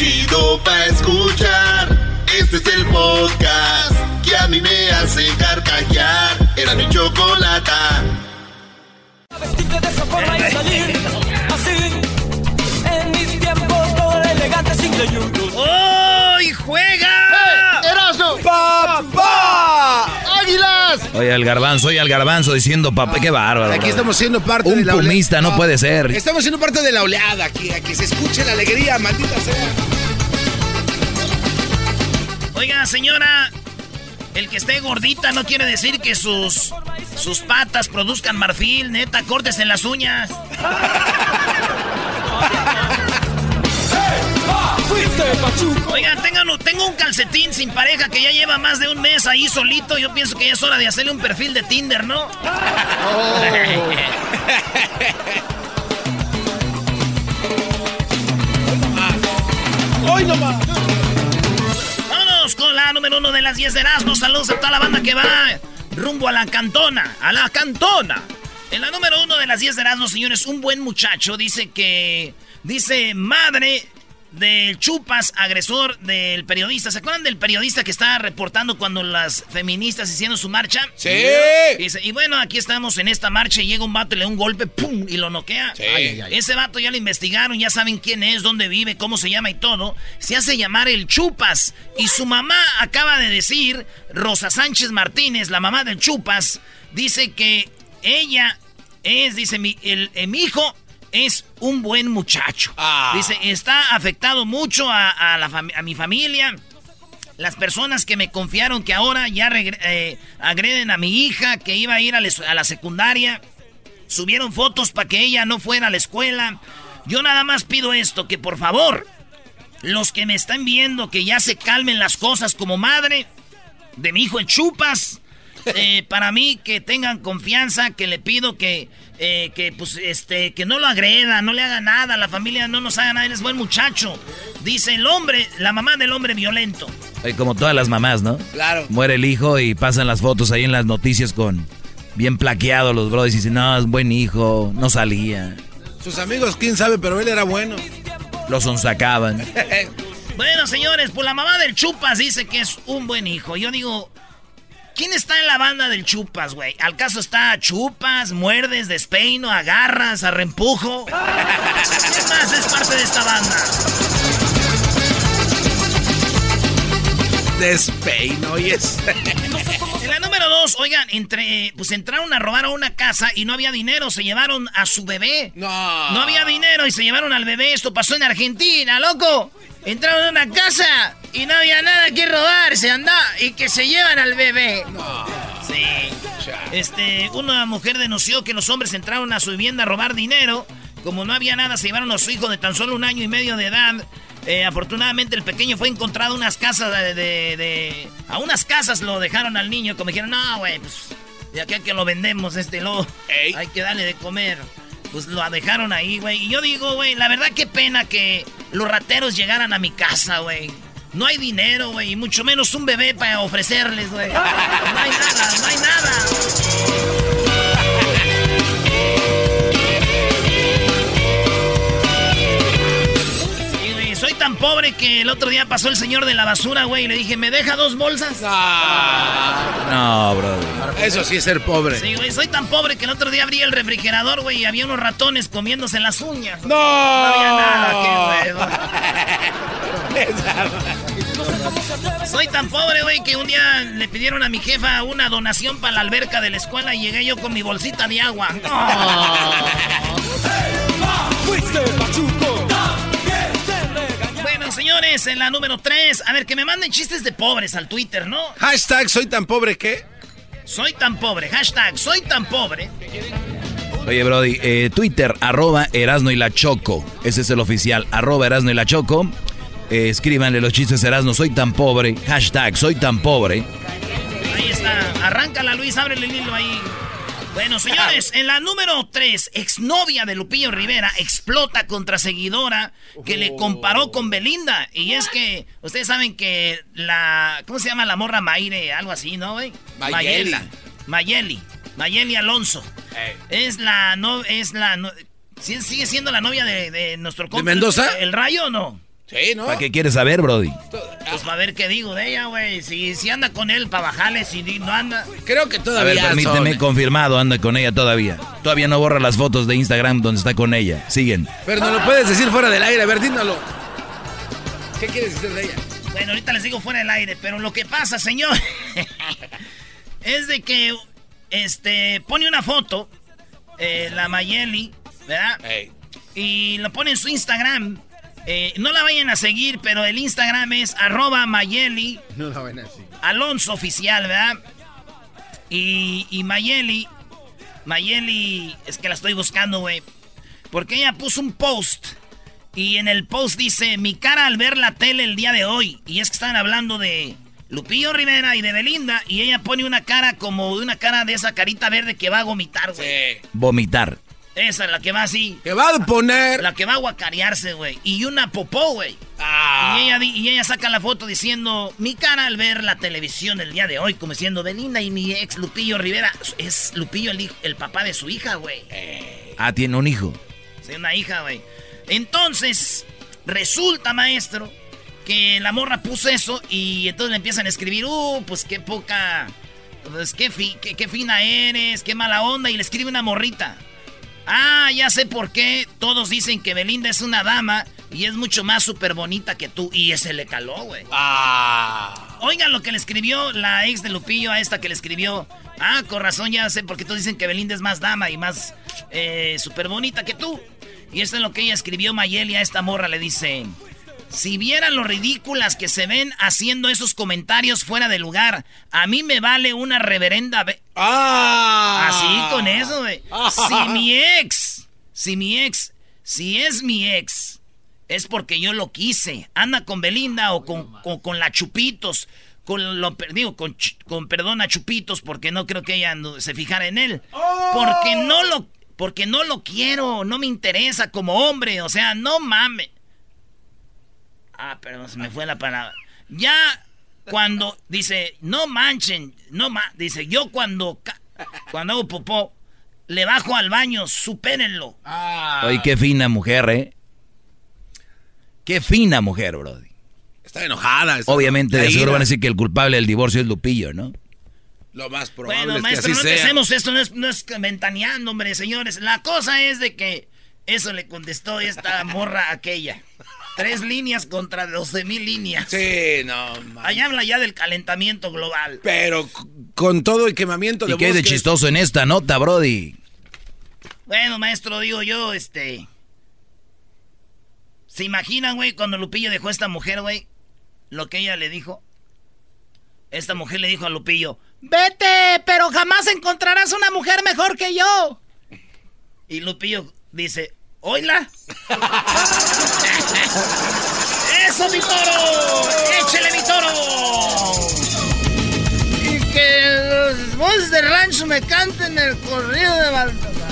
Chido pa' escuchar. Este es el podcast que a mí me hace carcajear. Era mi chocolata. Vestirte de esa forma y salir así. En mis tiempos todo elegante sin creyudos. ¡Hoy juega! ¡Eraso! ¡Papá! Oye, al garbanzo, oye, al garbanzo diciendo papá, qué bárbaro. Aquí estamos siendo parte Un de la oleada. pumista no puede ser. Estamos siendo parte de la oleada aquí, a que se escuche la alegría, maldita sea. Oiga, señora, el que esté gordita no quiere decir que sus, sus patas produzcan marfil, neta, cortes en las uñas. Oigan, tengan- tengo un calcetín sin pareja que ya lleva más de un mes ahí solito. Yo pienso que ya es hora de hacerle un perfil de Tinder, ¿no? ¡Hoy nomás! Vámonos con la número uno de las 10 de Erasmus. Saludos a toda la banda que va rumbo a la cantona. A la cantona. En la número uno de las 10 de Erasmus, señores, un buen muchacho dice que. Dice madre del Chupas, agresor del periodista. ¿Se acuerdan del periodista que estaba reportando cuando las feministas hicieron su marcha? ¡Sí! Y, dice, y bueno, aquí estamos en esta marcha y llega un vato y le da un golpe, ¡pum! y lo noquea. Sí. Ay, ay, ay. Ese vato ya lo investigaron, ya saben quién es, dónde vive, cómo se llama y todo. Se hace llamar el Chupas. Y su mamá acaba de decir, Rosa Sánchez Martínez, la mamá del Chupas, dice que ella es, dice, mi, el, eh, mi hijo es un buen muchacho. Ah. Dice, está afectado mucho a, a la a mi familia. Las personas que me confiaron que ahora ya eh, agreden a mi hija que iba a ir a, la es- a la secundaria. Subieron fotos para que ella no fuera a la escuela. Yo nada más pido esto, que por favor, los que me están viendo, que ya se calmen las cosas como madre de mi hijo el Chupas. eh, para mí, que tengan confianza, que le pido que, eh, que, pues, este, que no lo agreda, no le haga nada, la familia no nos haga nada, él es buen muchacho. Dice el hombre, la mamá del hombre violento. Como todas las mamás, ¿no? Claro. Muere el hijo y pasan las fotos ahí en las noticias con bien plaqueados los brothers y dicen, no, es buen hijo, no salía. Sus amigos, quién sabe, pero él era bueno. Lo sonsacaban. Bueno, señores, pues la mamá del Chupas dice que es un buen hijo. Yo digo, ¿quién está en la banda del Chupas, güey? ¿Al caso está Chupas, Muerdes, Despeino, Agarras, Arrempujo? ¿Quién más es parte de esta banda? Despeino, y es. En la número dos, oigan, entre, pues entraron a robar a una casa y no había dinero, se llevaron a su bebé. No. No había dinero y se llevaron al bebé. Esto pasó en Argentina, loco. Entraron a una casa y no había nada que robar, se anda y que se llevan al bebé. Sí. Este, una mujer denunció que los hombres entraron a su vivienda a robar dinero. Como no había nada, se llevaron a su hijo de tan solo un año y medio de edad. Eh, afortunadamente el pequeño fue encontrado en unas casas de, de- de- A unas casas lo dejaron al niño, como dijeron, no, güey, pues... De acá que lo vendemos, este, lo... Ey. Hay que darle de comer. Pues lo dejaron ahí, güey. Y yo digo, güey, la verdad qué pena que los rateros llegaran a mi casa, güey. No hay dinero, güey, y mucho menos un bebé para ofrecerles, güey. No hay nada, no hay nada. Tan pobre que el otro día pasó el señor de la basura, güey, y le dije, ¿me deja dos bolsas? No, bro. Eso sí es ser pobre. Sí, güey, soy tan pobre que el otro día abrí el refrigerador, güey, y había unos ratones comiéndose las uñas. ¡No! No había nada, qué. Soy tan pobre, güey, que un día le pidieron a mi jefa una donación para la alberca de la escuela y llegué yo con mi bolsita de agua. Bueno, señores, en la número 3, a ver, que me manden chistes de pobres al Twitter, ¿no? Hashtag soy tan pobre que. Soy tan pobre, hashtag soy tan pobre. Oye, Brody, eh, Twitter, arroba Erasno y la Choco. Ese es el oficial, arroba Erasno y la Choco. Eh, escríbanle los chistes Erasno, soy tan pobre. Hashtag, soy tan pobre. Ahí está, arráncala Luis, ábrele el hilo ahí. Bueno, señores, en la número 3, exnovia de Lupillo Rivera explota contra seguidora que le comparó con Belinda. Y es que, ustedes saben que la. ¿Cómo se llama la morra Maire? Algo así, ¿no, güey? Mayeli. Mayeli. Mayeli Alonso. Es la. No, es la. no- ¿sí- ¿Sigue siendo la novia de, de nuestro compa, Mendoza? ¿El, el rayo o no? Sí, ¿no? ¿Para qué quieres saber, Brody? Pues para ver qué digo de ella, güey. Si, si anda con él, para bajarle. Si no anda. Creo que A ver, todavía. permíteme, son- confirmado, anda con ella todavía. Todavía no borra las fotos de Instagram donde está con ella. Siguen. Pero no lo puedes decir fuera del aire. A ver, dímelo. ¿Qué quieres decir de ella? Bueno, ahorita les digo fuera del aire, pero lo que pasa, señor, es de que este pone una foto, eh, la Mayeli, ¿verdad? Y lo pone en su Instagram. Eh, no la vayan a seguir, pero el Instagram es arroba Mayeli No la ven así. Alonso Oficial, ¿verdad? Y, y Mayeli, Mayeli, es que la estoy buscando, güey. Porque ella puso un post. Y en el post dice, mi cara al ver la tele el día de hoy. Y es que están hablando de Lupillo Rivera y de Belinda. Y ella pone una cara como de una cara de esa carita verde que va a vomitar, güey. Sí. Vomitar. Esa, la que va así. Que va a poner. La que va a guacarearse, güey. Y una popó, güey. Ah. Y, ella, y ella saca la foto diciendo, mi cara al ver la televisión el día de hoy, como diciendo, Belinda y mi ex Lupillo Rivera. Es Lupillo el, hijo- el papá de su hija, güey. Ah, tiene un hijo. Sí, una hija, güey. Entonces, resulta, maestro, que la morra puso eso y entonces le empiezan a escribir, uh, pues qué poca, pues qué, fi- qué, qué fina eres, qué mala onda, y le escribe una morrita. Ah, ya sé por qué todos dicen que Belinda es una dama y es mucho más súper bonita que tú. Y ese le caló, güey. Ah. Oigan lo que le escribió la ex de Lupillo a esta que le escribió. Ah, con razón, ya sé por qué todos dicen que Belinda es más dama y más eh, súper bonita que tú. Y esto es lo que ella escribió Mayeli a esta morra. Le dice: Si vieran lo ridículas que se ven haciendo esos comentarios fuera de lugar, a mí me vale una reverenda. ve- Ah. Así con eso, güey. Si mi ex, si mi ex, si es mi ex, es porque yo lo quise. Anda con Belinda o con, con, con la Chupitos. Con lo, digo, con, con perdón a Chupitos, porque no creo que ella se fijara en él. Porque no lo, porque no lo quiero, no me interesa como hombre. O sea, no mames. Ah, perdón, se me fue la palabra. Ya cuando dice, no manchen, no ma dice, yo cuando ca- cuando hago popó le bajo al baño, supérenlo. Ah. Oye, qué fina mujer, ¿eh? Qué fina mujer, Brody. Está enojada. está- Obviamente, de seguro van a decir que el culpable del divorcio es Lupillo, ¿no? Lo más probable Bueno, es que maestro, así no sea. empecemos esto, no es, no es ventaneando, hombre, señores. La cosa es de que eso le contestó esta morra aquella. Tres líneas contra doce mil líneas. Sí, no. man. Allá habla ya del calentamiento global. Pero con todo el quemamiento de ¿Y qué hay de chistoso en esta nota, Brody? Bueno, maestro, digo yo, este. ¿Se imaginan, güey, cuando Lupillo dejó a esta mujer, güey? Lo que ella le dijo. Esta mujer le dijo a Lupillo: Vete, pero jamás encontrarás una mujer mejor que yo. Y Lupillo dice: Oila. ¡Eso, mi toro! ¡Échele, mi toro! Y que los voces de rancho me canten el corrido de Baltasar.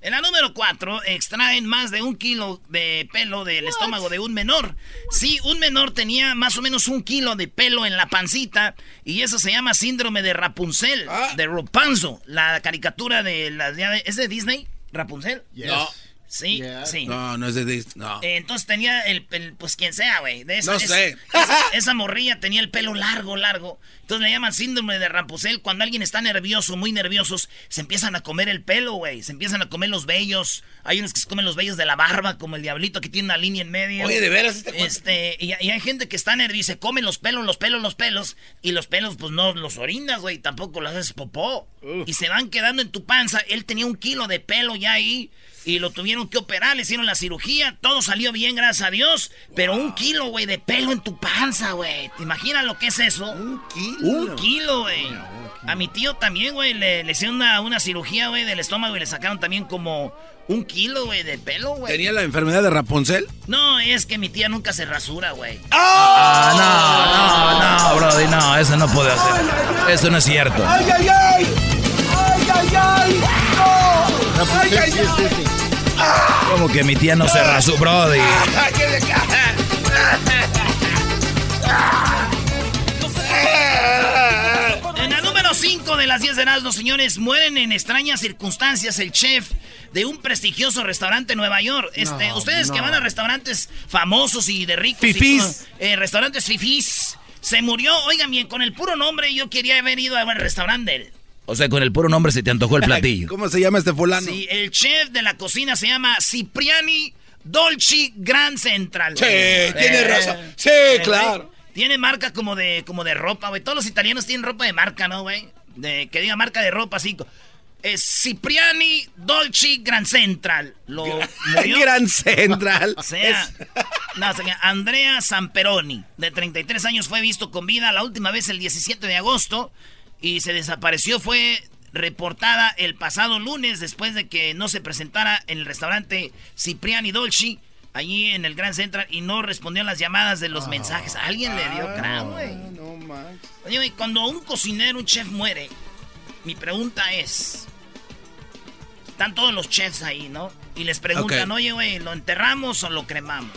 En la número 4, extraen más de un kilo de pelo del estómago de un menor. Sí, un menor tenía más o menos un kilo de pelo en la pancita y eso se llama síndrome de Rapunzel, Ah. de Rapunzel, la caricatura de la... ¿Es de Disney? ¿Rapunzel? No. Sí, sí. No, no es de Disney. No. Eh, entonces tenía el, el- pues quien sea, güey. de esa- No esa- sé. Esa, esa morrilla tenía el pelo largo, largo. Entonces le llaman síndrome de Rampusel. Cuando alguien está nervioso, muy nerviosos, se empiezan a comer el pelo, güey. Se empiezan a comer los vellos. Hay unos que se comen los vellos de la barba, como el diablito que tiene una línea en medio. Oye, ¿de veras este? Este, y, y hay gente que está nerviosa y se come los pelos, los pelos, los pelos. Y los pelos, pues no los orinas, güey. Tampoco los haces popó. Y se van quedando en tu panza. Él tenía un kilo de pelo ya ahí. Y lo tuvieron que operar, le hicieron la cirugía. Todo salió bien, gracias a Dios. Pero un kilo, güey, de pelo en tu panza, güey. ¿Te imaginas lo que es eso? Un kilo. Un kilo, güey. A mi tío también, güey, le, le hicieron una, una cirugía, güey, del estómago y le sacaron también como un kilo, güey, de pelo, güey. ¿Tenía la enfermedad de Rapunzel? No, es que mi tía nunca se rasura, güey. Ah, no, no, Brody, no, eso no puede hacer. Eso no es cierto. ¡Ay, ay, ay! ¡Ay, ay, ay! ¡No! ¡Ay, ay, ay! Como que mi tía no se rasó, Brody. En la número 5 de las 10 de Erasmo, señores, mueren en extrañas circunstancias el chef de un prestigioso restaurante en Nueva York. Este, No, ustedes que van a restaurantes famosos y de ricos. Fifís. eh, restaurantes fifís. Se murió, oigan bien, con el puro nombre yo quería haber ido al restaurante de él. O sea, con el puro nombre se te antojó el platillo. ¿Cómo se llama este fulano? Sí, el chef de la cocina se llama Cipriani Dolci Grand Central. Sí, tiene Eh, razón. Sí, eh, claro. güey, Tiene marca como de, como de ropa, güey. Todos los italianos tienen ropa de marca, ¿no, güey? De, que diga marca de ropa, así. Es Cipriani Dolci Grand Central. Lo murió. Gran Central. O sea, no, o sea, Andrea Samperoni, de 33 años, fue visto con vida la última vez el 17 de agosto y se desapareció. Fue reportada el pasado lunes después de que no se presentara en el restaurante Cipriani Dolci, allí en el Grand Central, y no respondió a las llamadas de los mensajes. Alguien le dio cráneo, güey. No más. Oye, güey, cuando un cocinero, un chef muere, mi pregunta es... Están todos los chefs ahí, ¿no? Y les preguntan, Ok. oye, güey, ¿lo enterramos o lo cremamos?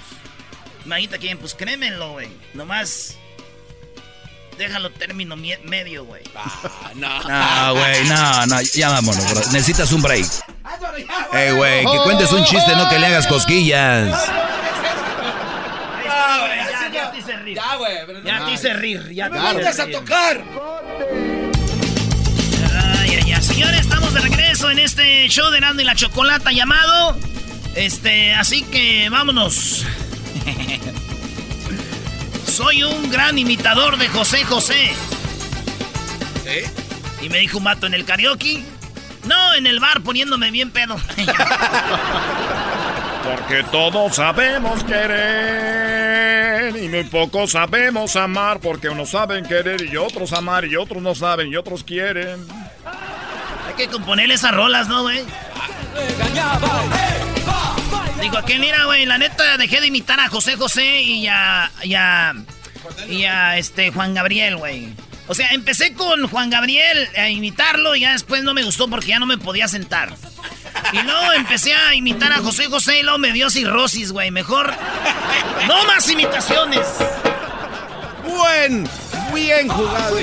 Imagínate quién, pues crémenlo, güey. Nomás... Déjalo término medio, güey. no. No, güey, no, no, ya vámonos, bro. Necesitas un break. Ey, güey, que cuentes un chiste, no que le hagas cosquillas. ya, ya te hice rir. Ya, güey. Ya te hice rir. Ya te ¡Me a tocar! Ay, ay, ay. Señores, estamos de regreso en este show de Nando y la Chocolata llamado. Este, así que vámonos. Soy un gran imitador de José José. ¿Sí? Y me dijo un vato en el karaoke. No, en el bar poniéndome bien pedo. Porque todos sabemos querer y muy pocos sabemos amar porque unos saben querer y otros amar y otros no saben y otros quieren. Hay que componerle esas rolas, ¿no, güey? Digo, que mira, güey, la neta dejé de imitar a José José y a. y a. y a este Juan Gabriel, güey. O sea, empecé con Juan Gabriel a imitarlo y ya después no me gustó porque ya no me podía sentar. Y luego empecé a imitar a José José y luego me dio cirrosis, güey. Mejor. No más imitaciones. Buen, bien jugado.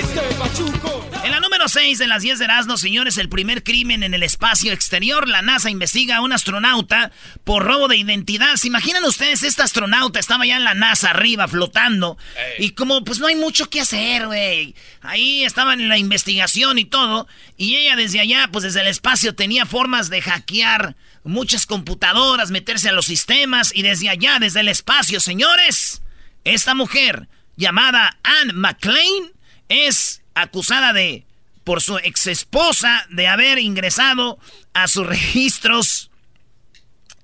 En la número 6 de las 10 de Erasmo, señores, el primer crimen en el espacio exterior. La NASA investiga a un astronauta por robo de identidad. ¿Se imaginan ustedes? Este astronauta estaba ya en la NASA arriba flotando. Y como pues no hay mucho que hacer, güey. Ahí estaban en la investigación y todo. Y ella desde allá, pues desde el espacio, tenía formas de hackear muchas computadoras, meterse a los sistemas. Y desde allá, desde el espacio, señores, esta mujer llamada Anne McLean es acusada de, por su ex esposa, de haber ingresado a sus registros.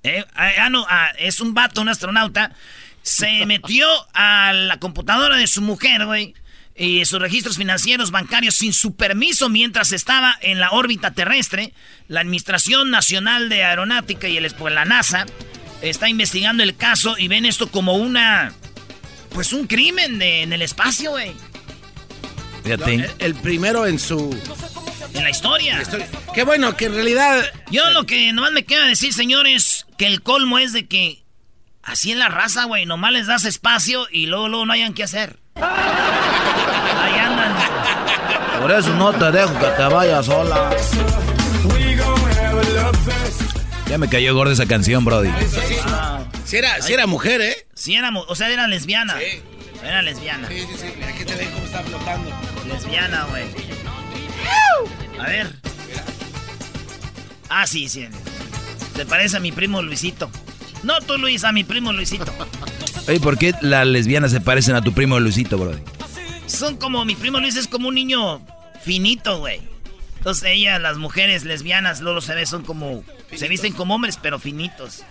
Eh, ah, ah, no, ah, es un vato, un astronauta. Se metió a la computadora de su mujer, güey. Y sus registros financieros bancarios sin su permiso mientras estaba en la órbita terrestre. La Administración Nacional de Aeronáutica y el, la NASA está investigando el caso y ven esto como una. Pues un crimen de, en el espacio, güey. Fíjate. El, el primero en su En la historia. historia. Qué bueno que en realidad. Yo lo que nomás me queda decir, señores, que el colmo es de que así es la raza, güey. Nomás les das espacio y luego, luego no hayan que hacer. Ahí andan. Por eso no te dejo que te vayas sola. Ya me cayó gorda esa canción, Brody. Si era, si era mujer, ¿eh? Sí, era, mu- o sea, era lesbiana. Sí. Era lesbiana. Sí, sí, sí. Mira, aquí te ven cómo está flotando. Lesbiana, güey. A ver. Ah, sí, sí. Te parece a mi primo Luisito. No tú, Luis, a mi primo Luisito. Oye, ¿por qué las lesbianas se parecen a tu primo Luisito, Brody? Son como, mi primo Luis es como un niño finito, güey. Entonces ellas, las mujeres lesbianas, luego se ve, son como, se visten como hombres, pero finitos.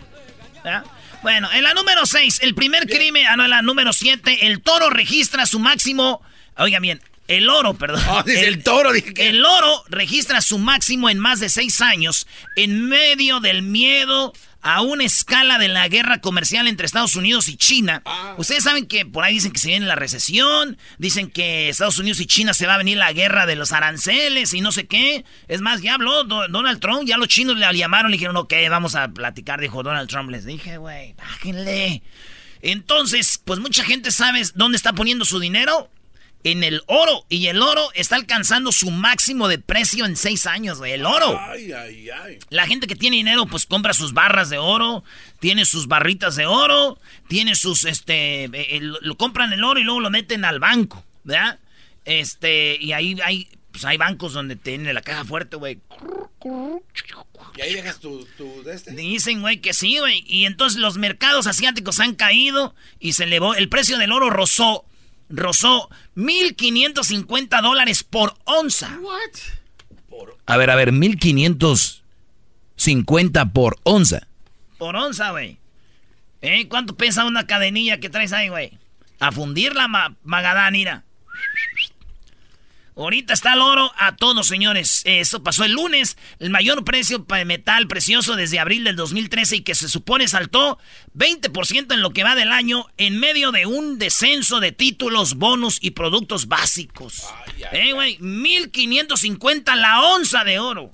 ¿verdad? Bueno, en la número 6, el primer crimen, ah, no, en la número 7, el toro registra su máximo, oiga bien, el oro, perdón. Ah, el toro, dije que- El oro registra su máximo en más de 6 años, en medio del miedo a una escala de la guerra comercial entre Estados Unidos y China. Ustedes saben que por ahí dicen que se viene la recesión, dicen que Estados Unidos y China se va a venir la guerra de los aranceles y no sé qué. Es más, ya habló Do- Donald Trump, ya los chinos le llamaron, le dijeron, ok, vamos a platicar, dijo Donald Trump. Les dije, güey, bájenle. Entonces, pues mucha gente sabe dónde está poniendo su dinero. En el oro. Y el oro está alcanzando su máximo de precio en seis años, güey. El oro. Ay, ay, ay. La gente que tiene dinero, pues compra sus barras de oro, tiene sus barritas de oro, tiene sus, este, eh, eh, lo, lo compran el oro y luego lo meten al banco, ¿verdad? Este, y ahí hay, pues hay bancos donde tiene la caja fuerte, güey. Y ahí dejas tu, tu de este. Dicen, güey, que sí, güey. Y entonces los mercados asiáticos han caído y se elevó. El precio del oro rozó, rozó 1.550 dólares por onza. A ver, a ver, 1550 por onza. Por onza, güey. ¿Eh? ¿Cuánto pesa una cadenilla que traes ahí, güey? A fundirla, ma Magadán, mira. Ahorita está el oro a todos, señores. Eso pasó el lunes. El mayor precio de metal precioso desde abril del 2013 y que se supone saltó 20% en lo que va del año en medio de un descenso de títulos, bonos y productos básicos. eh, güey, 1550 la onza de oro.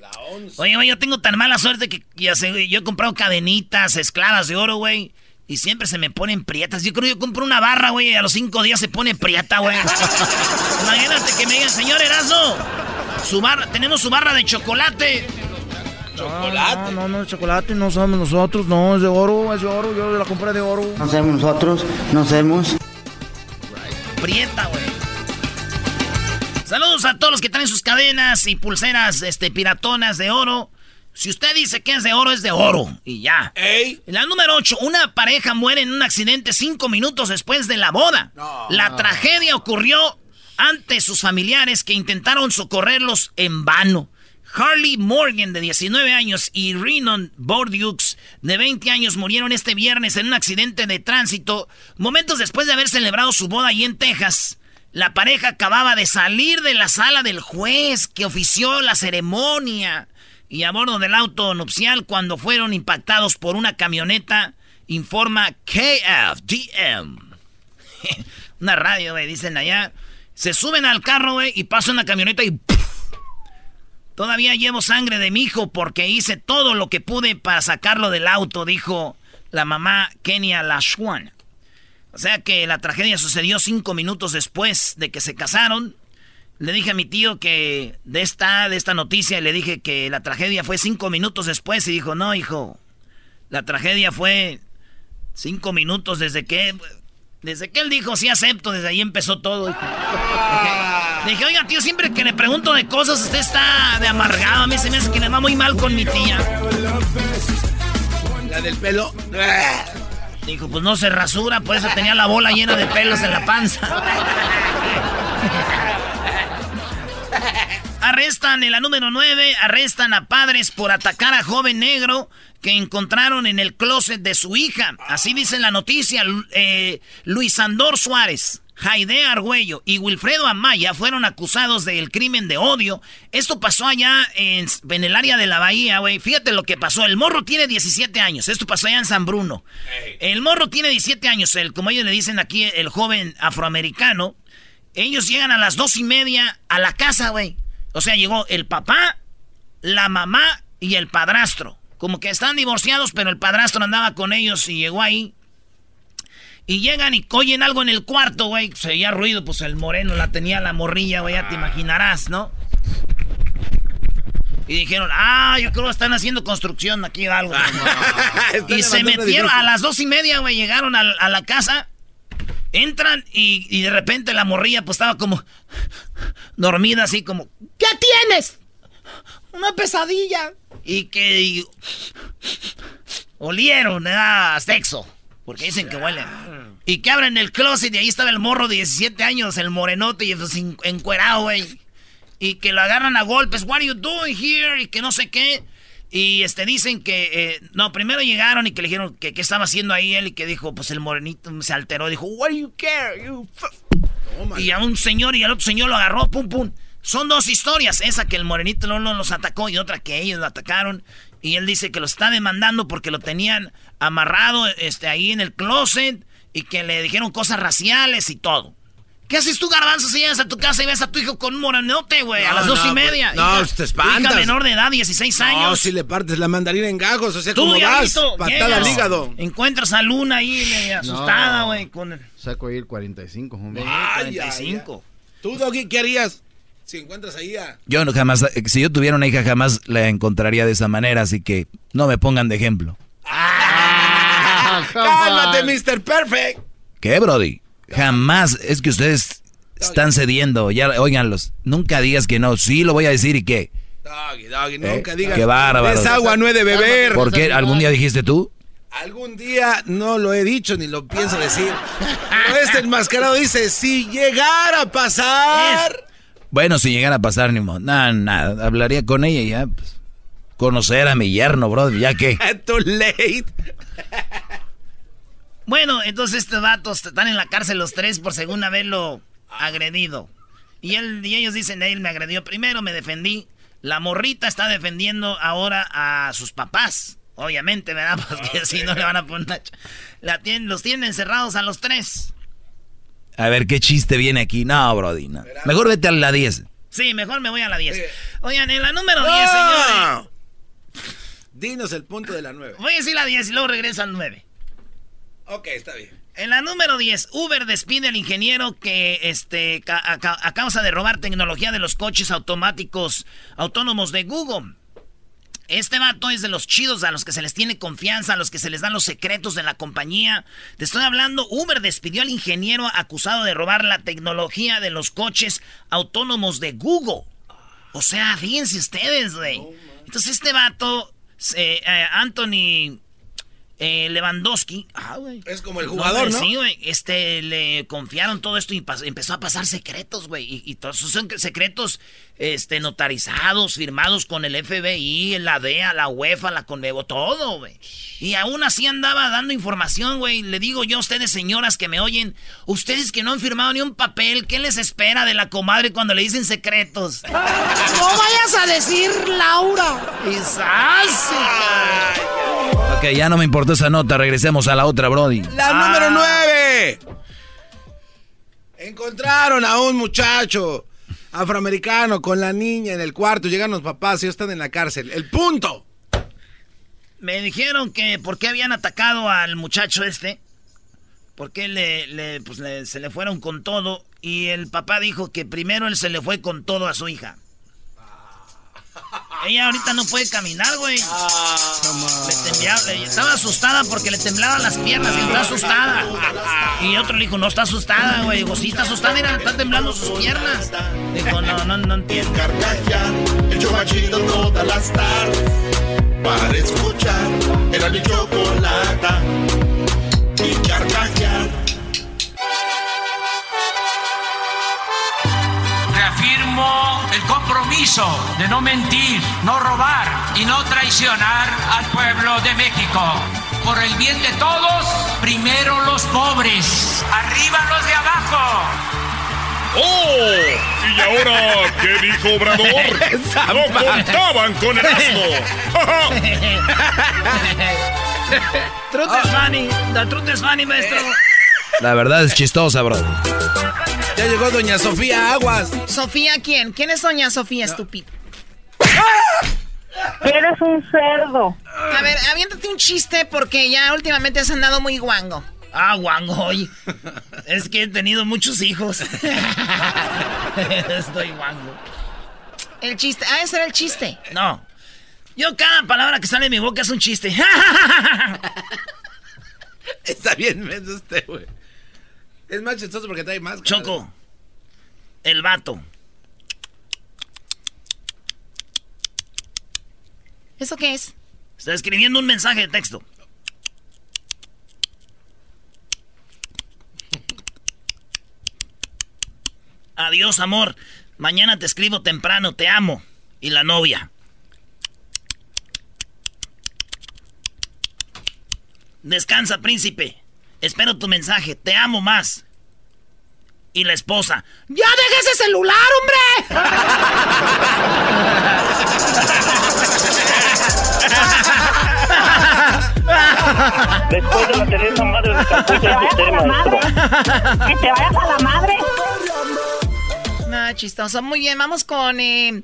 La onza. Oye, güey, yo tengo tan mala suerte que ya sé, güey, yo he comprado cadenitas, esclavas de oro, güey. Y siempre se me ponen prietas. Yo creo que yo compro una barra, güey, y a los cinco días se pone prieta, güey. Imagínate que me digan, señor Erasmo, su barra, tenemos su barra de chocolate. Chocolate. No, no, es chocolate, no somos nosotros, no, es de oro, es de oro, yo la compré de oro. No somos nosotros, no somos. Prieta, güey. Saludos a todos los que traen sus cadenas y pulseras este, piratonas de oro. Si usted dice que es de oro, es de oro. Y ya. Ey. La número 8. Una pareja muere en un accidente cinco minutos después de la boda. la tragedia ocurrió ante sus familiares que intentaron socorrerlos en vano. Harley Morgan, de 19 años, y Renan Bordiux, de 20 años, murieron este viernes en un accidente de tránsito, momentos después de haber celebrado su boda allí en Texas. La pareja acababa de salir de la sala del juez que ofició la ceremonia y a bordo del auto nupcial cuando fueron impactados por una camioneta, informa KFDM. una radio, güey, dicen allá. Se suben al carro, güey, y pasa una camioneta y... Todavía llevo sangre de mi hijo porque hice todo lo que pude para sacarlo del auto, dijo la mamá Kenia Lashwan. O sea que la tragedia sucedió cinco minutos después de que se casaron. Le dije a mi tío que de esta, de esta noticia, le dije que la tragedia fue cinco minutos después y dijo, no, hijo, la tragedia fue cinco minutos desde que... Desde que él dijo, sí acepto, desde ahí empezó todo. hijo". Dije, dije, oiga, tío, siempre que le pregunto de cosas, usted está de amargado. A mí se me hace que le va muy mal con mi tía. La del pelo. Dijo, pues no se rasura, por eso tenía la bola llena de pelos en la panza. Arrestan en la número 9, arrestan a padres por atacar a joven negro que encontraron en el closet de su hija. Así dice la noticia. Eh, Luis Andor Suárez, Jaide Argüello y Wilfredo Amaya fueron acusados del crimen de odio. Esto pasó allá en, en el área de la bahía, güey. Fíjate lo que pasó. El morro tiene 17 años. Esto pasó allá en San Bruno. El morro tiene 17 años. El, como ellos le dicen aquí, el joven afroamericano. Ellos llegan a las dos y media a la casa, güey. O sea, llegó el papá, la mamá y el padrastro. Como que están divorciados, pero el padrastro andaba con ellos y llegó ahí. Y llegan y oyen algo en el cuarto, güey. Se oía ruido, pues el moreno la tenía la morrilla, güey, ya te imaginarás, ¿no? Y dijeron, ah, yo creo que están haciendo construcción aquí o algo. y se metieron a las dos y media, güey, llegaron a, la casa. Entran y, de repente la morrilla pues estaba como dormida así como, ¿qué tienes? Una pesadilla. Y que olieron, era sexo. Porque dicen que huele. Y que abren el closet y ahí estaba el morro de 17 años, el morenote y encuerado, güey. Y que lo agarran a golpes. What are you doing here? Y que no sé qué. Y este dicen que eh, no, primero llegaron y que le dijeron que qué estaba haciendo ahí él y que dijo, pues el morenito se alteró, dijo, "What do you care?" y a un señor y al otro señor lo agarró, pum pum. Son dos historias, esa que el morenito no, no los atacó y otra que ellos lo atacaron y él dice que lo está demandando porque lo tenían amarrado este, ahí en el closet y que le dijeron cosas raciales y todo. ¿Qué haces tú, garbanzo, si llegas a tu casa y ves a tu hijo con un moranote, güey? a las dos y pues, media. no, te espantas. Hija menor de edad, 16 años. No, si le partes la mandarina en gajos, o sea, ¿cómo vas? Patada al hígado. Encuentras a Luna ahí, asustada, güey, con Saco ahí el 45, hombre. Ay, 45. ¿Tú, Doggy, qué harías? Si encuentras ahí a... Yo no, jamás, si yo tuviera una hija jamás la encontraría de esa manera, así que no me pongan de ejemplo. Ah, ¡Cálmate, Mr. Perfect! ¿Qué, Brody? Jamás, es que ustedes están cediendo, ya, oiganlos, nunca digas que no, sí lo voy a decir y qué. Doggy, doggy, nunca eh, digas. Qué bárbaro. Es agua, no he de beber. ¿Por qué? ¿Algún día dijiste tú? Algún día no lo he dicho ni lo pienso decir. este enmascarado dice, si llegara a pasar... Bueno, si llegara a pasar, ni modo. Nada, nada. Hablaría con ella y ya, pues. Conocer a mi yerno, bro, ya que. Too late. Bueno, entonces estos vatos están en la cárcel los tres por según haberlo agredido. Y, él, y ellos dicen, él me agredió primero, me defendí. La morrita está defendiendo ahora a sus papás. Obviamente, ¿verdad? Porque si no le van a poner... La tienen, los tienen encerrados a los tres. A ver, ¿qué chiste viene aquí? No, Brody, no. Mejor vete a la 10. Sí, mejor me voy a la 10. Oigan, en la número 10, señores. Dinos el punto de la 9. Voy a decir la 10 y luego regreso al 9. Ok, está bien. En la número 10, Uber despide al ingeniero que este, a causa de robar tecnología de los coches automáticos autónomos de Google. Este vato es de los chidos a los que se les tiene confianza, a los que se les dan los secretos de la compañía. Te estoy hablando, Uber despidió al ingeniero acusado de robar la tecnología de los coches autónomos de Google. O sea, fíjense ustedes, güey. Entonces este vato, eh, eh, Anthony eh, Lewandowski. Ah, es como el jugador, ¿no? Sí, güey. Este, le confiaron todo esto y empezó a pasar secretos, güey. Y, todos esos son secretos este, notarizados, firmados con el FBI, la DEA, la UEFA, la Conmebo, todo, güey. Y aún así andaba dando información, güey. Le digo yo a ustedes, señoras que me oyen, ustedes que no han firmado ni un papel, ¿qué les espera de la comadre cuando le dicen secretos? no vayas a decir Laura. Quizás. Ok, ya no me importó esa nota, regresemos a la otra, Brody. La ah. número nueve. Encontraron a un muchacho afroamericano con la niña en el cuarto. Llegan los papás y están en la cárcel. El punto. Me dijeron que por qué habían atacado al muchacho este. Porque le, pues se le fueron con todo. Y el papá dijo que primero él se le fue con todo a su hija. Ella ahorita no puede caminar, güey. estaba asustada porque le temblaban las piernas y está asustada. Y otro le dijo, no está asustada, güey. Digo, sí está asustada, mira, están temblando sus piernas. Dijo, no, no, no entiendo. el todas las tardes. Para escuchar, era mi chocolata. Y carcajear. El compromiso de no mentir, no robar y no traicionar al pueblo de México. Por el bien de todos, primero los pobres, arriba los de abajo. ¡Oh! ¿Y ahora qué dijo Obrador? ¡No contaban con el asno! truth is funny. The truth is funny, maestro. La verdad es chistosa, bro. Ya llegó doña Sofía Aguas. ¿Sofía quién? ¿Quién es doña Sofía, estúpido? Eres un cerdo. A ver, aviéntate un chiste porque ya últimamente has andado muy guango. Ah, guango, oye. Es que he tenido muchos hijos. Estoy guango. El chiste. Ah, ese era el chiste. No. Yo cada palabra que sale de mi boca es un chiste. Está bien menso usted, güey. Es más chistoso porque trae más. Choco. El vato. ¿Eso qué es? Está escribiendo un mensaje de texto. Adiós, amor. Mañana te escribo temprano, te amo. Y la novia. Descansa, príncipe. Espero tu mensaje. Te amo más. Y la esposa. ¡Ya deja ese celular, hombre! Después de la Teresa Madre de usted, maestro. ¡Que te vayas a la madre! No, chistoso. Muy bien, vamos con, eh,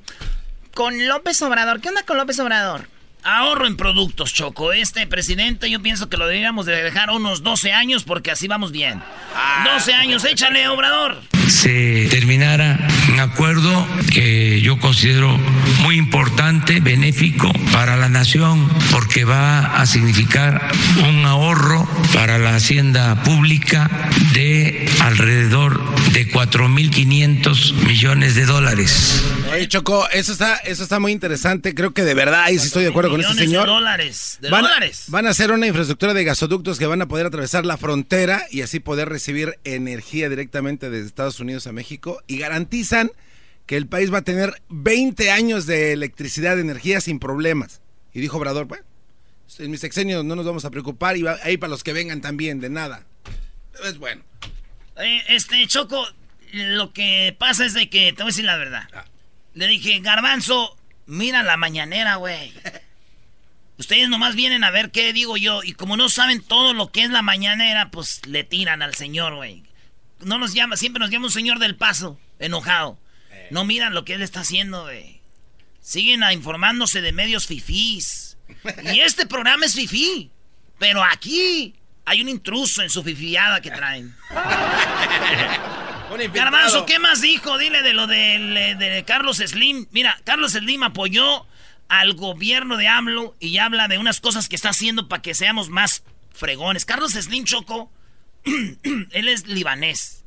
con López Obrador. ¿Qué onda con López Obrador? Ahorro en productos, Choco. Este presidente yo pienso que lo deberíamos de dejar unos 12 años porque así vamos bien. 12 años, échale, Obrador. Se terminara un acuerdo que yo considero muy importante, benéfico para la nación, porque va a significar un ahorro para la hacienda pública de alrededor de 4.500 millones de dólares. Oye, Choco, eso está, eso está muy interesante. Creo que de verdad ahí sí estoy de acuerdo con este señor. De dólares, de van, dólares. Van a hacer una infraestructura de gasoductos que van a poder atravesar la frontera y así poder recibir energía directamente desde Estados Unidos a México y garantizan que el país va a tener 20 años de electricidad, de energía sin problemas. Y dijo Obrador, bueno, en mis sexenios no nos vamos a preocupar y va, ahí para los que vengan también, de nada. Es bueno. Eh, este, Choco, lo que pasa es de que, te voy a decir la verdad. Ah. Le dije, Garbanzo, mira la mañanera, güey. Ustedes nomás vienen a ver qué digo yo. Y como no saben todo lo que es la mañanera, pues le tiran al señor, güey. No nos llama, siempre nos llama un señor del paso, enojado. No miran lo que él está haciendo, güey. Siguen a informándose de medios fifís. Y este programa es fifí. Pero aquí hay un intruso en su fifiada que traen. Garbanzo, ¿qué más dijo? Dile de lo de, de, Carlos Slim. Mira, Carlos Slim apoyó al gobierno de AMLO y habla de unas cosas que está haciendo para que seamos más fregones. Carlos Slim Choco, él es libanés.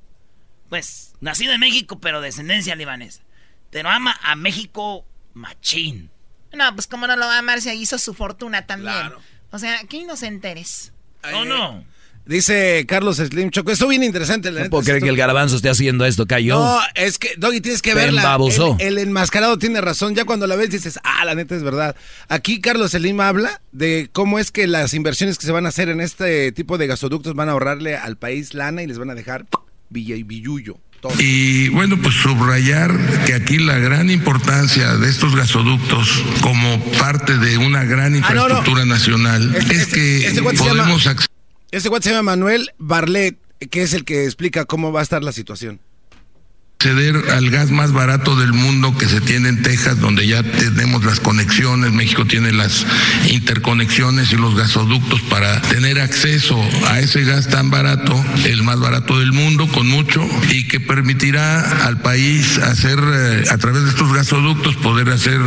Pues, nacido en México, pero de descendencia libanesa. Pero ama a México machín. No, pues cómo no lo va a amar si hizo su fortuna también. O sea, qué inocentes. No, no. Dice Carlos Slim Choco, esto bien interesante. No puedo creer que el garbanzo esté haciendo esto, cayó. No, es que, Doggy, tienes que verla. El, el, enmascarado tiene razón. Ya cuando la ves dices, ah, la neta es verdad. Aquí Carlos Slim habla de cómo es que las inversiones que se van a hacer en este tipo de gasoductos van a ahorrarle al país lana y les van a dejar villa y billullo. Todo. Y bueno, pues subrayar que aquí la gran importancia de estos gasoductos como parte de una gran infraestructura ah, no, no. nacional este, es que este, este podemos acceder este cuate se llama Manuel Barlet, que es el que explica cómo va a estar la situación acceder al gas más barato del mundo que se tiene en Texas, donde ya tenemos las conexiones, México tiene las interconexiones y los gasoductos para tener acceso a ese gas tan barato, el más barato del mundo, con mucho, y que permitirá al país hacer, eh, a través de estos gasoductos, poder hacer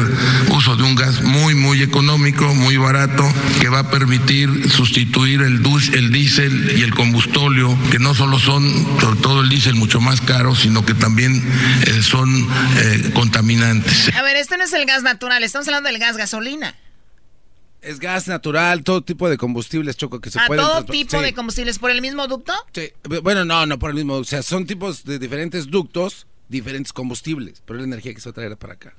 uso de un gas muy, muy económico, muy barato, que va a permitir sustituir el, el diésel y el combustóleo, que no solo son, sobre todo el diésel, mucho más caro, sino que también eh, son eh, contaminantes. A ver, este no es el gas natural, estamos hablando del gas gasolina. Es gas natural, todo tipo de combustibles, Choco, que se ¿A pueden... todo tipo sí. de combustibles por el mismo ducto? Sí. Bueno, no, no por el mismo, o sea, son tipos de diferentes ductos, diferentes combustibles, pero la energía que se va a traer para acá.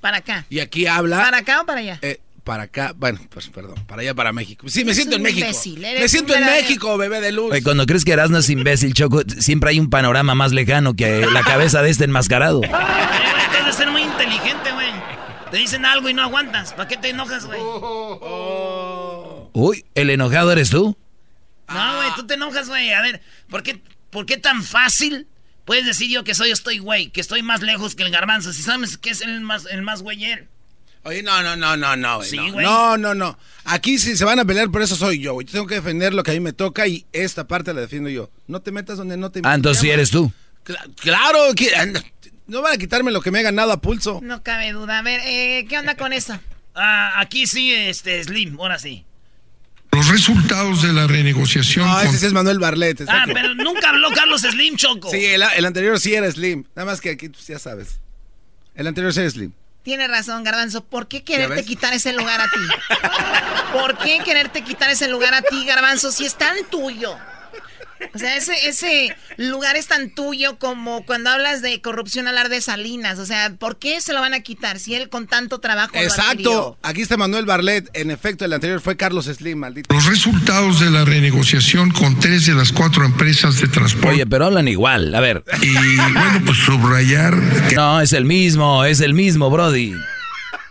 Para acá. Y aquí habla... ¿Para acá o para allá? Eh, para acá, bueno, pues perdón, para allá, para México. Sí, me siento en México. Me siento en México, bebé de luz. Oye, cuando crees que Erasmo es imbécil, Choco, siempre hay un panorama más lejano que la cabeza de este enmascarado. Tienes de ser muy inteligente, güey. Te dicen algo y no aguantas. ¿Para qué te enojas, güey? Oh. Uy, ¿el enojado eres tú? No, güey, tú te enojas, güey. A ver, ¿por qué, ¿por qué tan fácil puedes decir yo que soy estoy güey? Que estoy más lejos que el garbanzo. Si sabes que es el más, el más güey él. Oye, no, no, no, no, no, Sí, no, güey. no, no, no. Aquí si se van a pelear, por eso soy yo, güey. Yo tengo que defender lo que a mí me toca y esta parte la defiendo yo. No te metas donde no te Ah, entonces sí eres tú. Cla- claro, que, No van a quitarme lo que me he ganado a pulso. No cabe duda. A ver, eh, ¿qué onda con eso? Ah, aquí sí, este, Slim, ahora sí. Los resultados de la renegociación. No, con- ese sí es Manuel Barlet. Ah, pero nunca habló Carlos Slim, Choco. Sí, el, el anterior sí era Slim. Nada más que aquí pues, ya sabes. El anterior sí era Slim. Tiene razón, Garbanzo. ¿Por qué ¿Ya quererte quitar ese lugar a ti? ¿Por qué quererte quitar ese lugar a ti, Garbanzo, si es tan tuyo? O sea, ese, ese lugar es tan tuyo como cuando hablas de corrupción hablar de Salinas. O sea, ¿por qué se lo van a quitar si él con tanto trabajo lo? Exacto. Aquí está Manuel Barlet. En efecto, el anterior fue Carlos Slim, maldito. Los resultados de la renegociación con tres de las cuatro empresas de transporte. Oye, pero hablan igual. A ver. Y bueno, pues subrayar que No, es el mismo, es el mismo, Brody.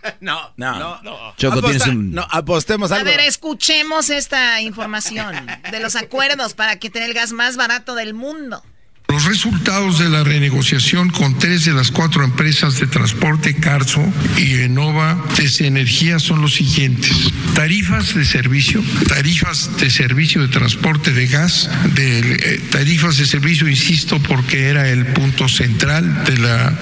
No, No. no. Choco, Aposta- tienes un... No, apostemos A algo. ver, escuchemos esta información de los acuerdos para que tenga el gas más barato del mundo. Los resultados de la renegociación con tres de las cuatro empresas de transporte, Carso y Enova TC Energía, son los siguientes. Tarifas de servicio, tarifas de servicio de transporte de gas, de, eh, tarifas de servicio, insisto, porque era el punto central de la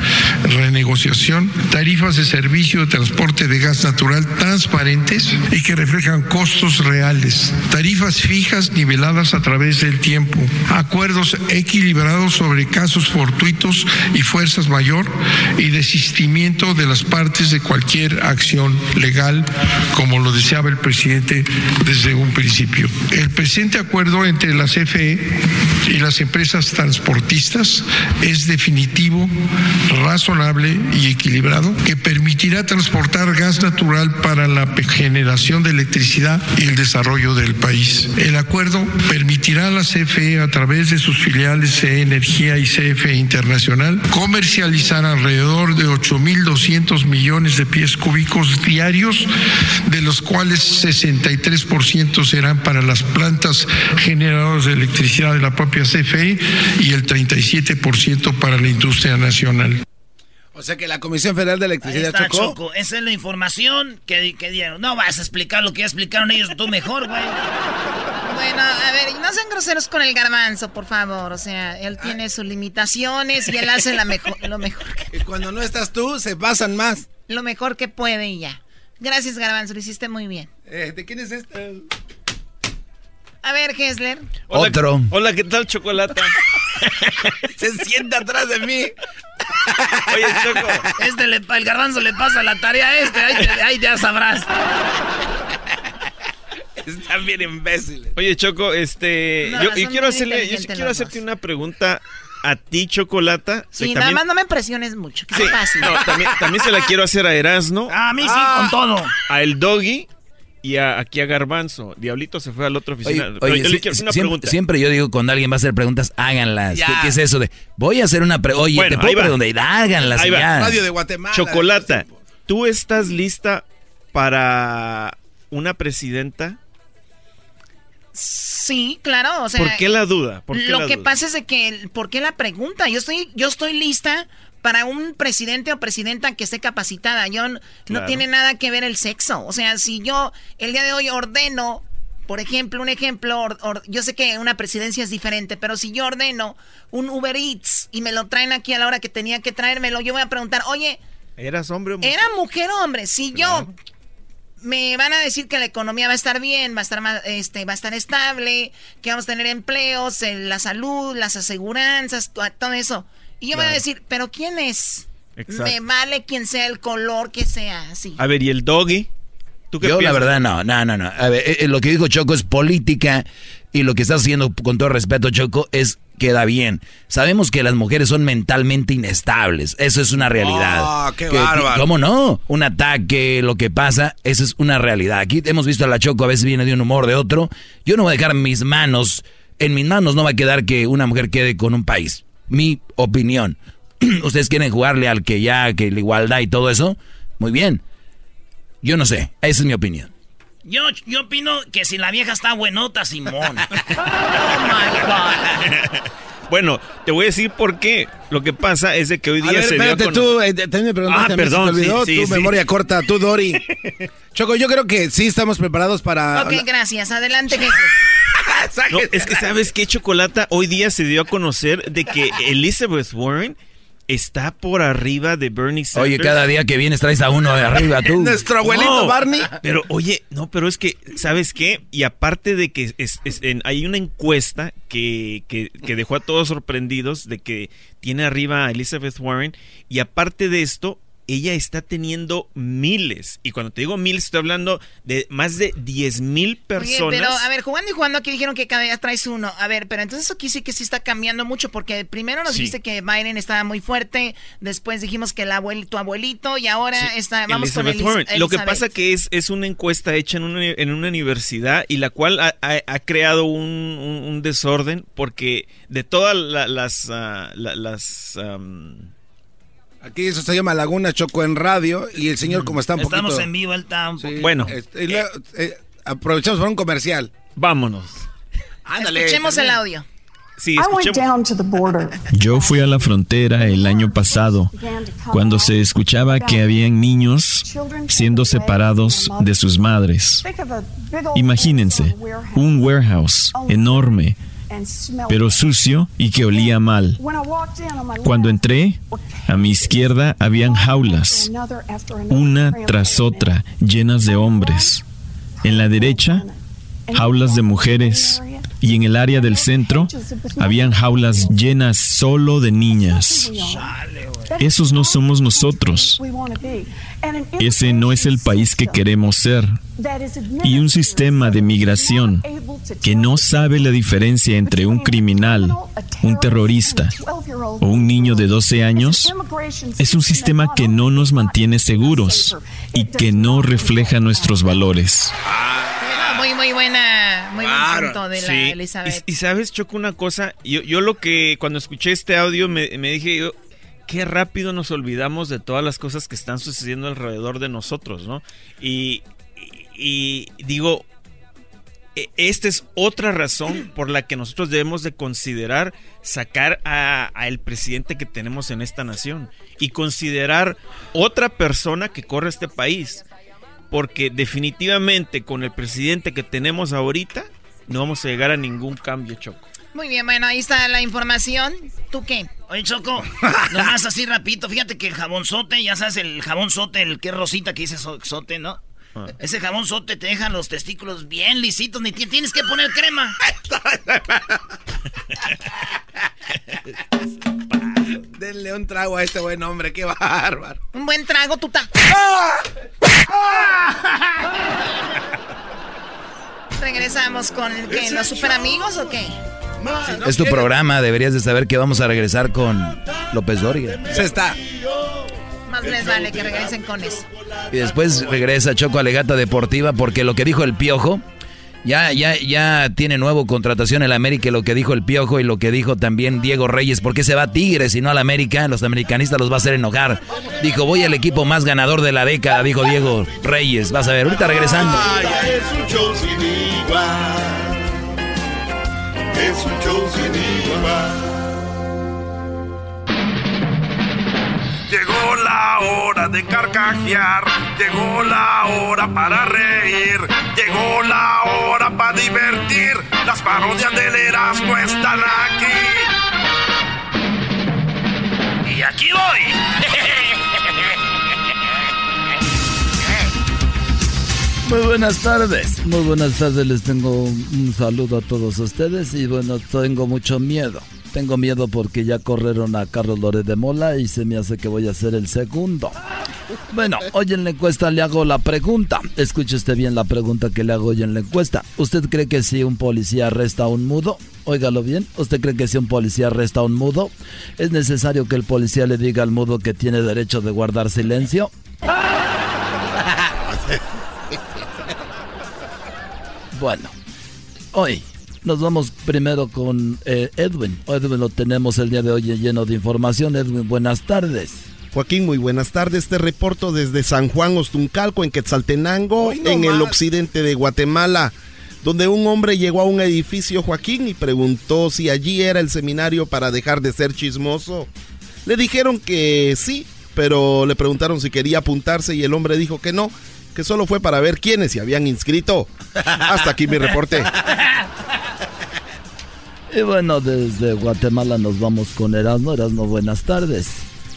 renegociación, tarifas de servicio de transporte de gas natural transparentes y que reflejan costos reales, tarifas fijas niveladas a través del tiempo, acuerdos equilibrados sobre casos fortuitos y fuerzas mayor y desistimiento de las partes de cualquier acción legal, como lo deseaba el presidente desde un principio. El presente acuerdo entre la CFE y las empresas transportistas es definitivo, razonable y equilibrado, que permitirá transportar gas natural para la generación de electricidad y el desarrollo del país. El acuerdo permitirá a la CFE, a través de sus filiales CE Energía y CFE Internacional, comercializar alrededor de 8.200 millones de pies cúbicos diarios, de los cuales 63% serán para las plantas generadoras de electricidad de la propia CFE y el 37% para la industria nacional. O sea que la Comisión Federal de Ahí Electricidad está, chocó. Choco. Esa es la información que, que dieron. No vas a explicar lo que ya explicaron ellos tú mejor, güey. Bueno, a ver, no sean groseros con el garbanzo, por favor. O sea, él tiene sus limitaciones y él hace la mejor, lo mejor que, Y cuando no estás tú, se pasan más. lo mejor que puede y ya. Gracias, garbanzo, lo hiciste muy bien. Eh, ¿De quién es este? A ver, Hessler. Hola, Otro. Hola, ¿qué tal, Chocolata? Se sienta atrás de mí. Oye, Choco. Este le, el garbanzo le pasa la tarea a este. Ahí, te- ahí ya sabrás. Están bien imbéciles. Oye, Choco, este. No, yo, quiero hacerle, yo sí inteligentes quiero los hacerte dos. una pregunta a ti, Chocolata. Sí, nada también- más no me presiones mucho, que Sí, es fácil. no, también, también se la quiero hacer a Erasno, A mí sí, Ah. con todo. a El Doggy y a, aquí a Garbanzo. Diablito se fue a la otra Oye, oficina. Pero oye, yo sí- le quiero hacer una siempre, pregunta. siempre yo digo cuando alguien va a hacer preguntas, háganlas. ¿Qué, qué es eso de voy a hacer una pregunta? Oye, Bueno, te puedo preguntar, háganlas Ahí va. Radio de Guatemala. Chocolata, ¿tú estás lista para una presidenta? Sí, claro, o sea... ¿Por qué la duda? ¿Por qué lo la que duda? pasa es de que, ¿por qué la pregunta? Yo estoy, yo estoy lista para un presidente o presidenta que esté capacitada. Yo no Claro. tiene nada que ver el sexo. O sea, si yo el día de hoy ordeno, por ejemplo, un ejemplo, or- or- yo sé que una presidencia es diferente, pero si yo ordeno un Uber Eats y me lo traen aquí a la hora que tenía que traérmelo, yo voy a preguntar, oye, ¿Eras hombre o mujer? ¿era mujer o hombre? Si yo me van a decir que la economía va a estar bien, va a estar más, este, va a estar estable, que vamos a tener empleos, eh, la salud, las aseguranzas, to- todo eso. Y yo me voy a Claro. decir, ¿pero quién es? Exacto. Me vale quien sea el color que sea, así. A ver, ¿y el Doggy? ¿Tú qué Yo la verdad no, no, no, no. A ver, eh, eh, lo que dijo Choco es política y lo que está haciendo con todo respeto Choco es queda bien. Sabemos que las mujeres son mentalmente inestables, eso es una realidad. Ah, qué Que- bárbaro. ¿Cómo no? Un ataque, lo que pasa, eso es una realidad. Aquí hemos visto a la Choco a veces viene de un humor de otro. Yo no voy a dejar mis manos, en mis manos no va a quedar que una mujer quede con un país. Mi opinión. Ustedes quieren jugarle al que ya, que la igualdad y todo eso. Muy bien. Yo no sé, esa es mi opinión. Yo, yo opino que si la vieja está buenota, Simón. Bueno, te voy a decir por qué. Lo que pasa es de que hoy A día ver, se dio a espérate, conocer- tú eh, también me preguntaste Ah, a mí, ¿se perdón, te olvidó? sí, sí, tu sí. memoria corta, tú, Dori. Choco, yo creo que sí estamos preparados para... ok, gracias. Adelante, jefe. No, es que sabes qué, Chocolata, hoy día se dio a conocer de que Elizabeth Warren está por arriba de Bernie Sanders. Oye, cada día que vienes traes a uno de arriba tú. Nuestro abuelito No, Barney. Pero oye, no, pero es que, ¿sabes qué? Y aparte de que es- es- en- hay una encuesta que, que- que dejó a todos sorprendidos de que tiene arriba a Elizabeth Warren. Y aparte de esto, ella está teniendo miles. Y cuando te digo miles, estoy hablando de más de 10 mil Oye, personas. pero a ver, jugando y jugando aquí dijeron que cada día traes uno. A ver, pero entonces eso sí que sí está cambiando mucho porque primero nos Sí. dijiste que Biden estaba muy fuerte, después dijimos que el abuel, tu abuelito y ahora está, vamos Elizabeth con Elis- Warren. Lo que pasa que es, es una encuesta hecha en una, en una universidad y la cual ha, ha- ha creado un, un- un desorden porque de todas la- las... la- las Aquí eso se llama Laguna Choco en radio y el señor como está un Estamos poquito... en vivo, él está un poquito. Bueno. Este, y luego, eh, aprovechamos para un comercial. vámonos. Ándale. Escuchemos el también. audio. Sí, I went escuchemos. down to the border. Yo fui a la frontera el año pasado, cuando se escuchaba que habían niños siendo separados de sus madres. Think of a big old Imagínense, un warehouse enorme, pero sucio y que olía mal. Cuando entré, a mi izquierda habían jaulas, una tras otra, llenas de hombres. En la derecha, jaulas de mujeres. Y en el área del centro, habían jaulas llenas solo de niñas. Esos no somos nosotros. Ese no es el país que queremos ser. Y un sistema de migración que no sabe la diferencia entre un criminal, un terrorista o un niño de 12 años es un sistema que no nos mantiene seguros y que no refleja nuestros valores. Muy, muy buena, muy buen punto de la Sí. Elizabeth. Y, y sabes, Choco, una cosa, yo, yo lo que cuando escuché este audio me, me dije yo, qué rápido nos olvidamos de todas las cosas que están sucediendo alrededor de nosotros, ¿no? Y, y- y digo, e- esta es otra razón por la que nosotros debemos de considerar sacar a, a el presidente que tenemos en esta nación y considerar otra persona que corre este país. Porque definitivamente con el presidente que tenemos ahorita no vamos a llegar a ningún cambio, Choco. Muy bien, bueno, ahí está la información. ¿Tú qué? Oye, Choco, nomás así rapidito, fíjate que el jabonzote, ya sabes, el jabonzote, el que es rosita que dice so- sote, ¿no? Ah. Ese jabonzote te dejan los testículos bien lisitos, ni ti- tienes que poner crema. Denle un trago a este buen hombre, qué bárbaro. Un buen trago, tú tam- Regresamos con ¿qué, los super amigos o qué? Es tu programa, deberías de saber que vamos a regresar con López Dóriga. Se está. Más les vale que regresen con eso. Y después regresa Choco Alegata Deportiva porque lo que dijo el Piojo, ya, ya, ya tiene nuevo contratación el América, lo que dijo el Piojo y lo que dijo también Diego Reyes, ¿por qué se va a Tigres y no al América? Los americanistas los va a hacer enojar. Dijo, voy al equipo más ganador de la década, dijo Diego Reyes. Vas a ver, ahorita regresando. Es un show sin igual. Es un show sin igual. Hora de carcajear, llegó la hora para reír, llegó la hora para divertir. Las parodias del Erasmo están aquí. Y aquí voy. Muy buenas tardes. Muy buenas tardes. Les tengo un saludo a todos ustedes y bueno, tengo mucho miedo. Tengo miedo porque ya corrieron a Carlos Lore de Mola y se me hace que voy a ser el segundo. Bueno, hoy en la encuesta le hago la pregunta. Escuche usted bien la pregunta que le hago hoy en la encuesta. ¿Usted cree que si un policía arresta a un mudo? Óigalo bien. ¿Usted cree que si un policía arresta a un mudo, es necesario que el policía le diga al mudo que tiene derecho de guardar silencio? Bueno, hoy nos vamos primero con eh, Edwin. Edwin lo tenemos el día de hoy lleno de información. Edwin, buenas tardes. Joaquín, muy buenas tardes. Te reporto desde San Juan Ostuncalco, en Quetzaltenango, no en el occidente de Guatemala, donde un hombre llegó a un edificio, Joaquín, y preguntó si allí era el seminario para dejar de ser chismoso. Le dijeron que sí, pero le preguntaron si quería apuntarse y el hombre dijo que no, que solo fue para ver quiénes se habían inscrito. Hasta aquí mi reporte. Y bueno, desde Guatemala nos vamos con Erasmo. Erasmo, buenas tardes.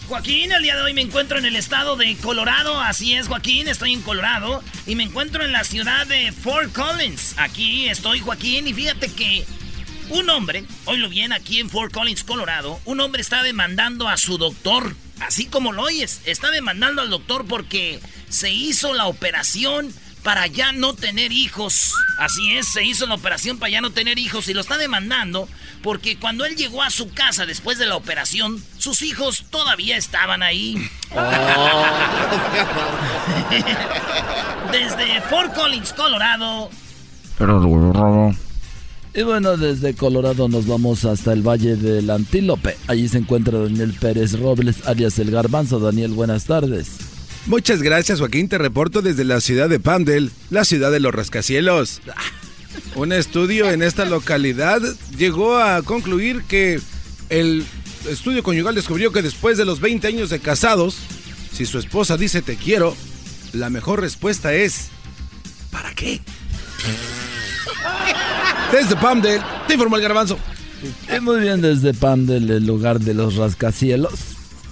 Joaquín, el día de hoy me encuentro en el estado de Colorado. Así es, Joaquín, estoy en Colorado. Y me encuentro en la ciudad de Fort Collins. Aquí estoy, Joaquín. Y fíjate que un hombre, hoy lo viene aquí en Fort Collins, Colorado, un hombre está demandando a su doctor. Así como lo oyes, está demandando al doctor porque se hizo la operación para ya no tener hijos. Así es, se hizo la operación para ya no tener hijos y lo está demandando porque cuando él llegó a su casa después de la operación, sus hijos todavía estaban ahí. Desde Fort Collins, Colorado. Y bueno, desde Colorado nos vamos hasta el Valle del Antílope. Allí se encuentra Daniel Pérez Robles, alias El Garbanzo. Daniel, buenas tardes. Muchas gracias, Joaquín. Te reporto desde la ciudad de Pandel, la ciudad de los rascacielos. Un estudio en esta localidad llegó a concluir que el estudio conyugal descubrió que después de los 20 años de casados, si su esposa dice te quiero, la mejor respuesta es ¿para qué? Desde Pandel, te informó el garbanzo. Y muy bien, desde Pandel, el lugar de los rascacielos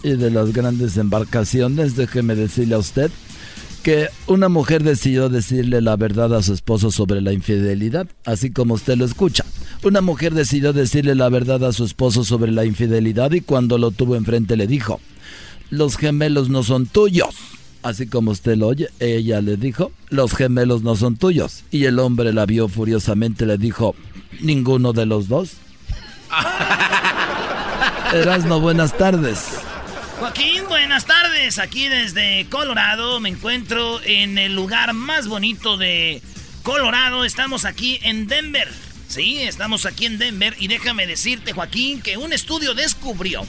y de las grandes embarcaciones, déjeme decirle a usted que una mujer decidió decirle la verdad a su esposo sobre la infidelidad, así como usted lo escucha. Una mujer decidió decirle la verdad a su esposo sobre la infidelidad y cuando lo tuvo enfrente le dijo, los gemelos no son tuyos. Así como usted lo oye, ella le dijo, los gemelos no son tuyos. Y el hombre la vio furiosamente, le dijo, ninguno de los dos. Erasno, buenas tardes. Joaquín, buenas tardes. Aquí desde Colorado me encuentro en el lugar más bonito de Colorado. Estamos aquí en Denver. Sí, estamos aquí en Denver y déjame decirte, Joaquín, que un estudio descubrió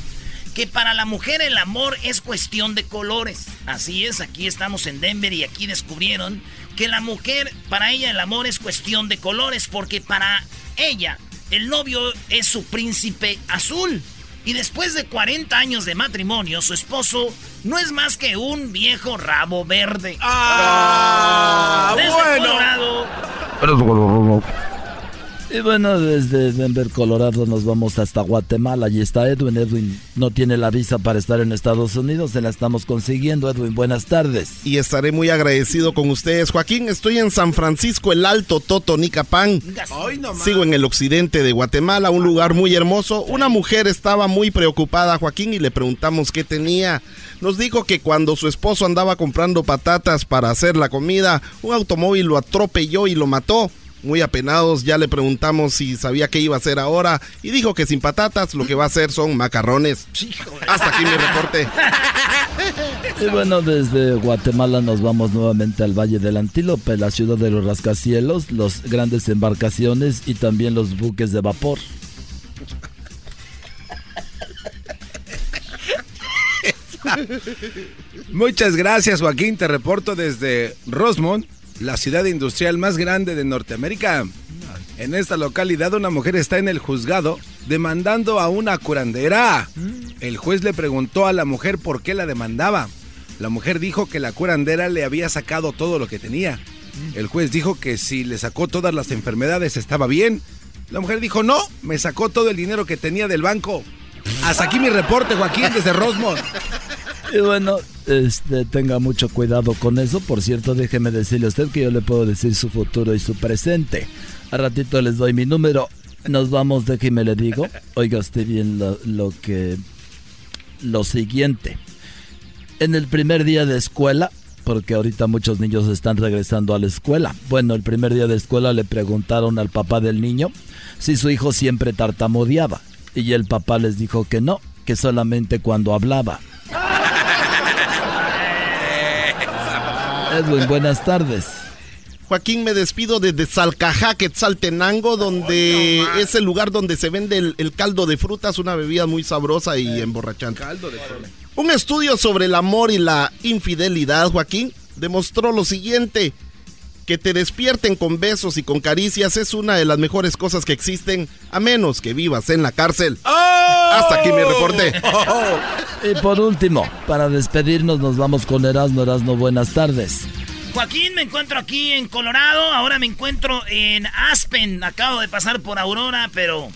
que para la mujer el amor es cuestión de colores. Así es, aquí estamos en Denver y aquí descubrieron que la mujer, para ella el amor es cuestión de colores porque para ella el novio es su príncipe azul. Y después de 40 años de matrimonio, su esposo no es más que un viejo rabo verde. ¡Ah! Desde bueno. Colorado. Y bueno, desde Denver, Colorado, nos vamos hasta Guatemala. Allí está Edwin. Edwin no tiene la visa para estar en Estados Unidos. Se la estamos consiguiendo. Edwin, buenas tardes. Y estaré muy agradecido con ustedes. Joaquín, estoy en San Francisco, el Alto Totonicapán. Sigo en el occidente de Guatemala, un lugar muy hermoso. Una mujer estaba muy preocupada, Joaquín, y le preguntamos qué tenía. Nos dijo que cuando su esposo andaba comprando patatas para hacer la comida, un automóvil lo atropelló y lo mató. Muy apenados, ya le preguntamos si sabía qué iba a hacer ahora y dijo que sin patatas lo que va a hacer son macarrones. Hasta aquí mi reporte. Y bueno, desde Guatemala nos vamos nuevamente al Valle del Antílope, la ciudad de los rascacielos, las grandes embarcaciones y también los buques de vapor. Muchas gracias, Joaquín. Te reporto desde Rosmond, la ciudad industrial más grande de Norteamérica. En esta localidad una mujer está en el juzgado demandando a una curandera. El juez le preguntó a la mujer por qué la demandaba. La mujer dijo que la curandera le había sacado todo lo que tenía. El juez dijo que si le sacó todas las enfermedades estaba bien. La mujer dijo, no, me sacó todo el dinero que tenía del banco. Hasta aquí mi reporte, Joaquín, desde Rosmond. Y bueno, este, tenga mucho cuidado con eso. Por cierto, déjeme decirle a usted que yo le puedo decir su futuro y su presente. A ratito les doy mi número. Nos vamos, déjeme le digo. Oiga usted bien lo, lo que... Lo siguiente. En el primer día de escuela, porque ahorita muchos niños están regresando a la escuela. Bueno, el primer día de escuela le preguntaron al papá del niño si su hijo siempre tartamudeaba. Y el papá les dijo que no, que solamente cuando hablaba. Edwin, buenas tardes. Joaquín, me despido desde Salcajá, Quetzaltenango, donde es el lugar donde se vende el, el caldo de frutas, una bebida muy sabrosa y emborrachante. Caldo de fruta. Un estudio sobre el amor y la infidelidad, Joaquín, demostró lo siguiente. Que te despierten con besos y con caricias es una de las mejores cosas que existen, a menos que vivas en la cárcel. Hasta aquí mi reporte. Y por último, para despedirnos nos vamos con Erasmo. Erasmo, buenas tardes. Joaquín, me encuentro aquí en Colorado. Ahora me encuentro en Aspen. Acabo de pasar por Aurora, pero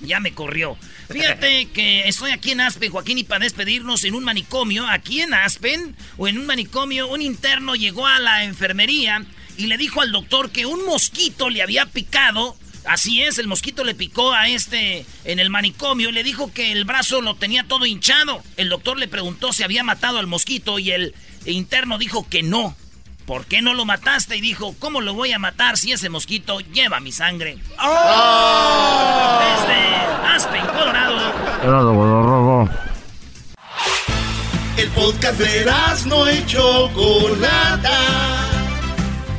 ya me corrió. Fíjate que estoy aquí en Aspen, Joaquín, y para despedirnos en un manicomio, aquí en Aspen, o en un manicomio, un interno llegó a la enfermería y le dijo al doctor que un mosquito le había picado. Así es, el mosquito le picó a este en el manicomio y le dijo que el brazo lo tenía todo hinchado. El doctor le preguntó si había matado al mosquito y el interno dijo que no. ¿Por qué no lo mataste? Y dijo, ¿cómo lo voy a matar si ese mosquito lleva mi sangre? ¡Oh! Desde Aspen, Colorado. El podcast de no y Chocolata.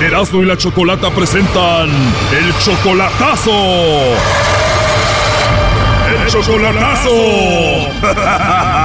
Erasmo y la Chocolata presentan el chocolatazo. ¡El chocolatazo!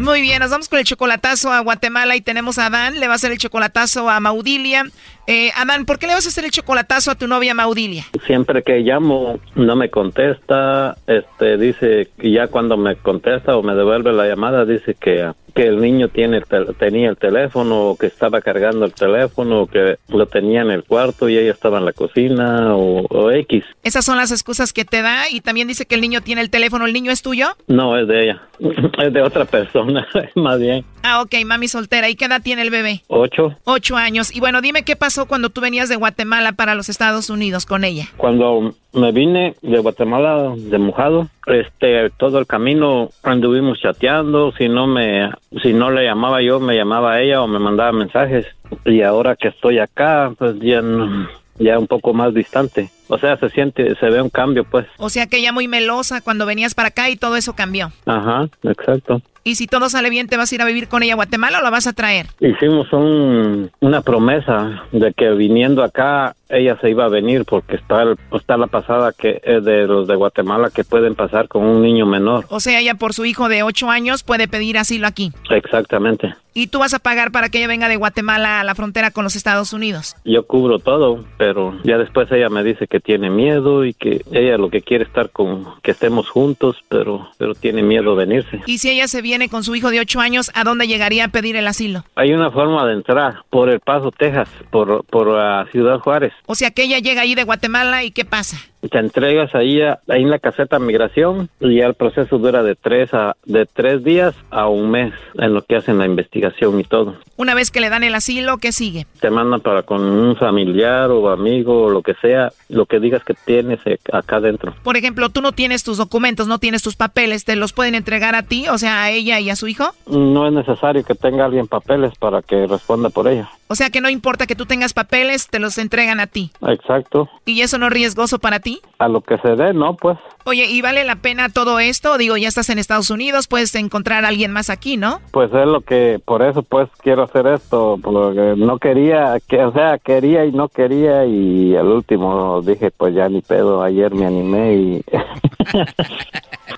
Muy bien, nos vamos con el chocolatazo a Guatemala y tenemos a Adán, le va a hacer el chocolatazo a Maudilia. Eh, Adán, ¿por qué le vas a hacer el chocolatazo a tu novia Maudilia? Siempre que llamo no me contesta, este dice que ya cuando me contesta o me devuelve la llamada dice que que el niño tiene el tenía el teléfono o que estaba cargando el teléfono o que lo tenía en el cuarto y ella estaba en la cocina o, o X. Esas son las excusas que te da y también dice que el niño tiene el teléfono. ¿El niño es tuyo? No, es de ella. es de otra persona, más bien. Ah, ok, mami soltera. ¿Y qué edad tiene el bebé? Ocho. Ocho años. Y bueno, dime qué pasó cuando tú venías de Guatemala para los Estados Unidos con ella. Cuando me vine de Guatemala de mojado, este, todo el camino anduvimos chateando, si no me, si no le llamaba yo, me llamaba ella o me mandaba mensajes. Y ahora que estoy acá, pues ya, no- ya un poco más distante. O sea, se siente, se ve un cambio, pues. O sea que ella muy melosa cuando venías para acá y todo eso cambió. Ajá, exacto. Y si todo sale bien, ¿te vas a ir a vivir con ella a Guatemala o la vas a traer? Hicimos un, una promesa de que viniendo acá ella se iba a venir porque está, está la pasada que es de los de Guatemala que pueden pasar con un niño menor. O sea, ella por su hijo de ocho años puede pedir asilo aquí. Exactamente. Y tú vas a pagar para que ella venga de Guatemala a la frontera con los Estados Unidos. Yo cubro todo, pero ya después ella me dice que tiene miedo y que ella lo que quiere estar con que estemos juntos, pero pero tiene miedo venirse. Y si ella se viene con su hijo de ocho años, ¿a dónde llegaría a pedir el asilo? Hay una forma de entrar por El Paso, Texas, por por ah, Ciudad Juárez. O sea que ella llega ahí de Guatemala y ¿qué pasa? Te entregas ahí, ahí en la caseta migración y ya el proceso dura de tres a de tres días a un mes en lo que hacen la investigación y todo. Una vez que le dan el asilo, ¿qué sigue? Te mandan para con un familiar o amigo o lo que sea, lo que digas que tienes eh, acá dentro. Por ejemplo, tú no tienes tus documentos, no tienes tus papeles, ¿te los pueden entregar a ti, o sea, a ella y a su hijo? No es necesario que tenga alguien papeles para que responda por ella. O sea que no importa que tú tengas papeles, te los entregan a ti. Exacto. ¿Y eso no es riesgoso para ti? A lo que se dé, ¿no? Pues Oye, ¿y vale la pena todo esto? Digo, ya estás en Estados Unidos, puedes encontrar a alguien más aquí, ¿no? Pues es lo que, por eso pues quiero hacer esto, porque no quería, que, o sea, quería y no quería y al último dije pues ya ni pedo, ayer me animé y...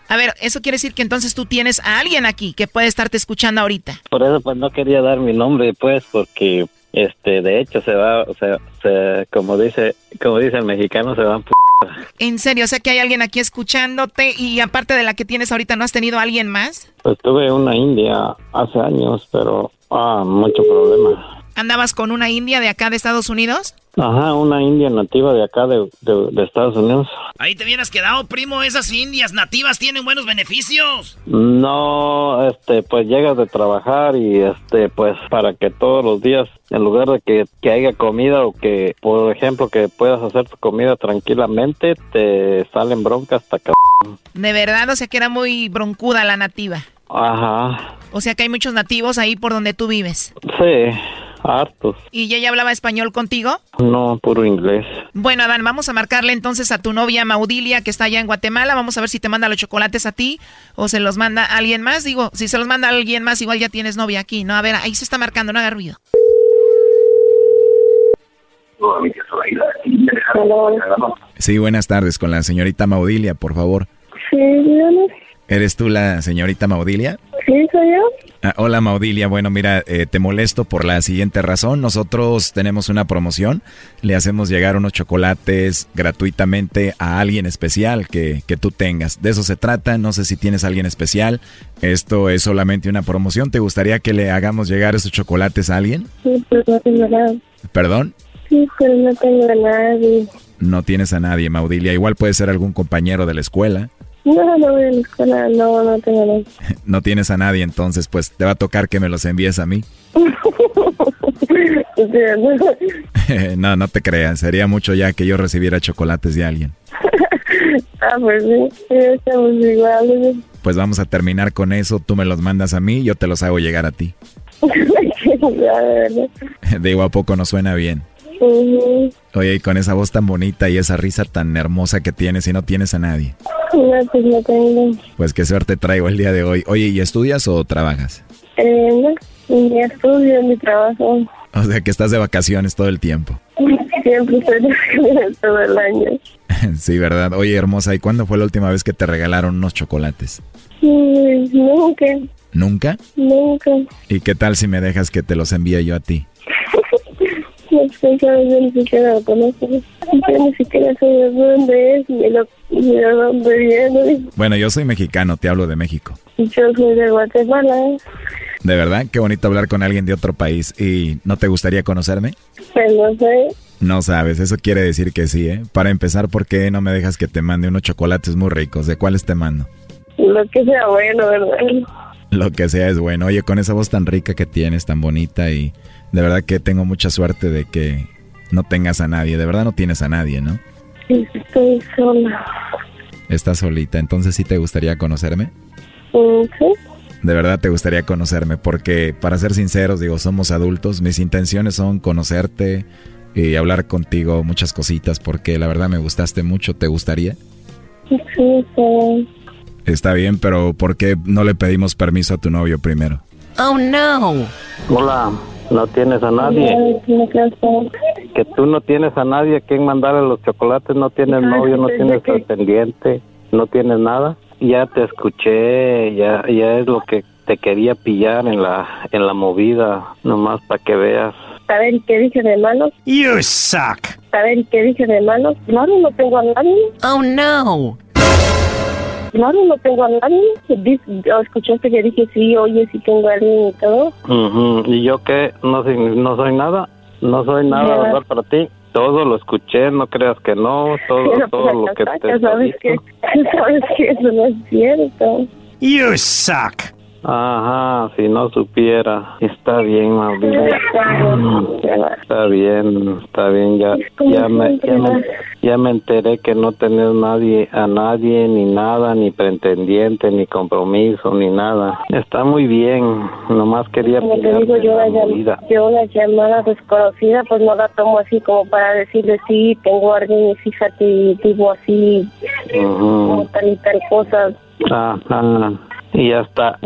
A ver, eso quiere decir que entonces tú tienes a alguien aquí que puede estarte escuchando ahorita. por eso pues no quería dar mi nombre pues porque este de hecho se va, o sea, se, como dice, como dice el mexicano se van p En serio, o sea que hay alguien aquí escuchándote y aparte de la que tienes ahorita, ¿no has tenido alguien más? Pues tuve una india hace años, pero ah, mucho problema. ¿Andabas con una india de acá de Estados Unidos? Ajá, una india nativa de acá de, de, de Estados Unidos. Ahí te hubieras quedado, primo. Esas indias nativas tienen buenos beneficios. No, este, pues llegas de trabajar y este, pues para que todos los días, en lugar de que, que haya comida o que, por ejemplo, que puedas hacer tu comida tranquilamente, te salen broncas hasta acá. De verdad, o sea que era muy broncuda la nativa. Ajá, O sea que hay muchos nativos ahí por donde tú vives. sí, hartos. ¿Y ella hablaba español contigo? No, puro inglés. Bueno, Adán, vamos a marcarle entonces a tu novia Maudilia, que está allá en Guatemala. Vamos a ver si te manda los chocolates a ti o se los manda a alguien más. Digo, si se los manda a alguien más, igual ya tienes novia aquí, ¿no? A ver, ahí se está marcando, no haga ruido. Sí, buenas tardes con la señorita Maudilia, por favor. Sí, dígame. ¿Eres tú la señorita Maudilia? Sí, soy yo. Ah, hola Maudilia, bueno mira, eh, te molesto por la siguiente razón. Nosotros tenemos una promoción, le hacemos llegar unos chocolates gratuitamente a alguien especial que, que tú tengas. De eso se trata, no sé si tienes a alguien especial. Esto es solamente una promoción. ¿Te gustaría que le hagamos llegar esos chocolates a alguien? Sí, pero no tengo nada. ¿Perdón? Sí, pero no tengo a nadie. No tienes a nadie, Maudilia. Igual puede ser algún compañero de la escuela. No, no voy a la escuela, no, no tengo. No tienes a nadie, entonces pues te va a tocar que me los envíes a mí. no, no te creas. Sería mucho ya que yo recibiera chocolates de alguien. ah, pues sí, estamos iguales. Pues vamos a terminar con eso. Tú me los mandas a mí, yo te los hago llegar a ti. Digo, ¿a poco no suena bien? Ujú. Oye, y con esa voz tan bonita y esa risa tan hermosa que tienes y no tienes a nadie. No, pues no tengo. Pues qué suerte traigo el día de hoy. Oye, ¿y estudias o trabajas? Eh, no, ni estudio, ni trabajo. O sea, que estás de vacaciones todo el tiempo. Siempre estoy de vacaciones todo el año. sí, ¿verdad? Oye, hermosa, ¿y cuándo fue la última vez que te regalaron unos chocolates? Mm, Nunca, ¿Nunca? nunca. ¿Y qué tal si me dejas que te los envíe yo a ti? No sé, sabes, yo ni siquiera lo conozco. Yo ni siquiera sé de dónde es, ni, lo, ni de dónde viene. Bueno, yo soy mexicano, te hablo de México. Yo soy de Guatemala. De verdad, qué bonito hablar con alguien de otro país. ¿Y no te gustaría conocerme? Pues no sé. No sabes, eso quiere decir que sí, ¿eh? Para empezar, ¿por qué no me dejas que te mande unos chocolates muy ricos? ¿De cuáles te mando? Lo que sea bueno, ¿verdad? Lo que sea es bueno. Oye, con esa voz tan rica que tienes, tan bonita y de verdad que tengo mucha suerte de que no tengas a nadie. De verdad no tienes a nadie, ¿no? Sí, estoy sola. Estás solita, entonces sí te gustaría conocerme. Mm, Sí, De verdad te gustaría conocerme porque, para ser sinceros, digo, somos adultos. Mis intenciones son conocerte y hablar contigo muchas cositas porque la verdad me gustaste mucho. ¿Te gustaría? sí, sí. Está bien, pero ¿por qué no le pedimos permiso a tu novio primero? Oh no. Hola, no tienes a nadie. Que tú no tienes a nadie a quien mandarle los chocolates, no tienes novio, no tienes pretendiente, no tienes nada. Ya te escuché, ya, ya es lo que te quería pillar en la, en la movida, nomás para que veas. Ver, ¿qué dije de malo? You suck. Ver, ¿qué dije de malo? Claro, no tengo a nadie. Oh no. Claro, no tengo a nadie. ¿Escuchaste que dije sí, oye, sí tengo a alguien y todo? Ujú, ¿Y yo qué? ¿No soy, no soy nada? ¿No soy nada, Ya. verdad, para ti? Todo lo escuché, no creas que no, todo, Pero todo pues lo que te ya sabes que, sabes que eso no es cierto. You suck. Ajá, si no supiera. Está bien, Mauricio. Está bien, está bien, ya, ya me, ya me, ya me enteré que no tenés nadie, a nadie, ni nada, ni pretendiente, ni compromiso, ni nada. Está muy bien, nomás quería Como te digo, yo la la, llam- yo la llamada desconocida, pues no la tomo así como para decirle sí, tengo a alguien y fíjate, digo así, como tal y tal cosa. Ajá. Y hasta,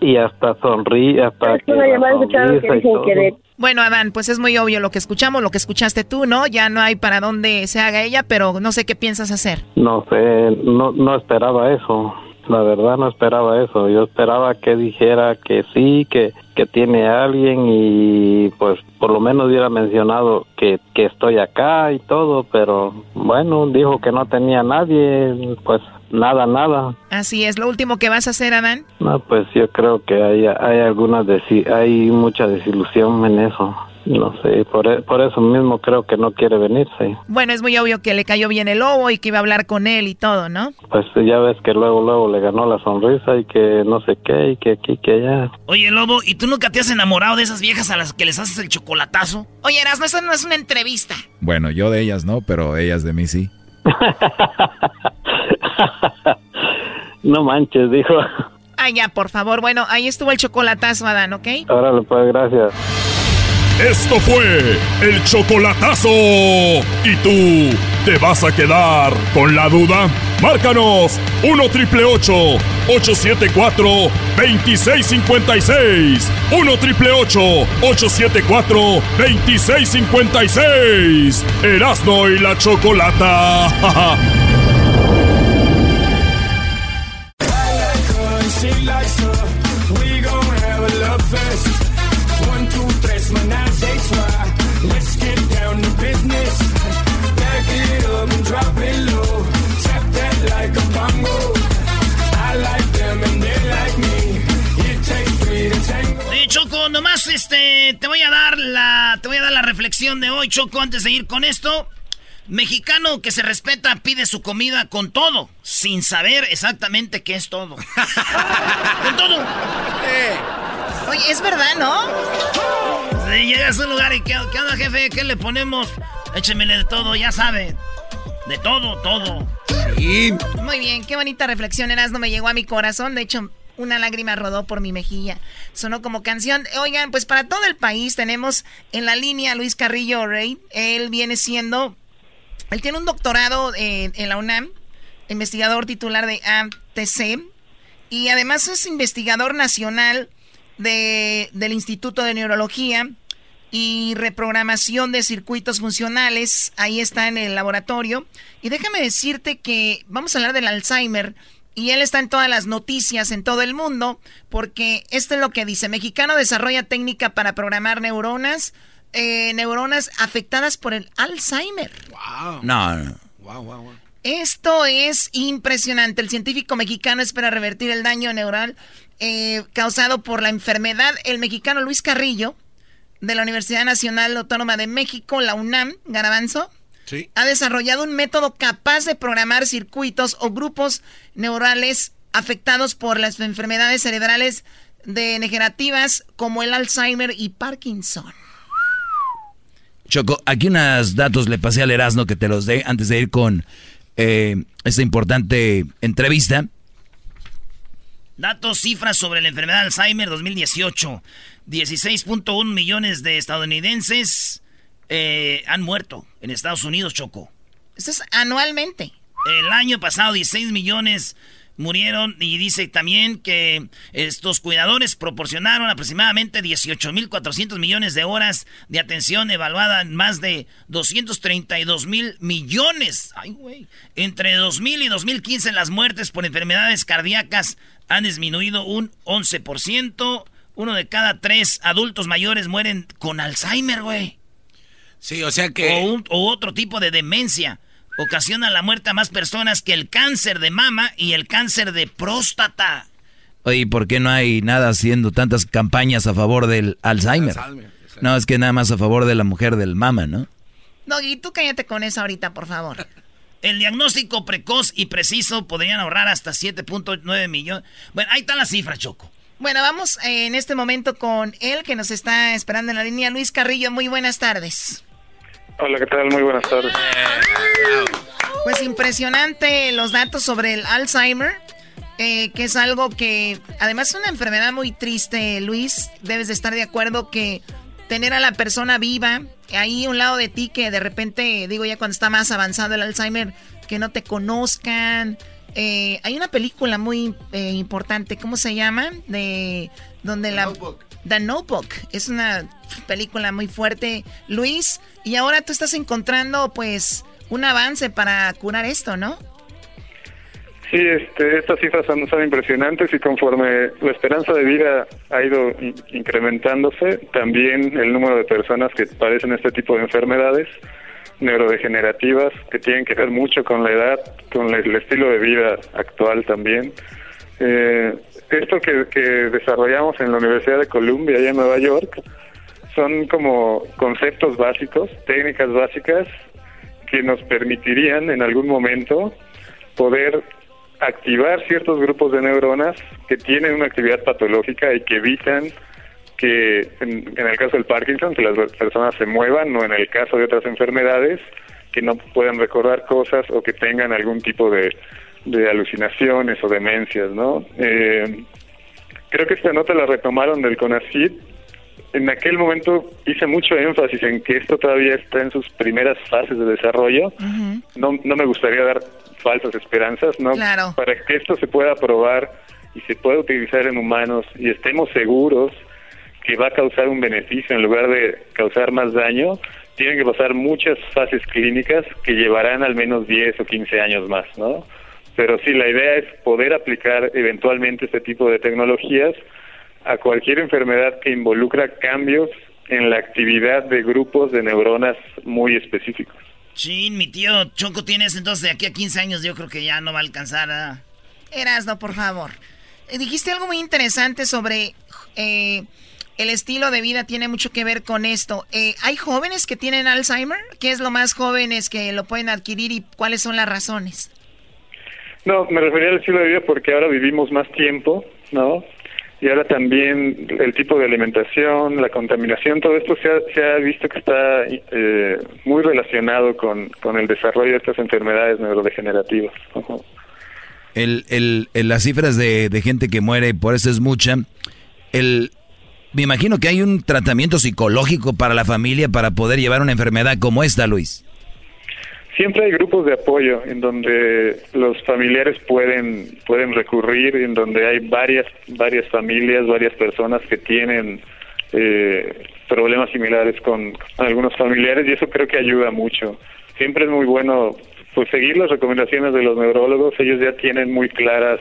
y hasta sonríe, hasta que una llamada que dicen que Bueno, Adán, pues es muy obvio lo que escuchamos, lo que escuchaste tú, ¿no? Ya no hay para dónde se haga ella, pero no sé qué piensas hacer. No sé, no, no esperaba eso. La verdad no esperaba eso. Yo esperaba que dijera que sí, que, que tiene a alguien y pues por lo menos hubiera mencionado que, que estoy acá y todo, pero bueno, dijo que no tenía a nadie, pues nada, nada. Así es, lo último que vas a hacer, Adán. No, pues yo creo que hay, hay algunas, desi- hay mucha desilusión en eso. No sé, por, e- por eso mismo creo que no quiere venirse. Bueno, es muy obvio que le cayó bien el lobo y que iba a hablar con él y todo, ¿no? Pues ya ves que luego, luego le ganó la sonrisa y que no sé qué, y que aquí, que allá. Oye, Lobo, ¿y tú nunca te has enamorado de esas viejas a las que les haces el chocolatazo? Oye, Erasmo, eso no es una entrevista. Bueno, yo de ellas no, pero ellas de mí sí. No manches, dijo. Ay, ya, por favor. Bueno, ahí estuvo el chocolatazo, Adán, ¿ok? Órale, pues, gracias. Esto fue el chocolatazo. ¿Y tú ¿Te vas a quedar con la duda? Márcanos 1 triple 874 2656. 1 triple 874 2656. Erasno y la chocolata. de hoy, Choco, antes de ir con esto. Mexicano que se respeta pide su comida con todo, sin saber exactamente qué es todo. con todo. Oye, es verdad, ¿no? Si llegas a un lugar y ¿qué, qué onda, jefe? ¿Qué le ponemos? Échemele de todo, ya sabe. De todo, todo. Muy bien, qué bonita reflexión, Erasmo, me llegó a mi corazón. De hecho, una lágrima rodó por mi mejilla. Sonó como canción. Oigan, pues para todo el país tenemos en la línea a Luis Carrillo Rey. Él viene siendo... Él tiene un doctorado eh, en la UNAM, investigador titular de ATC, y además es investigador nacional de, del Instituto de Neurología y reprogramación de circuitos funcionales. Ahí está en el laboratorio. Y déjame decirte que vamos a hablar del Alzheimer. Y él está en todas las noticias en todo el mundo, porque esto es lo que dice. Mexicano desarrolla técnica para programar neuronas, eh, neuronas afectadas por el Alzheimer. No, no. Esto es impresionante. El científico mexicano espera revertir el daño neural eh, causado por la enfermedad. El mexicano Luis Carrillo, de la Universidad Nacional Autónoma de México, la UNAM, Garabanzo, Sí. ha desarrollado un método capaz de programar circuitos o grupos neurales afectados por las enfermedades cerebrales degenerativas como el Alzheimer y Parkinson. Choco, aquí unos datos le pasé al Erasmo que te los dé antes de ir con eh, esta importante entrevista. Datos, cifras sobre la enfermedad de Alzheimer 2018. 16.1 millones de estadounidenses eh, han muerto en Estados Unidos, Choco. Esto es anualmente. El año pasado 16 millones murieron y dice también que estos cuidadores proporcionaron aproximadamente 18.400 millones de horas de atención evaluada en más de 232 mil millones. Ay, güey. Entre 2000 y 2015 las muertes por enfermedades cardíacas han disminuido un 11%. Uno de cada tres adultos mayores mueren con Alzheimer, güey. Sí, o sea que... O, un- o otro tipo de demencia. Ocasiona la muerte a más personas que el cáncer de mama y el cáncer de próstata. Oye, ¿y ¿por qué no hay nada haciendo tantas campañas a favor del Alzheimer? No, es que nada más a favor de la mujer del mama, ¿no? Doggy, tú cállate con eso ahorita, por favor. El diagnóstico precoz y preciso podrían ahorrar hasta 7.9 millones. Bueno, ahí está la cifra, Choco. Bueno, vamos eh, en este momento con él que nos está esperando en la línea. Luis Carrillo, muy buenas tardes. Hola, ¿qué tal? Muy buenas tardes. Pues impresionante los datos sobre el Alzheimer, eh, que es algo que además es una enfermedad muy triste, Luis. Debes de estar de acuerdo que tener a la persona viva ahí un lado de ti, que de repente, digo ya cuando está más avanzado el Alzheimer, que no te conozcan. Eh, hay una película muy eh, importante, ¿cómo se llama? De donde la The Notebook es una película muy fuerte, Luis. Y ahora tú estás encontrando, pues, un avance para curar esto, ¿no? Sí, este, estas cifras son, son impresionantes y conforme la esperanza de vida ha ido in- incrementándose, también el número de personas que padecen este tipo de enfermedades neurodegenerativas que tienen que ver mucho con la edad, con el estilo de vida actual también. Eh, esto que, que desarrollamos en la Universidad de Columbia, allá en Nueva York, son como conceptos básicos, técnicas básicas que nos permitirían en algún momento poder activar ciertos grupos de neuronas que tienen una actividad patológica y que evitan que en, en el caso del Parkinson que las personas se muevan o en el caso de otras enfermedades que no puedan recordar cosas o que tengan algún tipo de, de alucinaciones o demencias, ¿no? Eh, creo que esta nota la retomaron del CONACYT en aquel momento hice mucho énfasis en que esto todavía está en sus primeras fases de desarrollo. No, no me gustaría dar falsas esperanzas, ¿no? Claro. Para que esto se pueda probar y se pueda utilizar en humanos y estemos seguros que va a causar un beneficio en lugar de causar más daño, tienen que pasar muchas fases clínicas que llevarán al menos 10 o 15 años más, ¿no? Pero sí, la idea es poder aplicar eventualmente este tipo de tecnologías a cualquier enfermedad que involucra cambios en la actividad de grupos de neuronas muy específicos. Chin, mi tío Choco tienes entonces de aquí a 15 años yo creo que ya no va a alcanzar a... Erasno, por favor. Eh, Dijiste algo muy interesante sobre eh, el estilo de vida tiene mucho que ver con esto. Eh, ¿Hay jóvenes que tienen Alzheimer? ¿Qué es lo más jóvenes que lo pueden adquirir y cuáles son las razones? No, me refería al estilo de vida porque ahora vivimos más tiempo, ¿no? Y ahora también el tipo de alimentación, la contaminación, todo esto se ha, visto que está eh, muy relacionado con, con el desarrollo de estas enfermedades neurodegenerativas. El, el- las cifras de, de gente que muere, por eso es mucha. El, me imagino que hay un tratamiento psicológico para la familia para poder llevar una enfermedad como esta, Luis. Siempre hay grupos de apoyo en donde los familiares pueden pueden recurrir, en donde hay varias varias familias, varias personas que tienen eh, problemas similares con algunos familiares y eso creo que ayuda mucho. Siempre es muy bueno pues seguir las recomendaciones de los neurólogos, ellos ya tienen muy claras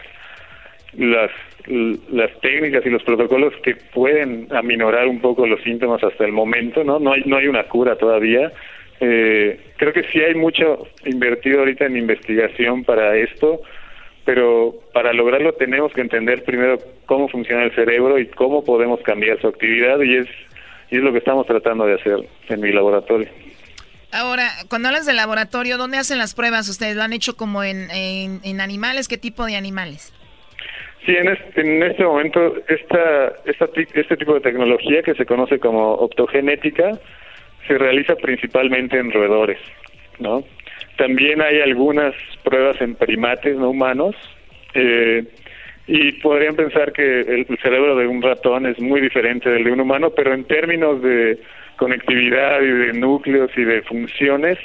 las las técnicas y los protocolos que pueden aminorar un poco los síntomas hasta el momento, ¿no? No hay no hay una cura todavía. Eh, creo que sí hay mucho invertido ahorita en investigación para esto, pero para lograrlo tenemos que entender primero cómo funciona el cerebro y cómo podemos cambiar su actividad y es y es lo que estamos tratando de hacer en mi laboratorio. Ahora, cuando hablas de laboratorio, ¿dónde hacen las pruebas ustedes? ¿Lo han hecho como en, en, en animales? ¿Qué tipo de animales? Sí, en este, en este momento esta, esta este tipo de tecnología que se conoce como optogenética se realiza principalmente en roedores, ¿no? También hay algunas pruebas en primates no humanos eh, y podrían pensar que el, cerebro de un ratón es muy diferente del de un humano, pero en términos de conectividad y de núcleos y de funciones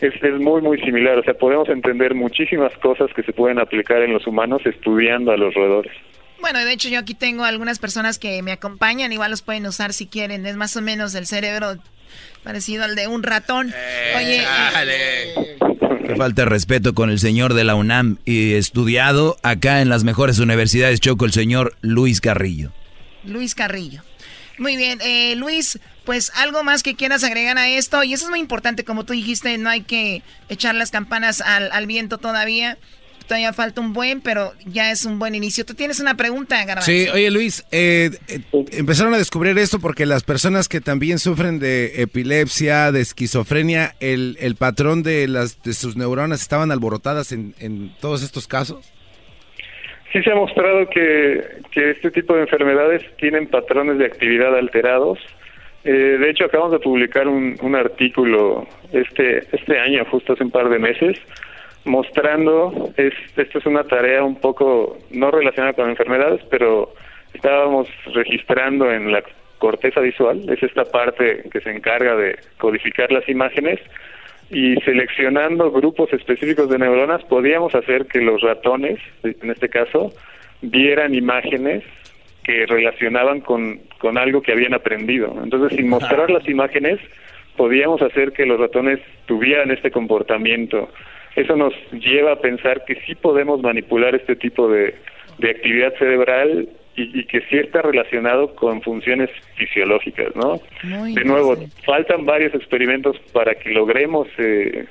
es, es muy muy similar. O sea, podemos entender muchísimas cosas que se pueden aplicar en los humanos estudiando a los roedores. Bueno, de hecho yo aquí tengo algunas personas que me acompañan, igual los pueden usar si quieren, es más o menos el cerebro parecido al de un ratón. Oye, Que falta de respeto con el señor de la UNAM y estudiado acá en las mejores universidades, Choco, el señor Luis Carrillo. Luis Carrillo. Muy bien, eh, Luis, pues algo más que quieras agregar a esto, y eso es muy importante, como tú dijiste, no hay que echar las campanas al, al viento todavía, todavía falta un buen, pero ya es un buen inicio. ¿Tú tienes una pregunta, Garbanzo? Sí, oye Luis, eh, eh, empezaron a descubrir esto porque las personas que también sufren de epilepsia, de esquizofrenia, el, el patrón de las de sus neuronas estaban alborotadas en, en todos estos casos. Sí se ha mostrado que, que este tipo de enfermedades tienen patrones de actividad alterados. Eh, de hecho, acabamos de publicar un, un artículo este, este año, justo hace un par de meses, mostrando, es, esto es una tarea un poco no relacionada con enfermedades, pero estábamos registrando en la corteza visual, es esta parte que se encarga de codificar las imágenes, y seleccionando grupos específicos de neuronas podíamos hacer que los ratones, en este caso, vieran imágenes que relacionaban con, con algo que habían aprendido. Entonces, sin mostrar las imágenes, podíamos hacer que los ratones tuvieran este comportamiento. Eso nos lleva a pensar que sí podemos manipular este tipo de, de actividad cerebral y, y que sí está relacionado con funciones fisiológicas, ¿no? de nuevo, faltan varios experimentos para que logremos eh,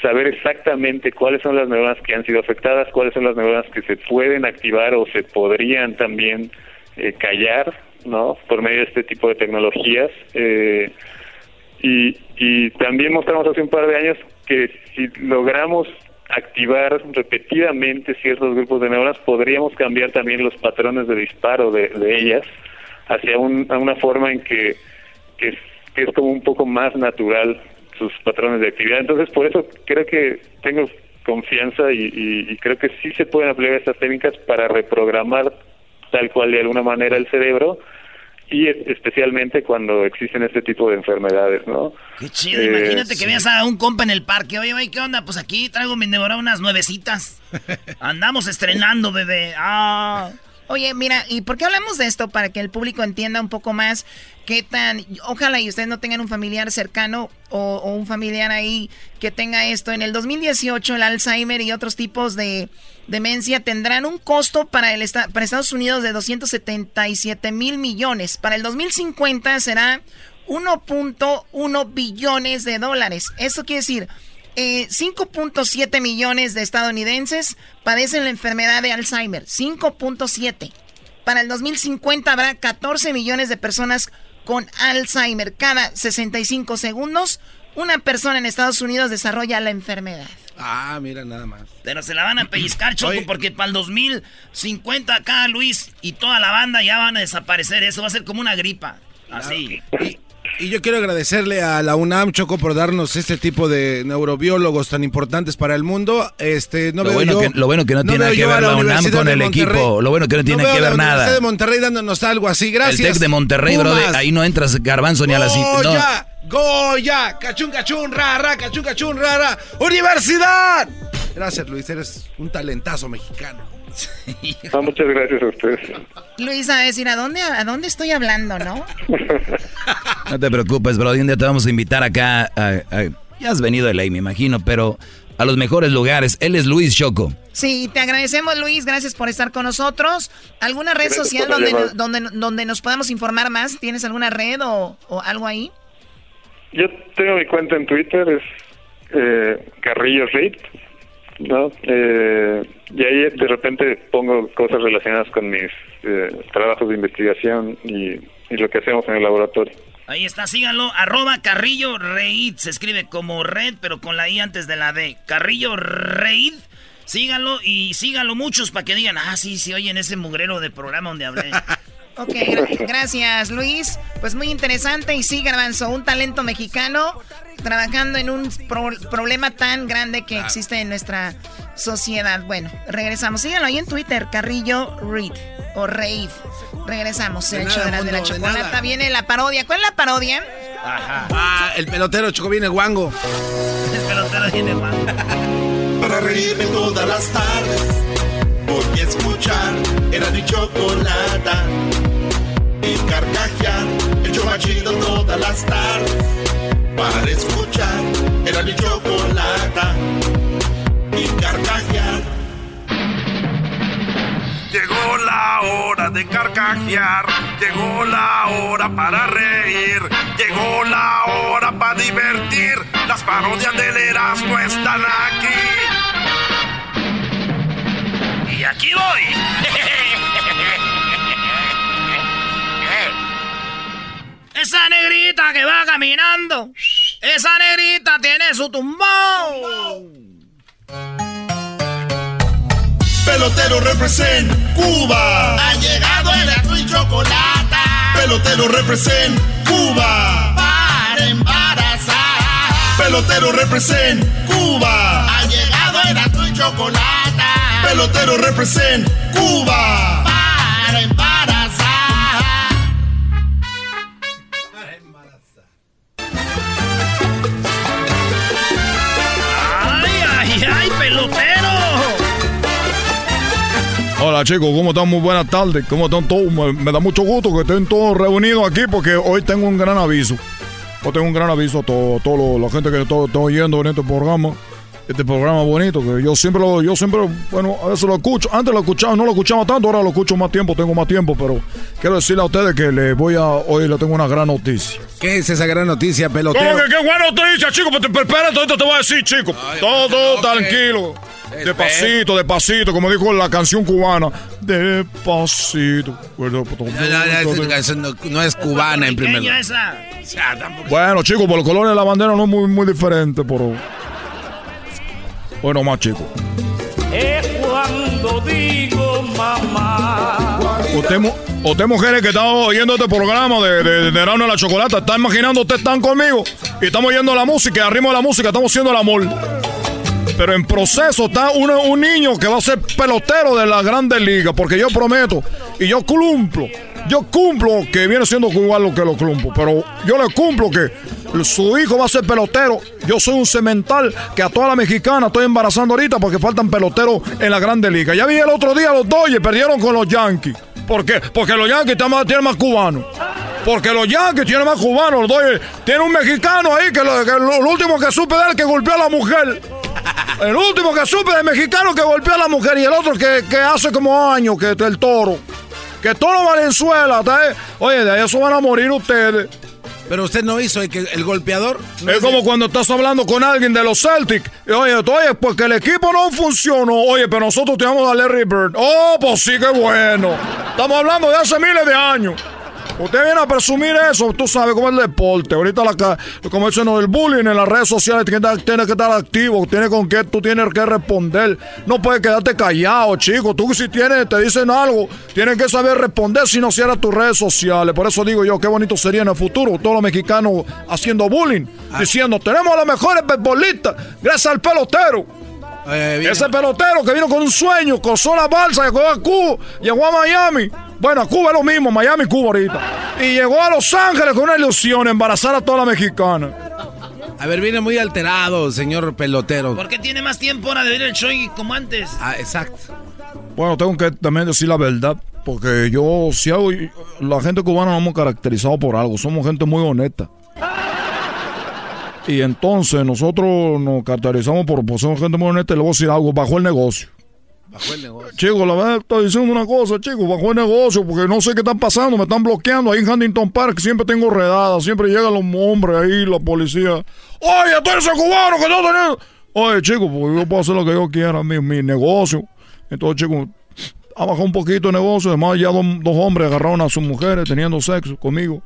saber exactamente cuáles son las neuronas que han sido afectadas, cuáles son las neuronas que se pueden activar o se podrían también eh, callar, ¿no? Por medio de este tipo de tecnologías. Eh, y, y también mostramos hace un par de años que si logramos activar repetidamente ciertos grupos de neuronas, podríamos cambiar también los patrones de disparo de, ellas hacia un- a una forma en que, que es como un poco más natural sus patrones de actividad. Entonces, por eso creo que tengo confianza y, y- y creo que sí se pueden aplicar estas técnicas para reprogramar tal cual de alguna manera el cerebro y es- especialmente cuando existen este tipo de enfermedades, ¿no? Qué chido, Eh, imagínate que sí. veas a un compa en el parque. Oye, güey, ¿qué onda? Pues aquí traigo mi nevera unas nuevecitas. Andamos estrenando, bebé. Ah. Oye, mira, ¿y por qué hablamos de esto? Para que el público entienda un poco más qué tan... Ojalá y ustedes no tengan un familiar cercano o, un familiar ahí que tenga esto. En el 2018 el Alzheimer y otros tipos de demencia tendrán un costo para, el para Estados Unidos de 277 mil millones. Para el 2050 será 1.1 billones de dólares. Eso quiere decir... eh, 5.7 millones de estadounidenses padecen la enfermedad de Alzheimer. 5.7. Para el 2050 habrá 14 millones de personas con Alzheimer. Cada 65 segundos, una persona en Estados Unidos desarrolla la enfermedad. Ah, mira, nada más. Pero se la van a pellizcar, Choco, porque para el 2050 acá, Luis, y toda la banda ya van a desaparecer. Eso va a ser como una gripa. Así. Y yo quiero agradecerle a la UNAM, Choco, por darnos este tipo de neurobiólogos tan importantes para el mundo. Este, no Lo veo bueno yo- que- lo bueno que no tiene veo nada que ver la UNAM Universidad con el Monterrey. equipo. Lo bueno que no tiene veo que la ver nada. Universidad de Monterrey dándonos algo así, gracias. El Tec de Monterrey, bro, ahí no entras garbanzo ni a la cita. No. Goya, Goya, cachún, cachún, ra, ra, cachún, cachún, ra, ra. ¡Universidad! Gracias, Luis, eres un talentazo mexicano. Ah, muchas gracias a ustedes. Luis va a decir, ¿a dónde, ¿a dónde estoy hablando, no? No te preocupes, bro. Un día te vamos a invitar acá. a- a- ya has venido de ley, me imagino, pero a los mejores lugares. Él es Luis Choco. Sí, te agradecemos, Luis. Gracias por estar con nosotros. ¿Alguna red Gracias social donde, donde, donde nos podamos informar más? ¿Tienes alguna red o, o algo ahí? Yo tengo mi cuenta en Twitter, es eh, Carrillo Reid, ¿no? Eh, y ahí de repente pongo cosas relacionadas con mis eh, trabajos de investigación y, y lo que hacemos en el laboratorio. Ahí está, síganlo. Arroba Carrillo Reid. Se escribe como red, pero con la I antes de la D. Carrillo Reid. Síganlo y síganlo muchos para que digan, ah, sí, sí, oyen ese mugrero de programa donde hablé. Ok, gra- gracias Luis. Pues muy interesante y sí, Garbanzo, un talento mexicano trabajando en un pro- problema tan grande que existe en nuestra sociedad. Bueno, regresamos. Síganlo ahí en Twitter, Carrillo Reid o Reid. Regresamos. De el nada, show de la, de la mundo, de chocolata nada. viene la parodia. ¿Cuál es la parodia? Ah, el pelotero Choco viene guango. El pelotero viene guango. Para reírme todas las tardes, escuchar era mi chocolata. Y carcajear, el show más chido todas las tardes. Para escuchar era mi chocolata. Y carcajear. Llegó la hora de carcajear, llegó la hora para reír, llegó la hora para divertir. Las parodias del Erasmo están aquí. Aquí voy. Esa negrita que va caminando. Esa negrita tiene su tumbón. Pelotero represent Cuba. Ha llegado el azul y chocolate. Pelotero represent Cuba. Para embarazar. Pelotero represent Cuba. Ha llegado el azul y chocolate. Pelotero represent Cuba. Para embarazar. ¡Ay, ay, ay, pelotero! Hola chicos, ¿cómo están? Muy buenas tardes. ¿Cómo están todos? Me, me da mucho gusto que estén todos reunidos aquí porque hoy tengo un gran aviso. Hoy tengo un gran aviso a todo, todo la gente que está oyendo en este programa. Este programa bonito que yo siempre lo, yo siempre, bueno, a veces lo escucho. Antes lo escuchaba, no lo escuchaba tanto, ahora lo escucho más tiempo, tengo más tiempo, pero quiero decirle a ustedes que le voy a, hoy le tengo una gran noticia. ¿Qué es esa gran noticia, pelotero? ¿Cómo que qué buena noticia, chico? Pero, pero espérate, ahorita te voy a decir, chico. todo, todo tranquilo. Despacito, despacito, como dijo la canción cubana. Despacito. Ya, ya, esa canción no, no es cubana en primer lugar. esa. Bueno, chicos, por los colores de la bandera no es muy, muy diferente, pero. Bueno, más chicos. Es cuando digo mamá. Usted, mu- usted mujeres que están oyendo este programa de, de, de Verano de la Chocolata, ¿está imaginando ustedes están conmigo? Y estamos oyendo la música, y arriba de la música estamos haciendo el amor. Pero en proceso está uno- un niño que va a ser pelotero de la Grandes Ligas, porque yo prometo y yo cumplo yo cumplo que viene siendo lo que lo cumplo, pero yo le cumplo que su hijo va a ser pelotero. Yo soy un cemental que a toda la mexicana estoy embarazando ahorita porque faltan peloteros en la Grande Liga. Ya vi el otro día los Dodgers perdieron con los Yankees. ¿Por qué? Porque los Yankees tienen más, cubanos. Porque los Yankees tienen más cubanos. Los Dodgers tienen un mexicano ahí que lo, que último que supe de él que golpeó a la mujer. El último que supe del mexicano que golpeó a la mujer y el otro que, que hace como años que el toro. Que Toro Valenzuela, eh. oye, de eso van a morir ustedes. Pero usted no hizo el, que, el golpeador. Es como cuando estás hablando con alguien de los Celtics. Y, oye, oye, pues que el equipo no funcionó. Oye, pero nosotros tenemos a Larry Bird. Oh, pues sí, que bueno. Estamos hablando de hace miles de años. Usted viene a presumir eso, tú sabes cómo es el deporte. Ahorita, la, como dicen, el bullying en las redes sociales tiene, que- estar activo, tiene con qué tú tienes que responder. No puedes quedarte callado, chico. Tú si tienes, te dicen algo, tienes que saber responder si no cierras tus redes sociales. Por eso digo yo, qué bonito sería en el futuro todos los mexicanos haciendo bullying, diciendo, tenemos a los mejores beisbolistas, gracias al pelotero. Ese pelotero que vino con un sueño, cruzó la balsa, llegó a Cuba, llegó a Miami. Bueno, a Cuba es lo mismo, Miami, Cuba ahorita. Y llegó a Los Ángeles con una ilusión, embarazar a toda la mexicana. A ver, viene muy alterado, señor pelotero. ¿Por qué tiene más tiempo ahora de ver el show y como antes? Ah, exacto. Bueno, tengo que también decir la verdad, porque yo, si hago, la gente cubana nos hemos caracterizado por algo, somos gente muy honesta. Y entonces nosotros nos caracterizamos por, por ser gente muy honesta y luego si algo bajo el negocio. Bajó el negocio. Chicos, la verdad estoy diciendo una cosa, chicos, bajo el negocio, porque no sé qué están pasando, me están bloqueando ahí en Huntington Park, siempre tengo redadas, siempre llegan los hombres ahí, la policía. Oye, tú eres el cubano que no tenés. Oye, chicos, pues yo puedo hacer lo que yo quiera, mi, mi negocio. Entonces, chicos, ha bajado un poquito el negocio, además ya dos, dos hombres agarraron a sus mujeres teniendo sexo conmigo.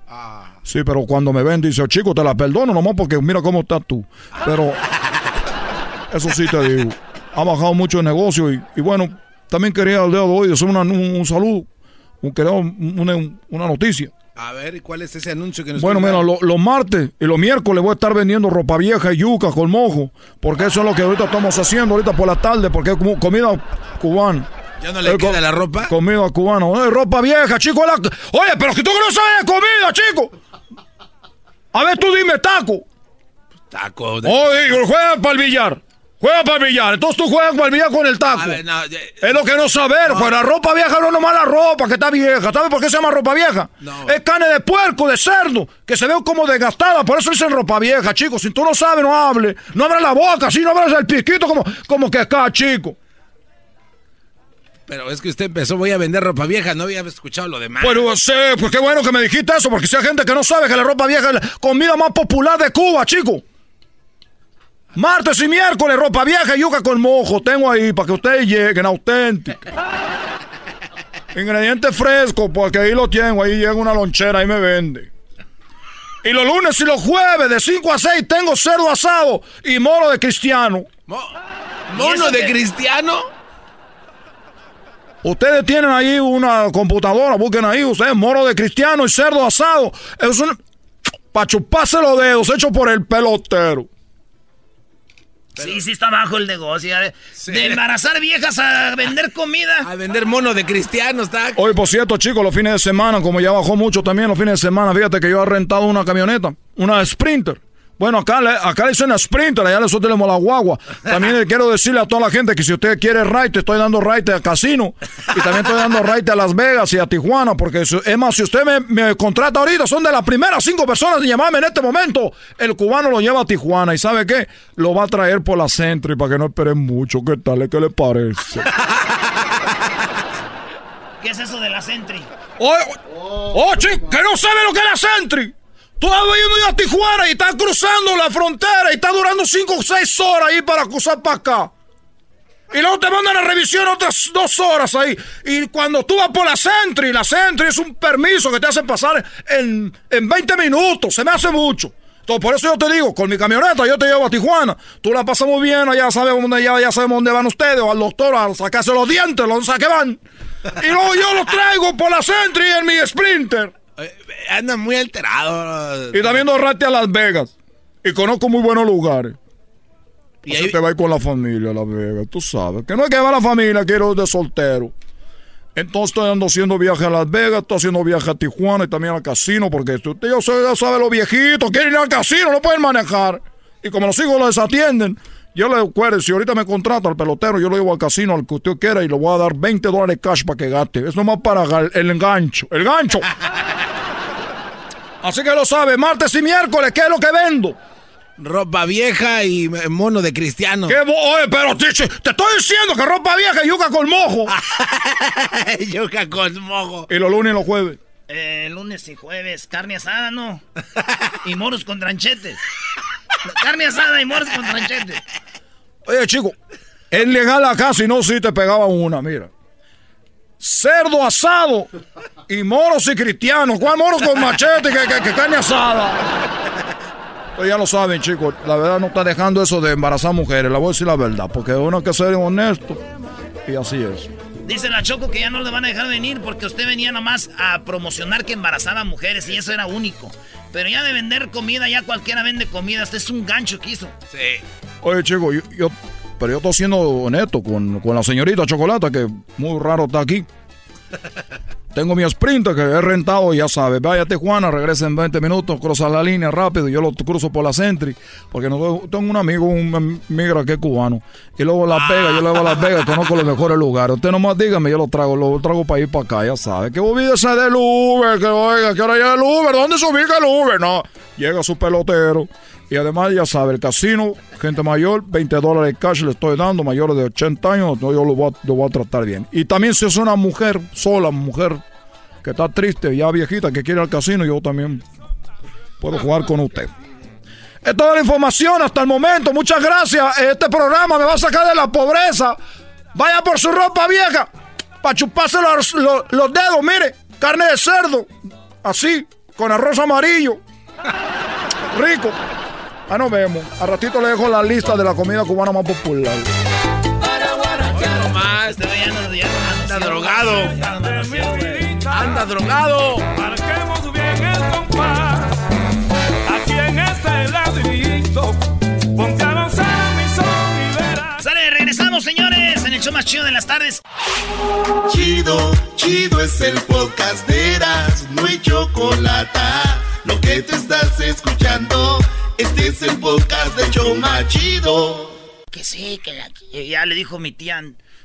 Sí, pero cuando me ven, dice, chico, te la perdono nomás porque mira cómo estás tú. Pero, eso sí te digo, ha bajado mucho el negocio y, y bueno, también quería el día de hoy hacer una- un, un saludo, un, una, una noticia. A ver, ¿y ¿cuál es ese anuncio que nos Bueno, mira, lo- los martes y los miércoles voy a estar vendiendo ropa vieja y yuca con mojo, porque eso es lo que ahorita estamos haciendo, ahorita por la tarde, porque es comida cubana. ¿Ya no le Eh, queda la ropa? Comida cubana. Ropa vieja, chico. la- Oye, pero que tú no sabes de comida, chico. A ver, tú dime, taco. Taco. de- Oye, juega para el billar. Juega para el billar. Entonces tú juegas para el billar con el taco. A ver, no, ya- Es lo que no saber, pues la ropa vieja no es nomás la ropa que está vieja. ¿Sabes por qué se llama ropa vieja? Es carne de puerco, de cerdo, que se ve como desgastada, por eso dicen ropa vieja, chicos. Si tú no sabes, no hable. No abras la boca, así no abras el piquito como, como que acá, chico. Pero es que usted empezó, voy a vender ropa vieja, no había escuchado lo demás. Bueno, sí, pues qué bueno que me dijiste eso, porque si hay gente que no sabe que la ropa vieja es la comida más popular de Cuba, chico. Martes y miércoles, ropa vieja y yuca con mojo. Tengo ahí para que ustedes lleguen auténtica. Ingredientes frescos, porque ahí lo tengo. Ahí llega una lonchera y me vende. Y los lunes y los jueves, de 5 a 6, tengo cerdo asado y moro de cristiano. ¿Mono de cristiano? Ustedes tienen ahí una computadora, busquen ahí, ustedes, moro de cristiano y cerdo asado. Es un. Para chuparse los dedos, hecho por el pelotero. Sí, sí está bajo el negocio. De, de embarazar viejas a vender comida. A vender mono de cristiano, está. Hoy, por cierto, chicos, los fines de semana, como ya bajó mucho también los fines de semana, fíjate que yo he rentado una camioneta, una Sprinter. Bueno, acá le, acá le dicen Sprinter, allá nosotros tenemos la guagua. También le quiero decirle a toda la gente que si usted quiere ride, estoy dando ride a Casino. Y también estoy dando ride a Las Vegas y a Tijuana. Porque es más, si usted me, me contrata ahorita, son de las primeras cinco personas en llamarme en este momento. El cubano lo lleva a Tijuana. ¿Y sabe qué? Lo va a traer por la Sentry para que no esperen mucho. ¿Qué tal? ¿Qué le parece? ¿Qué es eso de la Sentry? ¡Oh, oh chico! ¡Que no sabe lo que es la Sentry! Tú has venido a Tijuana y estás cruzando la frontera y está durando 5 o 6 horas ahí para cruzar para acá. Y luego te mandan a revisión otras dos horas ahí. Y cuando tú vas por la Sentry, la Sentry es un permiso que te hacen pasar en, en 20 minutos. Se me hace mucho. Entonces, por eso yo te digo, con mi camioneta yo te llevo a Tijuana. Tú la pasas muy bien, allá sabemos dónde, ya, ya sabemos dónde van ustedes, o al doctor a sacarse los dientes, los que van. Y luego yo los traigo por la Sentry en mi Sprinter. Anda muy alterado. Y también ahorrarte a Las Vegas. Y conozco muy buenos lugares. Y ahí te va a ir con la familia a Las Vegas, tú sabes. Que no es que va la familia, quiero de soltero. Entonces estoy ando haciendo viaje a Las Vegas, estoy haciendo viaje a Tijuana y también al casino, porque usted ya sabe, ya sabe los viejitos, quieren ir al casino, no pueden manejar. Y como los hijos lo desatienden, yo le recuerdo, si ahorita me contrata al pelotero, yo lo llevo al casino, al que usted quiera, y le voy a dar 20 dólares cash para que gaste. Es nomás para el, el engancho. ¡El gancho! Así que lo sabe, martes y miércoles, ¿qué es lo que vendo? Ropa vieja y eh, mono de cristiano. ¿Qué bo- Oye, pero te, te estoy diciendo que ropa vieja y yuca con mojo. yuca con mojo. Y los lunes y los jueves. Eh, lunes y jueves, carne asada, ¿no? y moros con tranchetes. Carne asada y moros con tranchetes. Oye, chico, es legal acá, si no, sí te pegaba una, mira. Cerdo asado y moros y cristianos. ¿Cuál moros con machete que, que- que carne asada? Pues ya lo saben, chicos. La verdad no está dejando eso de embarazar mujeres. La voy a decir la verdad, porque uno hay que ser honesto. Y así es. Dice la Choco que ya no le van a dejar venir porque usted venía nomás a promocionar que embarazaba mujeres y eso era único. Pero ya de vender comida, ya cualquiera vende comida. Este es un gancho que hizo. Sí. Oye, chico, yo, yo- pero yo estoy siendo honesto con, con la señorita Chocolata, que muy raro está aquí. Tengo mi sprinter que he rentado, ya sabes. Vaya a Tijuana, regresa en 20 minutos, cruza la línea rápido. Yo lo cruzo por la Sentry, porque no, tengo un amigo, un migra que es cubano. Y luego Las Vegas, yo voy a Las Vegas, conozco los mejores lugares. Usted nomás dígame, yo lo traigo, lo traigo para ir para acá, ya sabe. Que olvídese del Uber, que oiga, que ahora llega el Uber. ¿Dónde se ubica el Uber? No, llega su pelotero. Y además, ya sabe, el casino, gente mayor, 20 dólares cash le estoy dando, mayores de 80 años, yo lo voy, a, lo voy a tratar bien. Y también si es una mujer sola, mujer que está triste, ya viejita, que quiere ir al casino, yo también puedo jugar con usted. Es toda la información hasta el momento. Muchas gracias. Este programa me va a sacar de la pobreza. Vaya por su ropa vieja. Para chuparse los- los dedos, mire. Carne de cerdo. Así, con arroz amarillo. Rico. Ah, nos vemos. A ratito le dejo la lista de la comida cubana más popular. Anda drogado. Anda drogado. Marquemos bien el compás. Aquí en este ladrillito. Ponte a mi son y verás. Sale, regresamos, señores, en el show más chido de las tardes. Chido, chido es el podcast de Eras, no hay chocolate. Lo que te estás escuchando, este es el podcast de Choma Chido. Que sí, que la... Ya le dijo mi tía,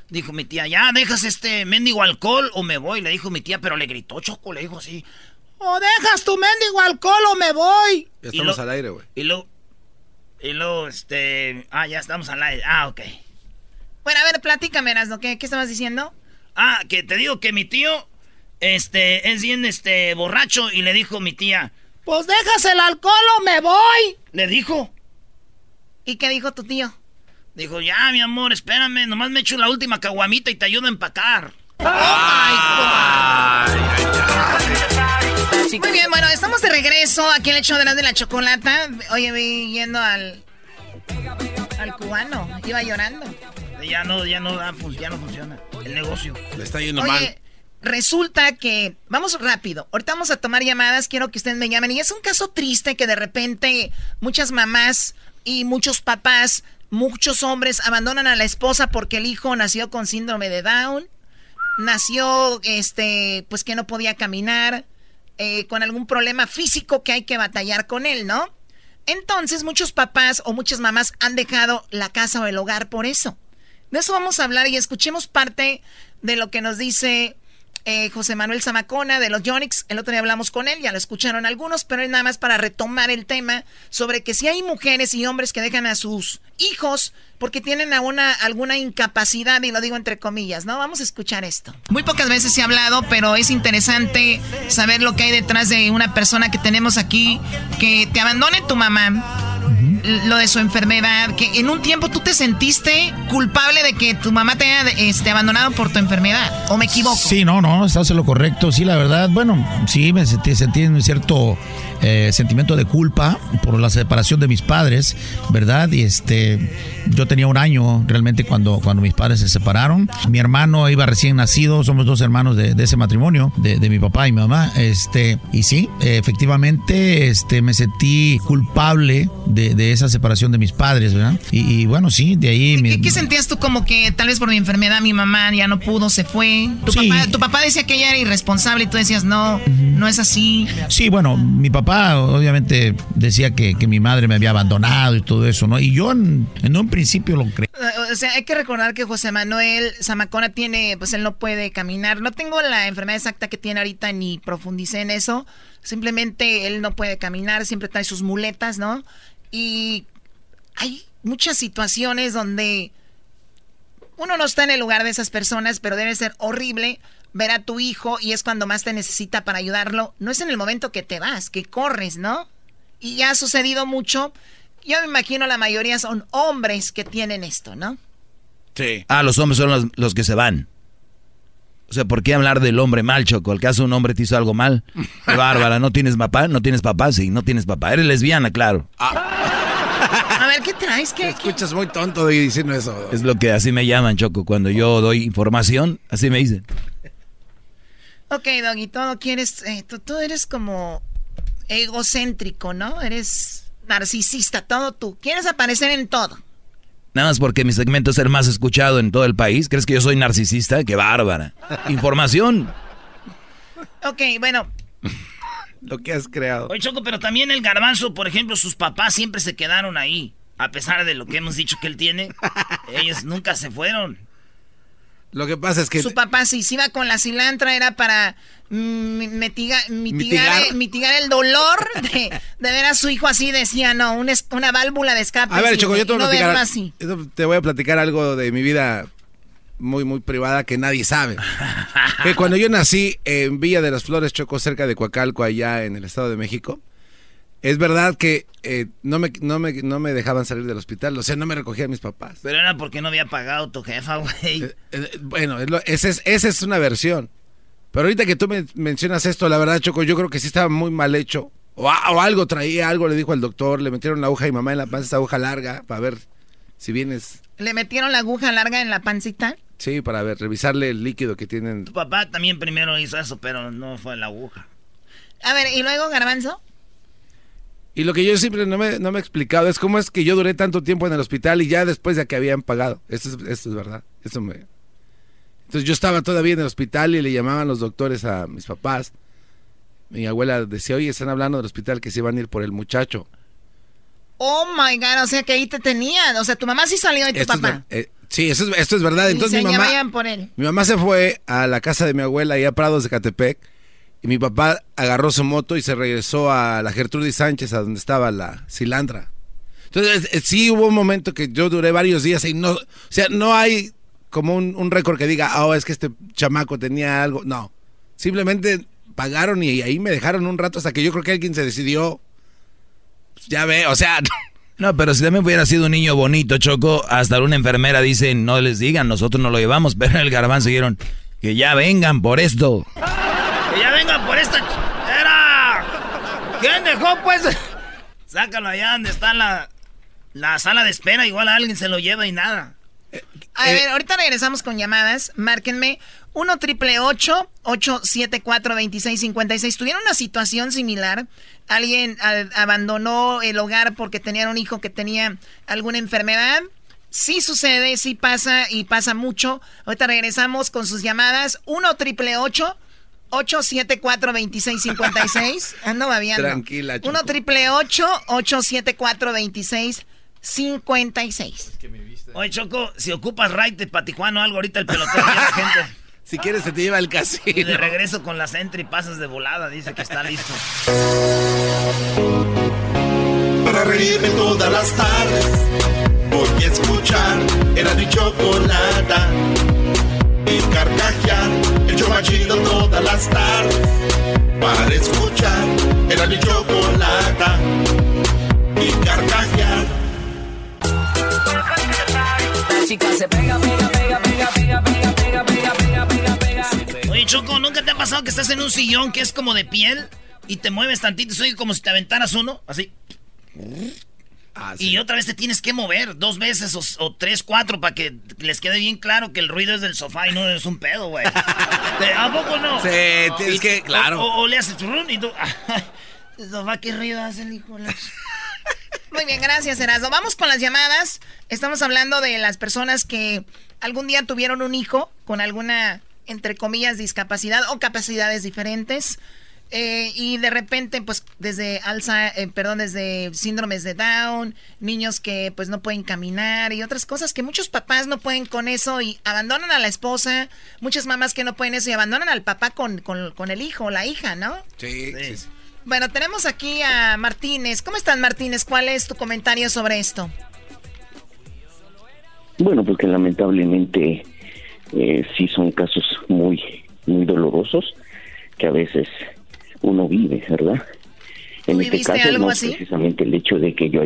dijo mi tía, ya dejas este mendigo alcohol o me voy. Le dijo mi tía, pero le gritó Choco, le dijo así. O dejas tu mendigo alcohol o me voy. Ya estamos lo- al aire, güey. Y luego, y luego, este, ah, ya estamos al aire. Ah, ok. Bueno, a ver, platícame, Erasno, ¿qué, ¿qué estabas diciendo? Ah, que te digo que mi tío, este, es bien, este, borracho y le dijo mi tía, pues dejas el alcohol o me voy. Le dijo. ¿Y qué dijo tu tío? Dijo, ya, mi amor, espérame, nomás me echo la última caguamita y te ayudo a empacar. Muy bien, bueno, estamos de regreso aquí en el show de la de la chocolata. Oye, vi yendo al. al cubano. Iba llorando. Ya no, ya no, da, fun- ya no funciona el negocio. Le está yendo Oye, resulta que. Vamos rápido. Ahorita vamos a tomar llamadas. Quiero que ustedes me llamen. Y es un caso triste que de repente muchas mamás y muchos papás, muchos hombres abandonan a la esposa porque el hijo nació con síndrome de Down. Nació, este, pues que no podía caminar. eh, con algún problema físico que hay que batallar con él, ¿no? Entonces muchos papás o muchas mamás han dejado la casa o el hogar por eso. De eso vamos a hablar y escuchemos parte de lo que nos dice eh, José Manuel Zamacona de los Yonix. El otro día hablamos con él, ya lo escucharon algunos, pero es nada más para retomar el tema sobre que si hay mujeres y hombres que dejan a sus hijos porque tienen alguna, alguna incapacidad, y lo digo entre comillas, ¿no? Vamos a escuchar esto. Muy pocas veces ha hablado, pero es interesante saber lo que hay detrás de una persona que tenemos aquí, que te abandone tu mamá lo de su enfermedad, que en un tiempo tú te sentiste culpable de que tu mamá te haya este, abandonado por tu enfermedad, ¿o me equivoco? Sí, no, no, estás en lo correcto. Sí, la verdad, bueno, sí, me sentí, sentí un cierto eh, sentimiento de culpa por la separación de mis padres, ¿verdad? Y este, yo tenía un año realmente cuando, cuando mis padres se separaron. Mi hermano iba recién nacido, somos dos hermanos de, de ese matrimonio, de, de mi papá y mi mamá. Este, y sí, efectivamente, este, me sentí culpable de, de esa separación de mis padres, ¿verdad? Y, y bueno, sí, de ahí... mi- ¿Qué, qué sentías tú como que tal vez por mi enfermedad mi mamá ya no pudo, se fue? Tu, papá, tu papá decía que ella era irresponsable y tú decías, no, no es así. Sí, bueno, mi papá obviamente decía que, que mi madre me había abandonado y todo eso, ¿no? Y yo en, un principio lo creí. O sea, hay que recordar que José Manuel Zamacona tiene, pues él no puede caminar. No tengo la enfermedad exacta que tiene ahorita ni profundicé en eso. Simplemente él no puede caminar, siempre trae sus muletas, ¿no? Y hay muchas situaciones donde uno no está en el lugar de esas personas, pero debe ser horrible ver a tu hijo y es cuando más te necesita para ayudarlo. No es en el momento que te vas, que corres, ¿no? Y ya ha sucedido mucho. Yo me imagino la mayoría son hombres que tienen esto, ¿no? Sí. Ah, los hombres son los, los que se van. O sea, ¿por qué hablar del hombre mal, Choco? ¿El caso un hombre te hizo algo mal? Qué bárbara, ¿no tienes papá? ¿No tienes papá? Sí, no tienes papá. Eres lesbiana, claro. A ver, ¿qué traes? ¿Qué, qué? Escuchas muy tonto de diciendo eso. Es lo que así me llaman, Choco. Cuando yo doy información, así me dicen. Ok, Doggy, todo quieres... eh, tú, tú eres como egocéntrico, ¿no? Eres narcisista, todo tú. Quieres aparecer en todo. Nada más porque mi segmento es el más escuchado en todo el país. ¿Crees que yo soy narcisista? ¡Qué bárbara! Información. Ok, bueno, Lo que has creado. Oye, Choco, pero también el garbanzo, por ejemplo, sus papás siempre se quedaron ahí. A pesar de lo que hemos dicho que él tiene, ellos nunca se fueron. Lo que pasa es que... su papá si se iba con la cilantra era para mm, mitiga- mitigar, Mitigar. mitigar el dolor de, de ver a su hijo así. Decía, no, un es- una válvula de escape. A ver, Choco, yo te voy a platicar, así. te voy a platicar algo de mi vida muy, muy privada que nadie sabe. que cuando yo nací en Villa de las Flores, Choco, cerca de Coacalco, allá en el Estado de México, es verdad que eh, no, me, no, me, no me dejaban salir del hospital, o sea, no me recogían mis papás. Pero era porque no había pagado tu jefa, güey. Eh, bueno, es lo- esa es, esa es una versión. Pero ahorita que tú me mencionas esto, la verdad, Choco, yo creo que sí estaba muy mal hecho. O, o algo traía, algo le dijo al doctor, le metieron la aguja y mamá en la panza, esa aguja larga, para ver si vienes, Le metieron la aguja larga en la pancita. sí, para ver, revisarle el líquido que tienen. Tu papá también primero hizo eso, pero no fue la aguja. A ver, ¿y luego, Garbanzo? Y lo que yo siempre no me, no me he explicado es cómo es que yo duré tanto tiempo en el hospital y ya después de que habían pagado. Esto es, esto es verdad. Esto me... Entonces yo estaba todavía en el hospital y le llamaban los doctores a mis papás. Mi abuela decía, oye, están hablando del hospital que se iban a ir por el muchacho. Oh my God, o sea que ahí te tenían. O sea, tu mamá sí salió y tu Esto papá. eh, sí, eso es, esto es verdad. Entonces Dice, mi ya mamá, por él. mi mamá se fue a la casa de mi abuela allá a Prados de Catepec y mi papá agarró su moto y se regresó a la Gertrudis Sánchez, a donde estaba la cilandra. Entonces, sí hubo un momento que yo duré varios días y no, o sea, no hay como un, un récord que diga, oh, es que este chamaco tenía algo. No, simplemente pagaron y ahí me dejaron un rato hasta que yo creo que alguien se decidió. Pues, ya ve, o sea, No, pero si también hubiera sido un niño bonito, Choco, hasta una enfermera dice, no les digan, nosotros no lo llevamos, pero en el garbanzo dijeron, que ya vengan por esto. Que ya vengan por esta era. ¿Quién dejó, pues? Sácalo allá donde está la, la sala de espera. Igual a alguien se lo lleva y nada. A ver, ahorita regresamos con llamadas. Márquenme 1 triple 874 2656. ¿Tuvieron una situación similar? ¿Alguien abandonó el hogar porque tenían un hijo que tenía alguna enfermedad? Sí sucede, sí pasa y pasa mucho. Ahorita regresamos con sus llamadas. 1 triple 874 2656. Ando babiando. Tranquila, Choco. 1 triple 874 2656. Oye, Choco, si ocupas raite para Tijuana o algo, ahorita el pelotero la gente. si quieres se te lleva el Y casino. de regreso con la Sentry pasas de volada, dice que está listo. Para reírme todas las tardes, voy a escuchar era mi chocolata. Chido todas las tardes. Para escuchar era mi chocolata. Y carcajear. chica se pega, pega, pega, pega, pega, pega, pega, pega, pega, pega, pega. Oye, Choco, ¿nunca te ha pasado que estás en un sillón que es como de piel y te mueves tantito y soy como si te aventaras uno? Así. Y otra vez te tienes que mover, dos veces o, o tres, cuatro, para que les quede bien claro que el ruido es del sofá y no es un pedo, güey. ¿Te- ¿A poco no? Sí, tienes que- claro. O, o- o le haces run y tú. El sofá, qué ruido hace el hijo. Muy bien, gracias, Erasmo. Vamos con las llamadas. Estamos hablando de las personas que algún día tuvieron un hijo con alguna, entre comillas, discapacidad o capacidades diferentes. Eh, y de repente, pues, desde alza, eh, perdón, desde síndromes de Down, niños que pues no pueden caminar y otras cosas que muchos papás no pueden con eso y abandonan a la esposa, muchas mamás que no pueden eso y abandonan al papá con, con, el hijo o la hija, ¿no? Sí, sí. sí. Bueno, tenemos aquí a Martínez. ¿Cómo estás, Martínez? ¿Cuál es tu comentario sobre esto? Bueno, porque lamentablemente eh, sí son casos muy, muy dolorosos que a veces uno vive, ¿verdad? En este caso algo no así? precisamente el hecho de que yo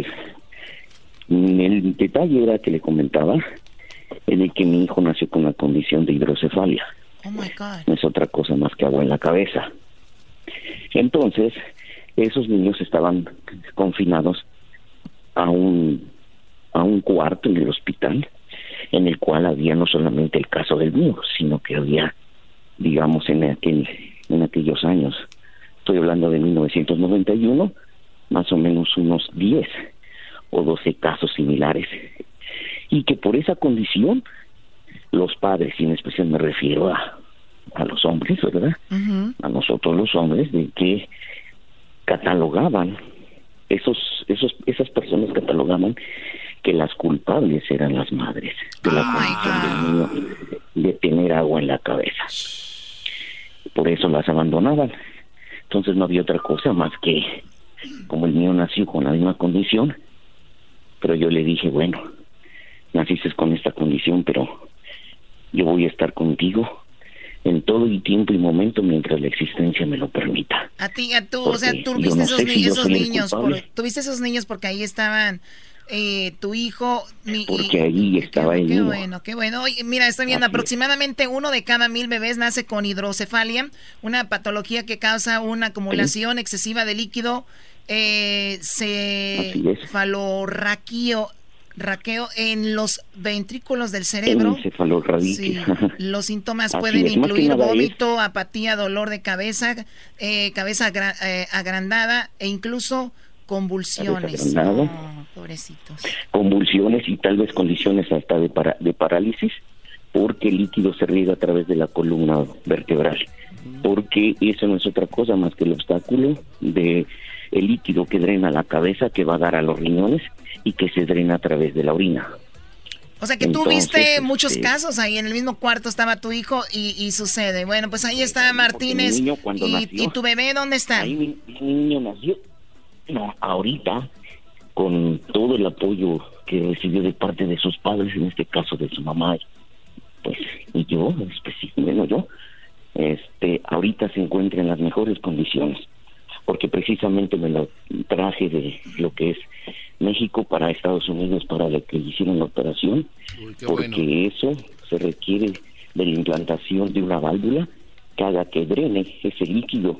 el detalle era que le comentaba en el que mi hijo nació con la condición de hidrocefalia. Oh my God. No es otra cosa más que agua en la cabeza. Entonces, esos niños estaban confinados a un a un cuarto en el hospital en el cual había no solamente el caso del mío, sino que había digamos en aquel en aquellos años estoy hablando de 1991, más o menos unos 10 o 12 casos similares. Y que por esa condición, los padres, y en especial me refiero a, a los hombres, ¿verdad? A nosotros los hombres, de que catalogaban, esos, esos, esas personas catalogaban que las culpables eran las madres de la condición del niño de tener agua en la cabeza. Por eso las abandonaban. Entonces no había otra cosa más que, como el mío nació con la misma condición, pero yo le dije, bueno, naciste con esta condición, pero yo voy a estar contigo en todo el tiempo y momento mientras la existencia me lo permita. A ti, a tú, o sea, tú viste esos, niños, tuviste esos niños porque ahí estaban eh, tu hijo. Mi, Porque ahí estaba qué, el Qué bueno, qué bueno. Oye, mira, estoy viendo, aproximadamente uno de cada mil bebés nace con hidrocefalia, una patología que causa una acumulación excesiva de líquido eh, cefalorraquío raqueo en los ventrículos del cerebro. Sí. Los síntomas pueden incluir vómito, apatía, dolor de cabeza, eh, cabeza eh, agrandada e incluso convulsiones. Pobrecitos. Convulsiones y tal vez condiciones hasta de, de parálisis porque el líquido se riega a través de la columna vertebral. Porque eso no es otra cosa más que el obstáculo de el líquido que drena la cabeza que va a dar a los riñones y que se drena a través de la orina. O sea que tú viste muchos este, casos ahí, en el mismo cuarto estaba tu hijo y, sucede. Bueno, pues ahí está Martínez. Y, tu bebé dónde está? Ahí mi, niño nació. No, ahorita, con todo el apoyo que recibió de parte de sus padres, en este caso de su mamá, pues, y yo, específicamente yo, este, ahorita se encuentra en las mejores condiciones porque precisamente me lo traje de lo que es México para Estados Unidos para lo que hicieron la operación, porque eso se requiere de la implantación de una válvula que haga que drene ese líquido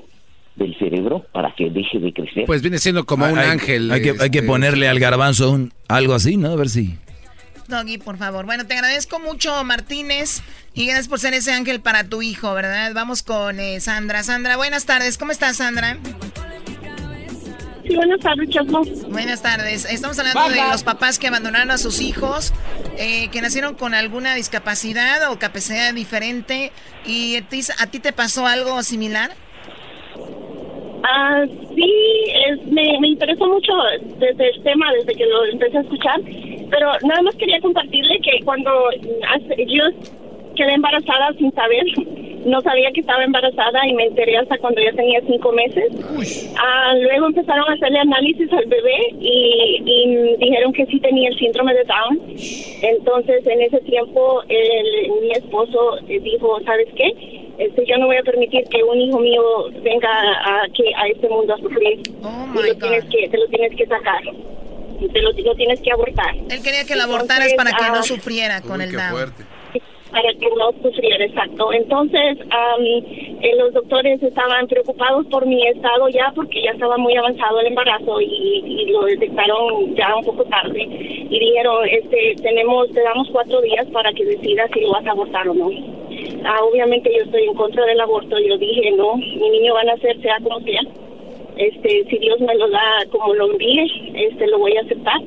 del cerebro para que deje de crecer. Pues viene siendo como un ángel. Hay que, hay que este, ponerle al garbanzo un, algo así, ¿no? A ver si... Doggy, por favor. Bueno, te agradezco mucho, Martínez, y gracias por ser ese ángel para tu hijo, ¿verdad? Vamos con eh, Sandra. Sandra, buenas tardes. ¿Cómo estás, Sandra? Sí, buenas tardes, Choco. Buenas tardes. Estamos hablando de los papás que abandonaron a sus hijos, eh, que nacieron con alguna discapacidad o capacidad diferente. ¿Y a ti te pasó algo similar? Ah, sí, me, me interesó mucho desde el tema, desde que lo empecé a escuchar, pero nada más quería compartirle que cuando yo quedé embarazada sin saber, no sabía que estaba embarazada y me enteré hasta cuando ya tenía cinco meses. Ah, luego empezaron a hacerle análisis al bebé y, dijeron que sí tenía el síndrome de Down. Entonces en ese tiempo mi esposo dijo, ¿sabes qué? Este, yo no voy a permitir que un hijo mío venga a, que, a este mundo a sufrir. Oh y lo tienes que, te lo tienes que sacar. Te lo, tienes que abortar. Él quería que lo abortaras para que no ah, sufriera con el Down para que no sufriera, exacto. Entonces, eh, los doctores estaban preocupados por mi estado ya porque ya estaba muy avanzado el embarazo y, lo detectaron ya un poco tarde y dijeron, este, tenemos, te damos cuatro días para que decidas si lo vas a abortar o no. Ah, obviamente yo estoy en contra del aborto, yo dije, no, mi niño va a nacer sea como sea Este, si Dios me lo da como lo envíe, este, lo voy a aceptar.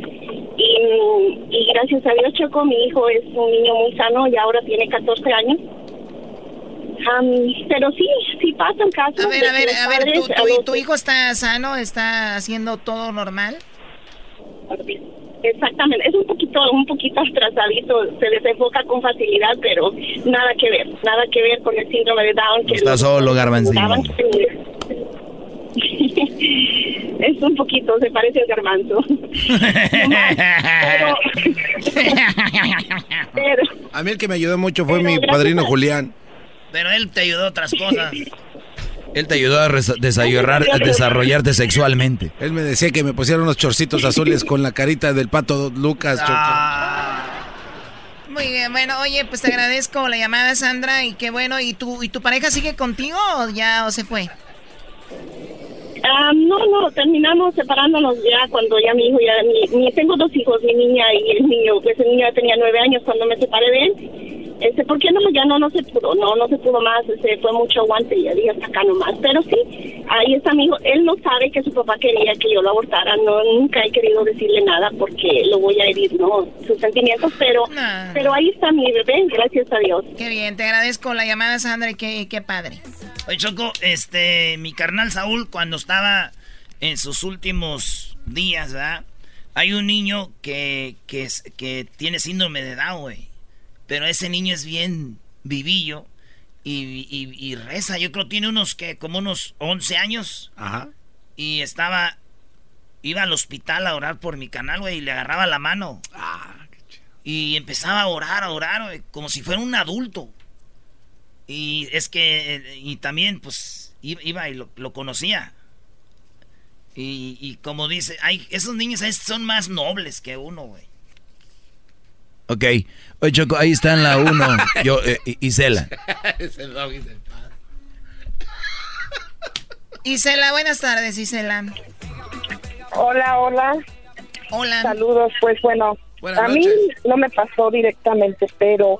Y, y gracias a Dios, Choco, mi hijo es un niño muy sano y ahora tiene 14 años. Am, pero sí, sí pasan casos. A ver, a ver, a ver, ¿tu, a tu- los- tu hijo está sano? ¿Está haciendo todo normal? Exactamente, es un poquito, un poquito atrasadito, se desenfoca con facilidad, pero nada que ver, nada que ver con el síndrome de Down. Que Está solo, Garbanzino. es un poquito, se parece al garbanzo. pero, A mí el que me ayudó mucho fue mi padrino a- Julián. Pero él te ayudó a otras cosas. Él te ayudó a desarrollarte sexualmente. Él me decía que me pusiera unos chorcitos azules con la carita del pato Lucas. Choco. Muy bien, bueno, oye, pues te agradezco la llamada, Sandra, y qué bueno. ¿Y tu, y tu pareja sigue contigo o ya o se fue? Ah, no, no, terminamos separándonos ya cuando ya mi hijo, ya mi- tengo dos hijos, mi niña y el niño, pues el niño ya tenía nueve años cuando me separé de él. Este, ¿por qué no? Ya no, no se pudo, no, no se pudo más, este, fue mucho aguante y ya dije hasta acá nomás. Pero sí, ahí está mi hijo, él no sabe que su papá quería que yo lo abortara, no, nunca he querido decirle nada porque lo voy a herir, ¿no? Sus sentimientos, pero, pero ahí está mi bebé, gracias a Dios. Qué bien, te agradezco la llamada, Sandra, y qué, qué padre. Oye, Choco, este, mi carnal Saúl, cuando estaba en sus últimos días, ¿verdad? Hay un niño que, que tiene síndrome de Down, güey. Pero ese niño es bien vivillo y, y- y reza. Yo creo tiene unos, que como unos 11 años. Ajá. Y estaba, iba al hospital a orar por mi canal, güey, y le agarraba la mano. Y empezaba a orar, a orar, como si fuera un adulto. Y es que, eh, y también, pues, iba y lo, lo conocía. Y, y como dice, hay, esos niños son más nobles que uno, güey. Ok. Oye, Choco, ahí está en la 1. Yo, eh, Isela. Isela, buenas tardes, Isela. Hola, hola. Hola. Saludos, pues bueno, Buenas a mí noches. no me pasó directamente, pero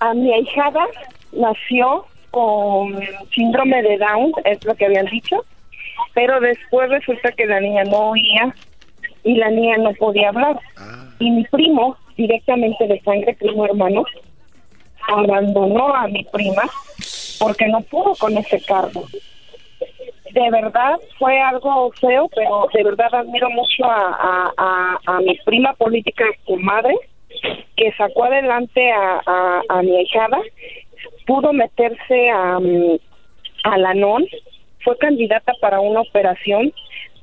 a mi ahijada nació con síndrome de Down, es lo que habían dicho, pero después resulta que la niña no oía y la niña no podía hablar. Y mi primo, directamente de sangre, primo hermano, abandonó a mi prima porque no pudo con ese cargo. De verdad fue algo feo, pero de verdad admiro mucho a, a, a, mi prima política comadre, que sacó adelante a, a, mi ahijada, pudo meterse a, mm, a la NON, fue candidata para una operación,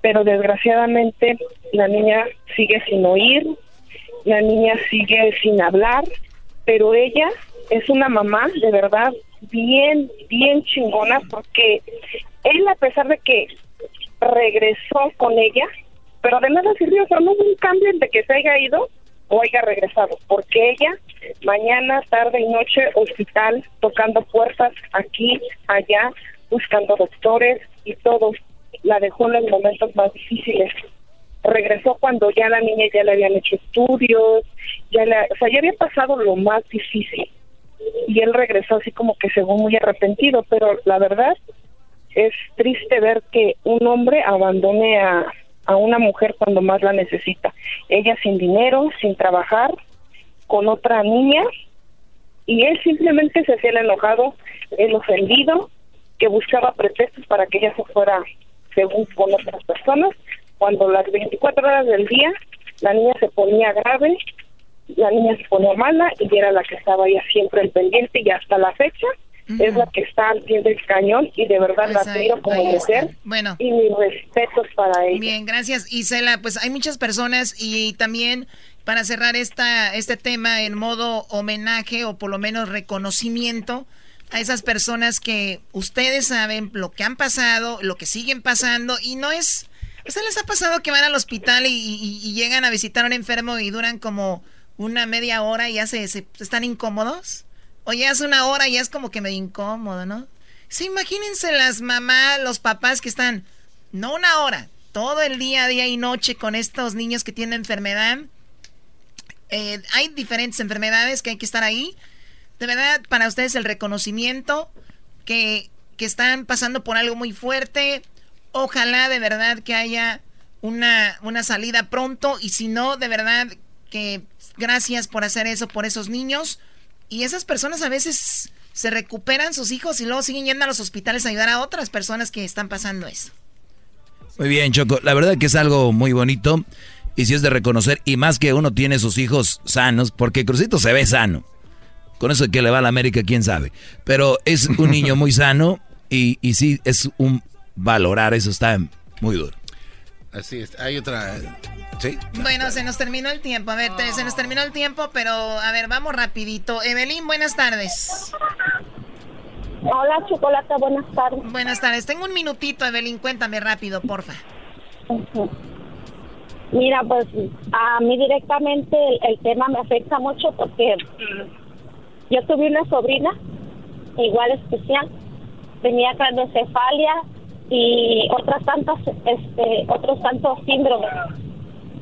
pero desgraciadamente la niña sigue sin oír, la niña sigue sin hablar, pero ella es una mamá de verdad bien, bien chingona porque él a pesar de que regresó con ella, pero de nada sirvió, o no hubo un cambio entre que se haya ido o haya regresado, porque ella mañana, tarde y noche, hospital, tocando puertas aquí, allá, buscando doctores y todo, la dejó en los momentos más difíciles. Regresó cuando ya la niña ya le habían hecho estudios, ya le, o sea, ya había pasado lo más difícil. Y él regresó así como que según muy arrepentido, pero la verdad es triste ver que un hombre abandone a, a una mujer cuando más la necesita. Ella sin dinero, sin trabajar, con otra niña, y él simplemente se hacía el enojado, el ofendido, que buscaba pretextos para que ella se fuera según con otras personas, cuando las 24 horas del día la niña se ponía grave, la niña se ponía mala y era la que estaba ya siempre al pendiente y hasta la fecha es la que está al pie del cañón y de verdad la Pues ahí- admiro como mujer Bueno. y mis respetos para ella. Bien, gracias Isela. Pues hay muchas personas y también para cerrar esta, este tema en modo homenaje o por lo menos reconocimiento a esas personas que ustedes saben lo que han pasado, lo que siguen pasando y no es... ¿Ustedes les ha pasado que van al hospital y llegan a visitar a un enfermo y duran como una media hora y ya se, se- están incómodos? O ya es una hora y ya es como que medio incómodo, ¿no? Sí, imagínense las mamás, los papás que están, no una hora, todo el día, día y noche con estos niños que tienen enfermedad. Eh, hay diferentes enfermedades que hay que estar ahí. De verdad, para ustedes el reconocimiento que, que están pasando por algo muy fuerte. Ojalá de verdad que haya una, una salida pronto y si no, de verdad que gracias por hacer eso por esos niños. Y esas personas a veces se recuperan sus hijos y luego siguen yendo a los hospitales a ayudar a otras personas que están pasando eso. Muy bien, Choco. La verdad que es algo muy bonito y si es de reconocer, y más que uno tiene sus hijos sanos, porque Crucito se ve sano. Con eso de que le va a la América, quién sabe. Pero es un niño muy sano y, y sí, es un valorar, eso está muy duro. Así es. Hay otra. Sí. Bueno, se nos terminó el tiempo. A ver, se nos terminó el tiempo, pero a ver, vamos rapidito. Evelyn, buenas tardes. Hola, Chocolata, buenas tardes. Buenas tardes. Tengo un minutito, Evelyn. Cuéntame rápido, porfa. Mira, pues a mí directamente el, el tema me afecta mucho porque yo tuve una sobrina igual especial, tenía craniocefalia y otras tantas, este, otros tantos síndromes.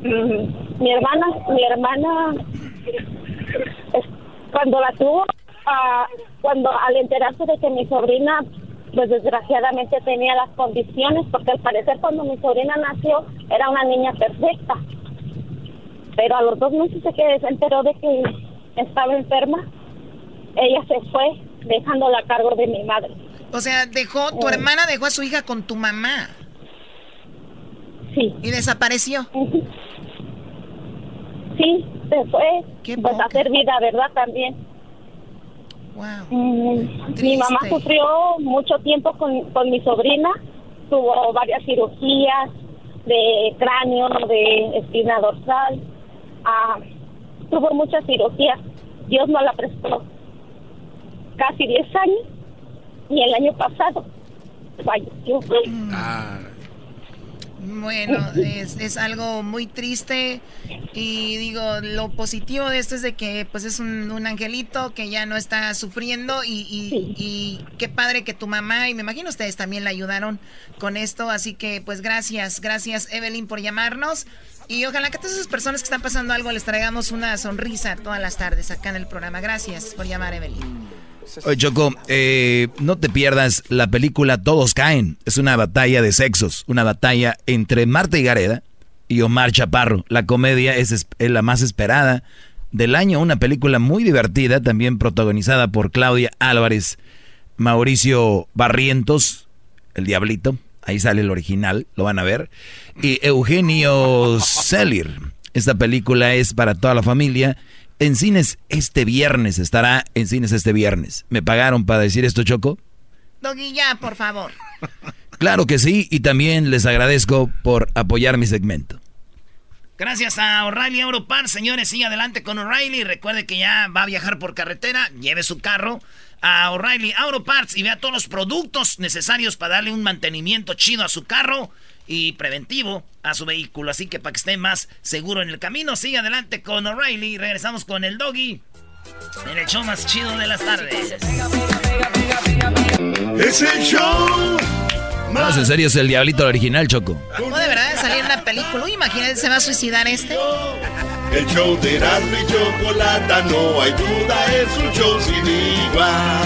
Mi hermana, mi hermana, cuando la tuvo, ah, cuando al enterarse de que mi sobrina, pues desgraciadamente tenía las condiciones, porque al parecer cuando mi sobrina nació era una niña perfecta, pero a los dos meses de que se enteró de que estaba enferma, ella se fue dejándola a cargo de mi madre. O sea, dejó, tu Oh. hermana dejó a su hija con tu mamá. Sí. Y desapareció. Sí, se fue pues a hacer vida, ¿verdad? También. Mm, mi mamá sufrió mucho tiempo con, con mi sobrina, tuvo varias cirugías de cráneo, de espina dorsal, ah, tuvo muchas cirugías. Dios no la prestó casi 10 años y el año pasado falleció. Bueno, es, es algo muy triste y digo, lo positivo de esto es de que pues es un, un angelito que ya no está sufriendo y, y- y qué padre que tu mamá y me imagino ustedes también la ayudaron con esto, así que pues gracias, gracias Evelyn por llamarnos y ojalá que a todas esas personas que están pasando algo les traigamos una sonrisa todas las tardes acá en el programa. Gracias por llamar Evelyn. Oye, Choco, eh, no te pierdas la película Todos Caen. Es una batalla de sexos, una batalla entre Marta y Gareda y Omar Chaparro. La comedia es, es la más esperada del año, una película muy divertida, también protagonizada por Claudia Álvarez, Mauricio Barrientos, el Diablito, ahí sale el original, lo van a ver, y Eugenio Celir. Esta película es para toda la familia. En cines este viernes, estará en cines este viernes. ¿Me pagaron para decir esto, Choco? Doggy, ya, por favor. Claro que sí, y también les agradezco por apoyar mi segmento. Gracias a O'Reilly Europar, señores, sigue adelante con O'Reilly. Recuerde que ya va a viajar por carretera, lleve su carro a O'Reilly Auto Parts y vea todos los productos necesarios para darle un mantenimiento chido a su carro y preventivo a su vehículo. Así que para que esté más seguro en el camino, sigue adelante con O'Reilly. Regresamos con el Doggy en el show más chido de las tardes. Es el show No, en serio, es el Diablito original, Choco. ¿Cómo de verdad salir una película? Uy, imagínate, se va a suicidar este. El show de Erasmo y Chocolata, no hay duda, es un show sin igual.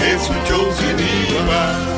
Es un show sin igual.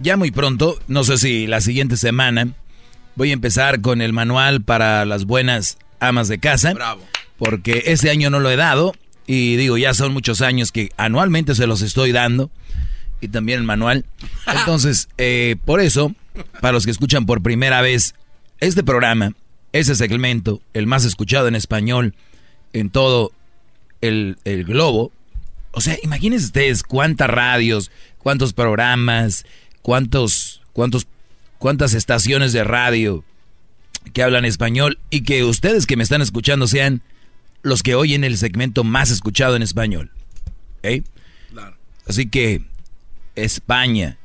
ya muy pronto, no sé si la siguiente semana, voy a empezar con el manual para las buenas amas de casa. Bravo. Porque este año no lo he dado y digo, ya son muchos años que anualmente se los estoy dando y también el manual. Entonces, eh, por eso, para los que escuchan por primera vez este programa, ese segmento, el más escuchado en español en todo el, el globo, o sea, imagínense ustedes cuántas radios, cuántos programas, cuántos, cuántos, cuántas estaciones de radio que hablan español y que ustedes que me están escuchando sean los que oyen el segmento más escuchado en español. ¿Eh? Así que España.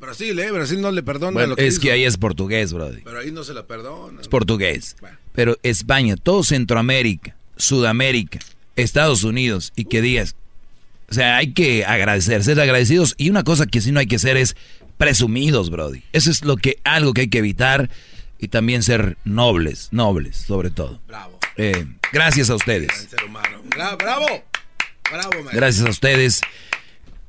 Brasil, ¿eh? Brasil no le perdona Bueno, lo que es hizo. que ahí es portugués, brody. Pero ahí no se la perdona. Es portugués. Pero España, todo Centroamérica, Sudamérica, Estados Unidos y que digas. O sea, hay que agradecer, ser agradecidos. Y una cosa que sí no hay que hacer es presumidos, Brody. Eso es lo que, algo que hay que evitar. Y también ser nobles, nobles, sobre todo. Bravo. Eh, gracias a ustedes. Ser Bravo. Bravo, maestro. Gracias a ustedes.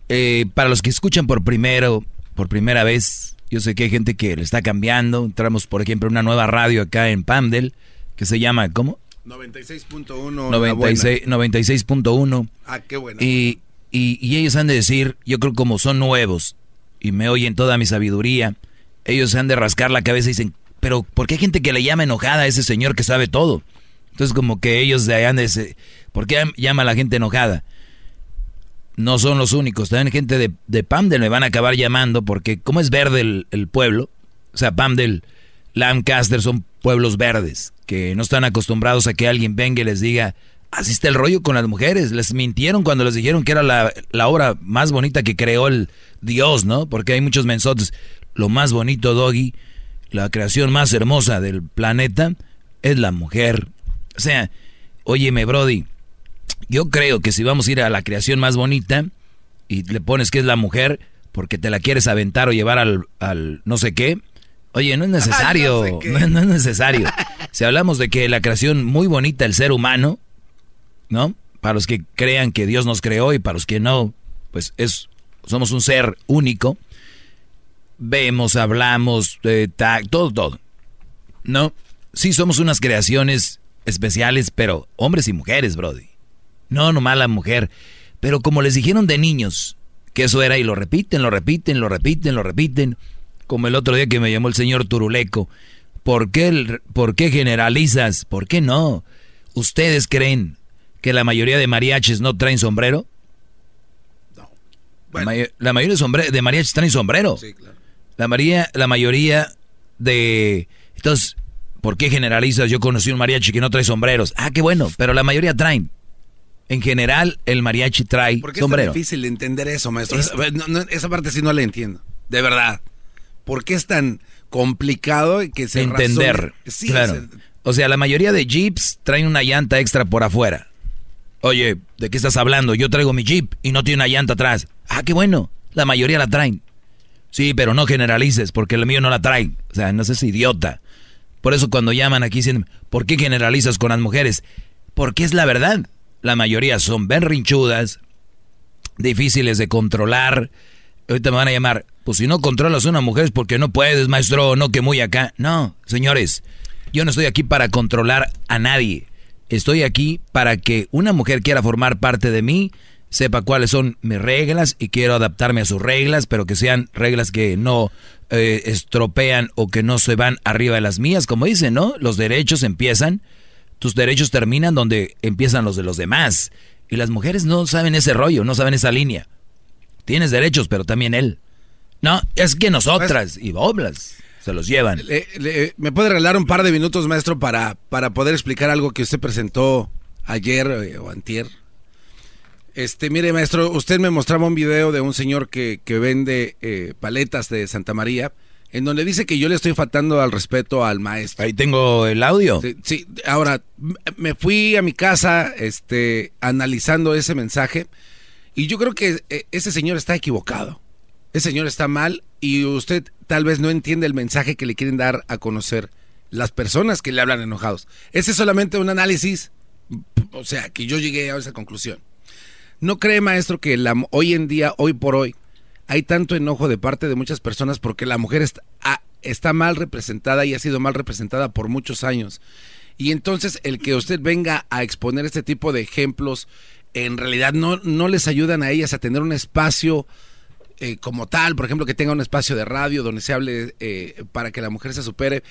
Eh, para los que escuchan por primero, por primera vez, yo sé que hay gente que le está cambiando. Entramos, por ejemplo, en una nueva radio acá en Pamdel que se llama, ¿cómo? 96.1. la buena. 96 96.1. Ah, qué bueno. Y, y, y ellos han de decir, yo creo como son nuevos y me oyen toda mi sabiduría, ellos han de rascar la cabeza y dicen, pero ¿por qué hay gente que le llama enojada a ese señor que sabe todo? Entonces como que ellos de han de decir, ¿por qué llama a la gente enojada? No son los únicos, también gente de, de Pamdel me van a acabar llamando porque como es verde el, el pueblo, o sea, Pamdel, Lancaster son pueblos verdes que no están acostumbrados a que alguien venga y les diga, así está el rollo con las mujeres. Les mintieron cuando les dijeron que era la, la obra más bonita que creó el Dios, ¿no? Porque hay muchos mensotes. Lo más bonito, Doggy, la creación más hermosa del planeta es la mujer. O sea, óyeme, Brody, yo creo que si vamos a ir a la creación más bonita y le pones que es la mujer porque te la quieres aventar o llevar al, al no sé qué, oye, no es necesario, Ay, no sé no, no es necesario. si hablamos de que la creación muy bonita, el ser humano, ¿no? Para los que crean que Dios nos creó y para los que no, pues es somos un ser único. Vemos, hablamos, eh, todo, todo. ¿No? Sí somos unas creaciones especiales, pero hombres y mujeres, Brody. No, nomás la mujer. Pero como les dijeron de niños que eso era y lo repiten, lo repiten, lo repiten, lo repiten. Como el otro día que me llamó el señor Turuleco. ¿Por qué, ¿Por qué generalizas? ¿Por qué no? ¿Ustedes creen que la mayoría de mariachis no traen sombrero? La, may- la mayoría de, sombre- de mariachis traen sombrero. La, mayoría, la mayoría de... Entonces, ¿por qué generalizas? Yo conocí un mariachi que no trae sombreros. Ah, qué bueno, pero la mayoría traen. En general, el mariachi trae ¿Por qué es sombrero. tan difícil entender eso, maestro? Es- Esa- no, no, esa parte sí no la entiendo. De verdad. ¿Por qué es tan complicado que se entender. Sí, claro. se- O sea, la mayoría de jeeps traen una llanta extra por afuera. Oye, ¿de qué estás hablando? Yo traigo mi jeep y no tiene una llanta atrás. Ah, qué bueno. La mayoría la traen. Sí, pero no generalices porque el mío no la trae. O sea, no seas idiota. Por eso cuando llaman aquí dicen, ¿por qué generalizas con las mujeres? Porque es la verdad. La mayoría son berrinchudas, difíciles de controlar. Ahorita me van a llamar, pues si no controlas a una mujer es porque no puedes, maestro, no que muy acá. No, señores, yo no estoy aquí para controlar a nadie. Estoy aquí para que una mujer quiera formar parte de mí, sepa cuáles son mis reglas y quiero adaptarme a sus reglas, pero que sean reglas que no eh, estropean o que no se van arriba de las mías, como dicen, ¿no? Los derechos empiezan, tus derechos terminan donde empiezan los de los demás. Y las mujeres no saben ese rollo, no saben esa línea. Tienes derechos, pero también él. No, es que nosotras y boblas se los llevan. Le- le- ¿Me puede regalar un par de minutos, maestro, para, para poder explicar algo que usted presentó ayer eh, o antier? Este, mire, maestro, usted me mostraba un video de un señor que, que vende eh, paletas de Santa María, en donde dice que yo le estoy faltando al respeto al maestro. Ahí tengo el audio. Sí, sí, ahora, me fui a mi casa este, analizando ese mensaje y yo creo que eh, ese señor está equivocado. Ese señor está mal y usted tal vez no entiende el mensaje que le quieren dar a conocer las personas que le hablan enojados. Ese es solamente un análisis, o sea, que yo llegué a esa conclusión. ¿No cree, maestro, que la, hoy en día, hoy por hoy, hay tanto enojo de parte de muchas personas porque la mujer está, está mal representada y ha sido mal representada por muchos años? Y entonces el que usted venga a exponer este tipo de ejemplos, en realidad no, no les ayudan a ellas a tener un espacio eh, como tal, por ejemplo, que tenga un espacio de radio donde se hable eh, para que la mujer se supere.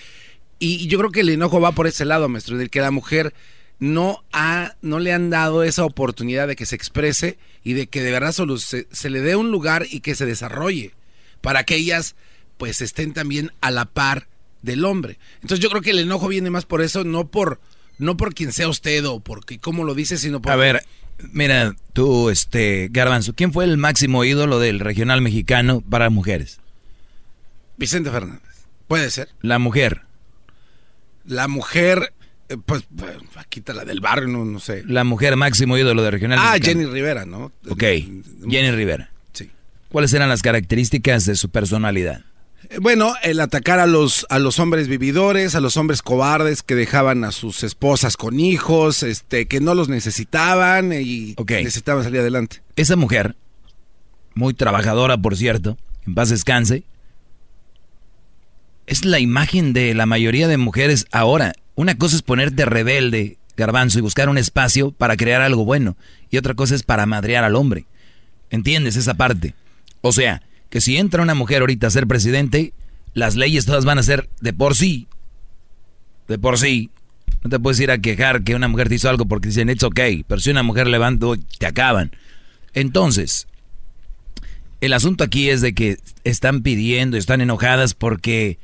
Y yo creo que el enojo va por ese lado, maestro, del que la mujer no ha, no le han dado esa oportunidad de que se exprese y de que de verdad solo se, se le dé un lugar y que se desarrolle para que ellas pues estén también a la par del hombre. Entonces yo creo que el enojo viene más por eso, no por no por quien sea usted o porque cómo lo dice, sino por... A ver, mira, tú, este, Garbanzo, ¿quién fue el máximo ídolo del regional mexicano para mujeres? Vicente Fernández. Puede ser. La mujer. La mujer, eh, pues, eh, aquí está la del barrio, no, no sé. La mujer máximo ídolo del regional Ah, mexicano. Jenny Rivera, ¿no? Ok, Jenny Rivera. Sí. ¿Cuáles eran las características de su personalidad? Eh, Bueno, el atacar a los, a los hombres vividores, a los hombres cobardes que dejaban a sus esposas con hijos, este, que no los necesitaban y necesitaban salir adelante. Esa mujer, muy trabajadora, por cierto, en paz descanse, es la imagen de la mayoría de mujeres ahora. Una cosa es ponerte rebelde, garbanzo, y buscar un espacio para crear algo bueno. Y otra cosa es para madrear al hombre. ¿Entiendes esa parte? O sea, que si entra una mujer ahorita a ser presidente, las leyes todas van a ser de por sí. De por sí. No te puedes ir a quejar que una mujer te hizo algo porque dicen, it's okay. Pero si una mujer levantó, te acaban. Entonces, el asunto aquí es de que están pidiendo, están enojadas porque...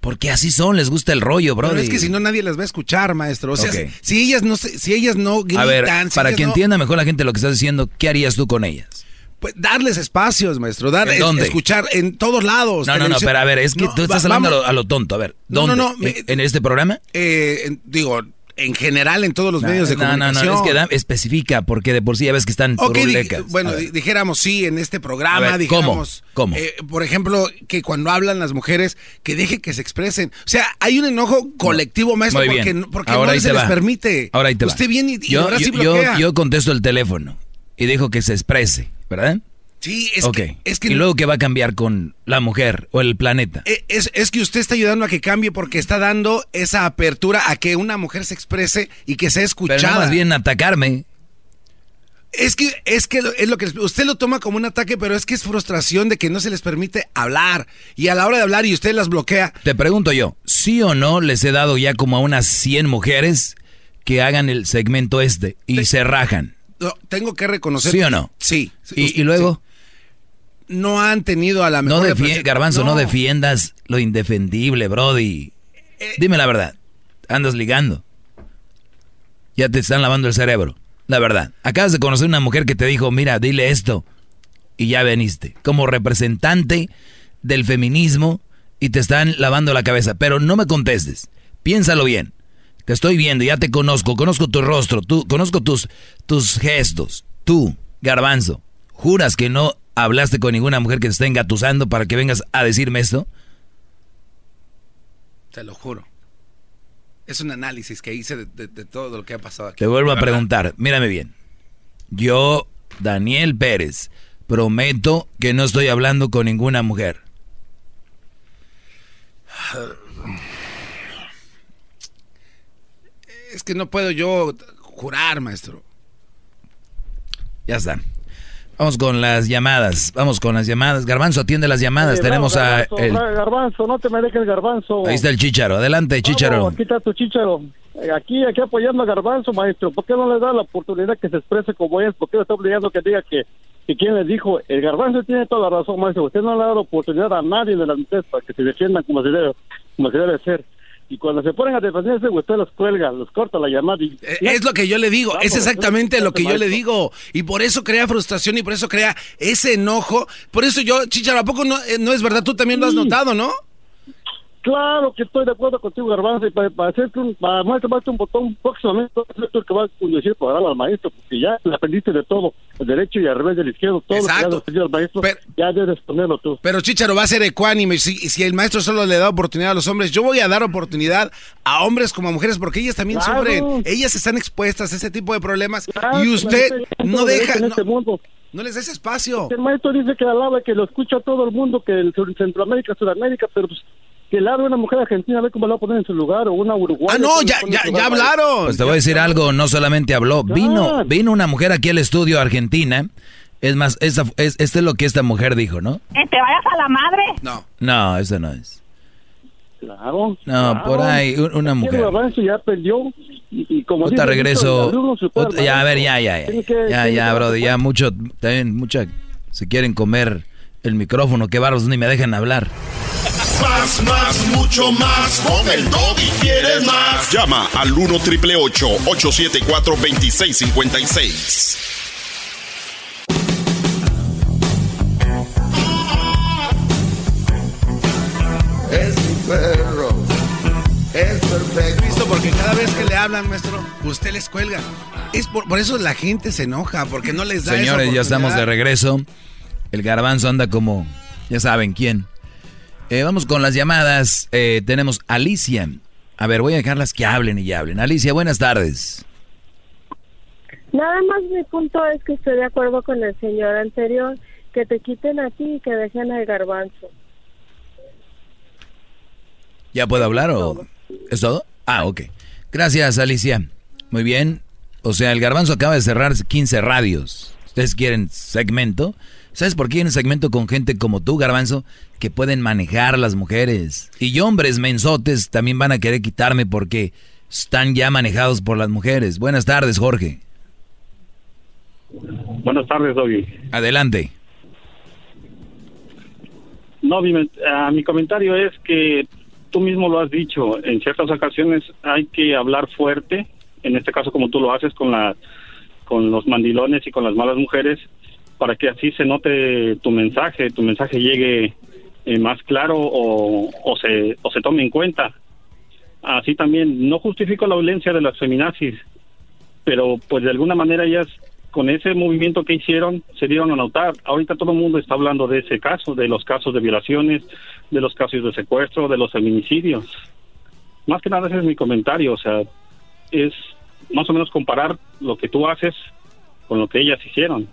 Porque así son, les gusta el rollo, bro. Pero es que si no nadie las va a escuchar, maestro. O sea, si, si ellas no si ellas no gritan, A ver, si para que no- entienda mejor la gente lo que estás diciendo, ¿qué harías tú con ellas? Pues darles espacios, maestro, dar ¿En es- dónde? escuchar en todos lados. No, no, no, pero a ver, es que No, tú estás hablando a lo, a lo tonto. A ver, No, ¿dónde? no, no, me- ¿En, en este programa? eh, en- digo, en general en todos los medios de no, no, comunicación. no, es que da- especifica, porque de por sí ya ves que están Ok, di- bueno, di- dijéramos sí en este programa, ver, dijéramos, ¿Cómo? eh, por ejemplo, que cuando hablan las mujeres, que deje que se expresen. O sea, hay un enojo colectivo, maestro, Muy porque, bien. no- porque Ahora no se les va. permite. Ahora ahí te va. Viene y, y yo, ahora yo- yo- bloquea. yo contesto el teléfono y dijo que se exprese, ¿verdad? sí, es ok. que, es que ¿Y luego qué va a cambiar con la mujer o el planeta? Eh, Es, es que usted está ayudando a que cambie porque está dando esa apertura a que una mujer se exprese y que sea Pero escuchada. no más bien atacarme. Es que es que es lo que usted lo toma como un ataque, pero es que es frustración de que no se les permite hablar y a la hora de hablar y usted las bloquea. Te pregunto yo, ¿sí o no les he dado ya como a unas 100 mujeres que hagan el segmento este y se rajan? No, tengo que reconocer. ¿Sí o no? Sí. ¿Y, y luego? No han tenido a la No mejor. defie- represent- Garbanzo, no. defiendas lo indefendible, Brody. Dime la verdad. Andas ligando. Ya te están lavando el cerebro. La verdad. Acabas de conocer una mujer que te dijo, mira, dile esto. Y ya veniste. Como representante del feminismo y te están lavando la cabeza. Pero no me contestes. Piénsalo bien. Te estoy viendo, ya te conozco, conozco tu rostro, tú, conozco tus, tus gestos. Tú, Garbanzo, ¿juras que no hablaste con ninguna mujer que te esté engatusando para que vengas a decirme esto? Te lo juro. Es un análisis que hice de, de- de todo lo que ha pasado aquí. Te vuelvo a preguntar, mírame bien. Yo, Daniel Pérez, prometo que no estoy hablando con ninguna mujer. Es que no puedo yo jurar, maestro. Ya está. Vamos con las llamadas. Vamos con las llamadas. Garbanzo, atiende las llamadas. Eh, Tenemos bravo, a... Garbanzo, el- Garbanzo, no te me dejes Garbanzo. Ahí está el chicharo. Adelante, chicharo. Vamos, aquí está tu chicharo. Eh, Aquí, aquí apoyando a Garbanzo, maestro. ¿Por qué no le da la oportunidad que se exprese como es? ¿Por qué le está obligando que diga que, que quién le dijo? El Garbanzo tiene toda la razón, maestro. Usted no le ha dado oportunidad a nadie de las mujeres para que se defiendan como se debe, como se debe ser. Y cuando se ponen a defenderse, usted los cuelga, los corta la llamada. Y, Eh, Es lo que yo le digo, Vamos, es exactamente lo que yo le digo. Y por eso crea frustración y por eso crea ese enojo. Por eso yo, Chicharo, ¿a poco no, eh, no es verdad? Tú también lo has notado, ¿no? Claro que estoy de acuerdo contigo, Garbanzo, y para, para hacer que un, para maestro, maestro, un botón próximamente, tú que va a conducir programa al maestro, porque ya le aprendiste de todo, el derecho y al revés del izquierdo, todo lo que Exacto. le has aprendido al maestro, ya debes ponerlo tú. Pero Chicharo va a ser ecuánime. Si, si el maestro solo le da oportunidad a los hombres, yo voy a dar oportunidad a hombres como a mujeres porque ellas también Claro. sufren. Ellas están expuestas a ese tipo de problemas Claro, y usted no deja. en No, este mundo. no les da ese espacio. El maestro dice que alaba, que lo escucha todo el mundo, que el Sur- Centroamérica, Sudamérica, pero pues, que le hable una mujer argentina, a ver cómo la va a poner en su lugar, o una uruguaya. Ah, no, ya, ya, ya hablaron. Pues te voy a decir algo, no solamente habló, vino, vino una mujer aquí al estudio argentina. Es más, esta, es, este es lo que esta mujer dijo, ¿no? Que te vayas a la madre. No. No, eso no es. Claro. No, claro. por ahí, un- una mujer. el ya perdió, y, y como Otra dice regreso. el alumno supera al ot- ya, a ver, ya, ya, ya. Que- Ya, ya, que bro, darse ya mucho, también mucha, se quieren comer el micrófono, qué barbos, ni me dejan hablar. Más, más, más, mucho más. Con el y quieres más. Llama al 1 triple 874 2656. Es mi perro. Es perfecto. Visto porque cada vez que le hablan, maestro, usted les cuelga. Es por, por eso la gente se enoja, porque no les da esa Señores, ya estamos de regreso. El garbanzo anda como, ya saben quién. Eh, vamos con las llamadas. Eh, tenemos Alicia. A ver, voy a dejarlas que hablen y hablen. Alicia, buenas tardes. Nada más mi punto es que estoy de acuerdo con el señor anterior, que te quiten a ti y que dejen al garbanzo. ¿Ya puedo hablar o es todo? Ah, ok. Gracias, Alicia. Muy bien. O sea, el garbanzo acaba de cerrar 15 radios. ¿Ustedes quieren segmento? ¿Sabes por qué quieren segmento con gente como tú, garbanzo? Que pueden manejar las mujeres. Y hombres mensotes también van a querer quitarme porque están ya manejados por las mujeres. Buenas tardes, Jorge. Buenas tardes, Doggy. Adelante. No, mi, ah, mi comentario es que tú mismo lo has dicho, en ciertas ocasiones hay que hablar fuerte, en este caso como tú lo haces con la con los mandilones y con las malas mujeres, para que así se note tu mensaje, tu mensaje llegue eh, más claro o, o se o se tome en cuenta. Así también no justifico la violencia de las feminazis, pero pues de alguna manera ellas con ese movimiento que hicieron se dieron a notar. Ahorita todo el mundo está hablando de ese caso, de los casos de violaciones, de los casos de secuestro, de los feminicidios. Más que nada ese es mi comentario, o sea, es más o menos comparar lo que tú haces con lo que ellas hicieron.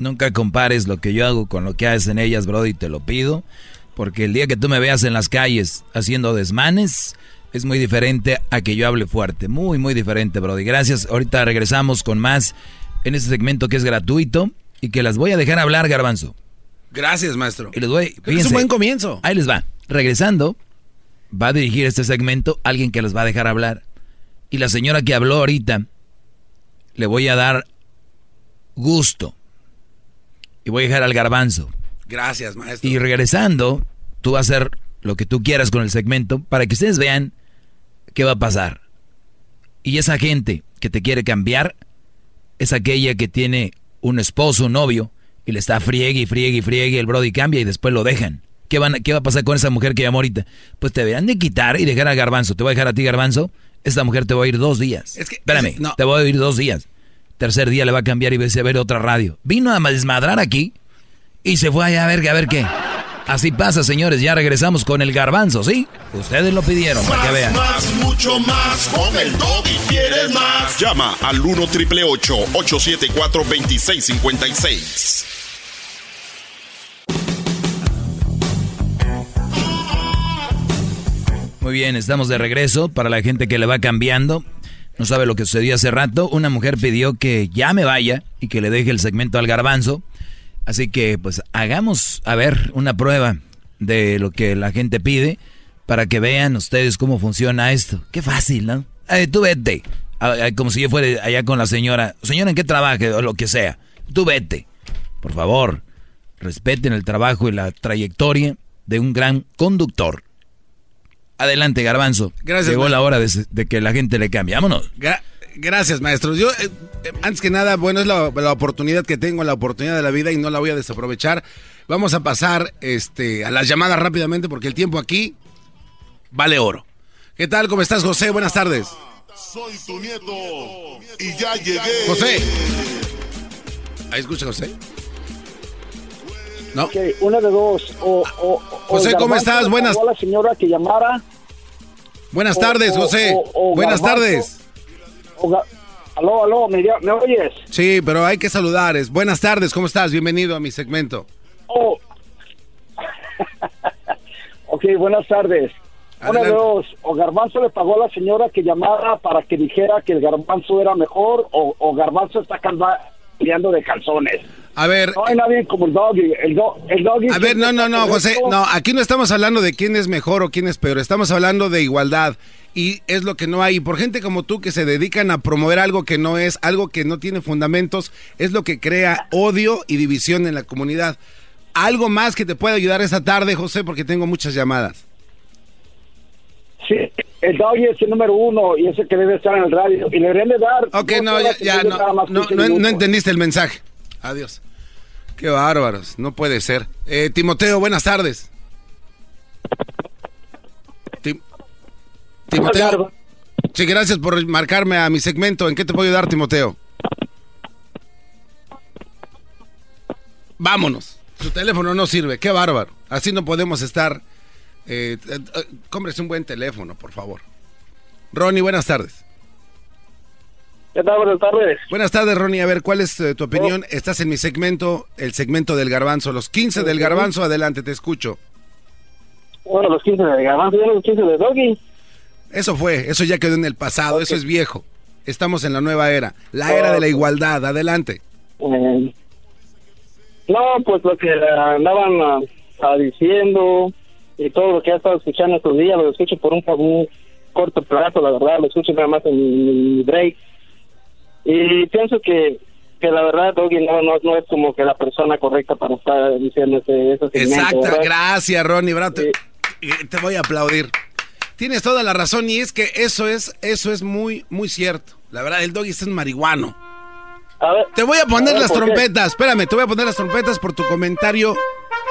Nunca compares lo que yo hago con lo que hacen ellas, Brody, te lo pido. Porque el día que tú me veas en las calles haciendo desmanes, es muy diferente a que yo hable fuerte. Muy, muy diferente, Brody. Gracias. Ahorita regresamos con más en este segmento que es gratuito y que las voy a dejar hablar, Garbanzo. Gracias, maestro. Y les voy, es un buen comienzo. Ahí les va. Regresando, va a dirigir este segmento alguien que les va a dejar hablar. Y la señora que habló ahorita, le voy a dar gusto. Y voy a dejar al garbanzo. Gracias, maestro. Y regresando, tú vas a hacer lo que tú quieras con el segmento para que ustedes vean qué va a pasar. Y esa gente que te quiere cambiar es aquella que tiene un esposo, un novio, y le está friegue y friegue y friegue, el brody cambia y después lo dejan. ¿Qué, van, ¿Qué va a pasar con esa mujer que llamó ahorita? Pues te deberán de quitar y dejar a Garbanzo. Te voy a dejar a ti, Garbanzo. Esta mujer te va a ir dos días. Espérame, es- no. te voy a ir dos días. Tercer día le va a cambiar y va a ver otra radio. Vino a desmadrar aquí y se fue allá a ver, a ver qué. Así pasa, señores. Ya regresamos con el garbanzo, ¿sí? Ustedes lo pidieron, para que vean. más, mucho más. Con el y quieres más. Llama al 1 triple 874 2656. Muy bien, estamos de regreso. Para la gente que le va cambiando, no sabe lo que sucedió hace rato. Una mujer pidió que ya me vaya y que le deje el segmento al garbanzo. Así que, pues, hagamos, a ver, una prueba de lo que la gente pide para que vean ustedes cómo funciona esto. Qué fácil, ¿no? Eh, tú vete. Como si yo fuera allá con la señora. Señora, ¿en qué trabaje? O lo que sea. Tú vete. Por favor, respeten el trabajo y la trayectoria de un gran conductor. Adelante, Garbanzo. Gracias, Llegó maestro. la hora de, de que la gente le cambie. Vámonos. Gra- gracias, maestro. Yo, eh, eh, antes que nada, bueno, es la, la oportunidad que tengo, la oportunidad de la vida y no la voy a desaprovechar. Vamos a pasar este, a las llamadas rápidamente porque el tiempo aquí vale oro. ¿Qué tal? ¿Cómo estás, José? Buenas tardes. Soy tu nieto y ya llegué. José. Ahí escucha, José. No. Ok, una de dos. O, o- o José, ¿cómo estás? Buenas- la señora que llamara. Buenas o- tardes, José. o- o Buenas Garbanzo, tardes. aló, aló, ¿me, ¿me oyes? Sí, pero hay que saludar. Buenas tardes, ¿cómo estás? Bienvenido a mi segmento. Oh. ok, buenas tardes. Una de Adelante. dos. O Garbanzo le pagó a la señora que llamara para que dijera que el Garbanzo era mejor, o, o Garbanzo está de calzones. A ver. No hay nadie como el doggy. El, do- el doggy A ver, no, no, no, José, no, aquí no estamos hablando de quién es mejor o quién es peor, estamos hablando de igualdad y es lo que no hay. Y por gente como tú que se dedican a promover algo que no es, algo que no tiene fundamentos, es lo que crea odio y división en la comunidad. ¿Algo más que te pueda ayudar esta tarde, José? Porque tengo muchas llamadas. Sí, el doggy es el número uno y es el que debe estar en el radio. Y le deberían de dar. Ok, no, ya, ya, no, no, 15 no- no minutos. entendiste el mensaje. Adiós. Qué bárbaros, no puede ser. Eh, Timoteo, buenas tardes. Tim- Timoteo. Sí, gracias por marcarme a mi segmento. ¿En qué te puedo ayudar, Timoteo? Vámonos. Su teléfono no sirve. Qué bárbaro. Así no podemos estar. Eh, eh, eh, cómprese un buen teléfono, por favor. Ronnie, buenas tardes. ¿Qué tal? Buenas tardes. Buenas tardes, Ronnie. A ver, ¿cuál es eh, tu opinión? Estás en mi segmento, el segmento del garbanzo. Los 15 del garbanzo, adelante, te escucho. Bueno, los 15 de Garbanzo los 15 de Doggy. Eso fue, eso ya quedó en el pasado, eso es viejo. Estamos en la nueva era, la era de la igualdad. Adelante. Eh, no, pues lo que andaban ah, ah, diciendo y todo lo que he estado escuchando estos días, lo escucho por un, un corto plazo, la verdad, lo escucho nada más en mi break. Y pienso que, que la verdad, Doggy no, no, no es como que la persona correcta para estar diciendo ese, ¿verdad? gracias, Ronnie. bravo, te, eh, te voy a aplaudir. Tienes toda la razón y es que eso es, eso es muy, muy cierto. La verdad, el doggy es un marihuano. Te voy a poner a ver, las trompetas. Espérame, te voy a poner las trompetas por tu comentario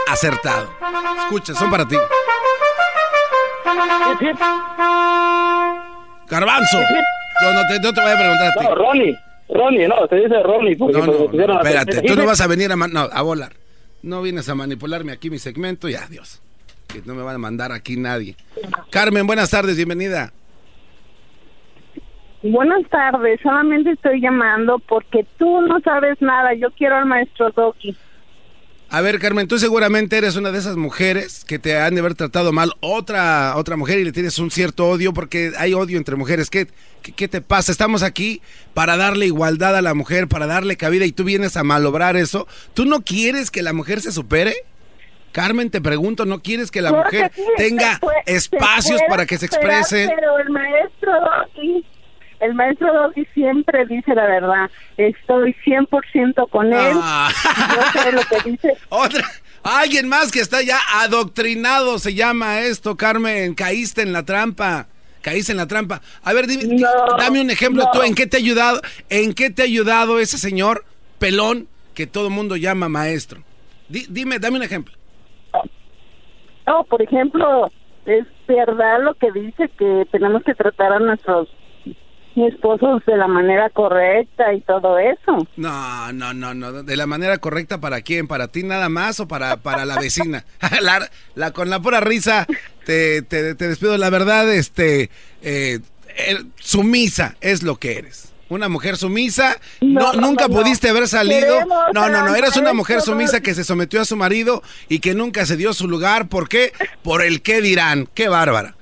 acertado. Escucha, son para ti. Garbanzo. No, no te, no te voy a preguntar a ti. No, Ronnie, Ronnie, no, te dice Ronnie. Porque No, no, no, espérate, tú no vas a venir a, a volar. No vienes a manipularme aquí mi segmento y adiós. Que no me van a mandar aquí nadie. Carmen, buenas tardes, bienvenida. Buenas tardes, solamente estoy llamando porque tú no sabes nada. Yo quiero al maestro Doki. A ver, Carmen, tú seguramente eres una de esas mujeres que te han de haber tratado mal otra otra mujer y le tienes un cierto odio porque hay odio entre mujeres. ¿Qué, qué, qué te pasa? Estamos aquí para darle igualdad a la mujer, para darle cabida y tú vienes a malobrar eso. ¿Tú no quieres que la mujer se supere? Carmen, te pregunto, ¿no quieres que la Claro mujer que sí, tenga puede- espacios para que se exprese? Pero el maestro Doki, el maestro Doki siempre dice la verdad. Estoy 100% con él. Ah. Yo sé lo que dice. Otra, alguien más que está ya adoctrinado se llama esto, Carmen. Caíste en la trampa. Caíste en la trampa. A ver, dime, dame un ejemplo no. tú. ¿En qué te ha ayudado? ¿En qué te ha ayudado ese señor pelón que todo el mundo llama maestro? Di- dime, dame un ejemplo. No, por ejemplo, es verdad lo que dice que tenemos que tratar a nuestros esposos de la manera correcta y todo eso. No, no, no, no. De la manera correcta para quién, para ti nada más o para, para la vecina. la, la- con la pura risa te, te, te despido. La verdad, este, eh, sumisa es lo que eres. Una mujer sumisa, no, nunca no, pudiste haber salido. Queremos No, no, no, al eres una mujer sumisa que se sometió a su marido y que nunca se dio su lugar. ¿Por qué? Por el qué dirán. Qué bárbara.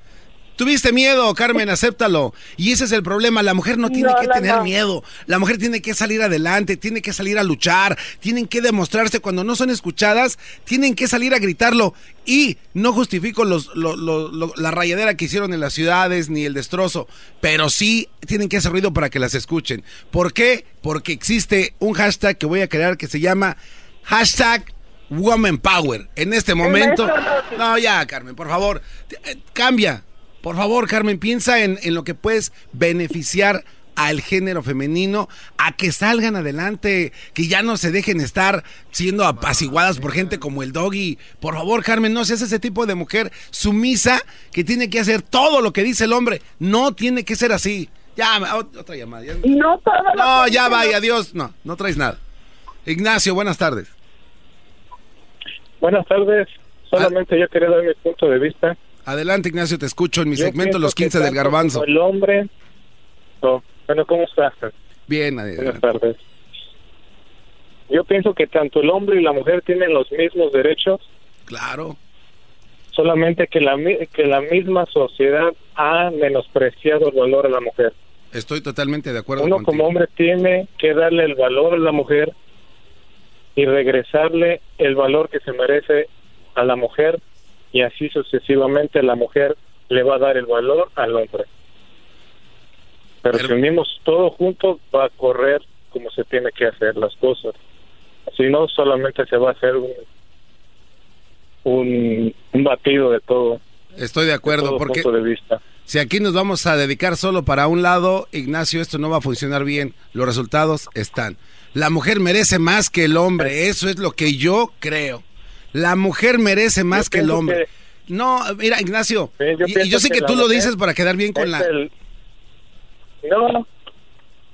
Tuviste miedo, Carmen, acéptalo. Y ese es el problema. La mujer no tiene No, que no, tener no. miedo. La mujer tiene que salir adelante, tiene que salir a luchar, tienen que demostrarse. Cuando no son escuchadas, tienen que salir a gritarlo. Y no justifico los, lo- lo- lo- la rayadera que hicieron en las ciudades ni el destrozo, pero sí tienen que hacer ruido para que las escuchen. ¿Por qué? Porque existe un hashtag que voy a crear que se llama hashtag Woman Power. En este momento... No, ya, Carmen, por favor, eh, cambia. Por favor, Carmen, piensa en, en lo que puedes beneficiar al género femenino a que salgan adelante, que ya no se dejen estar siendo apaciguadas por gente como el doggy. Por favor, Carmen, no seas ese tipo de mujer sumisa que tiene que hacer todo lo que dice el hombre. No tiene que ser así. Ya, ot- otra llamada. ya- No No, ya vaya, adiós. No, no traes nada. Ignacio, buenas tardes. Buenas tardes. Solamente yo quería dar mi punto de vista. Adelante, Ignacio, te escucho en mi Yo segmento Los que 15 del Garbanzo. El hombre. Bueno, ¿cómo estás? Bien, Buenas tardes. Yo pienso que tanto el hombre y la mujer tienen los mismos derechos. Claro. Solamente que la, que la misma sociedad ha menospreciado el valor a la mujer. Estoy totalmente de acuerdo Uno contigo. como hombre tiene que darle el valor a la mujer y regresarle el valor que se merece a la mujer y así sucesivamente la mujer le va a dar el valor al hombre. Pero, si unimos todo junto va a correr como se tiene que hacer las cosas. Si no, solamente se va a hacer un, un, un batido de todo. Estoy de acuerdo, todo porque punto de vista. si aquí nos vamos a dedicar solo para un lado, Ignacio, esto no va a funcionar bien. Los resultados están. La mujer merece más que el hombre, eso es lo que yo creo. La mujer merece más que el hombre. No, mira, Ignacio, yo y- yo, sé que que tú lo dices para quedar bien con la... el- No,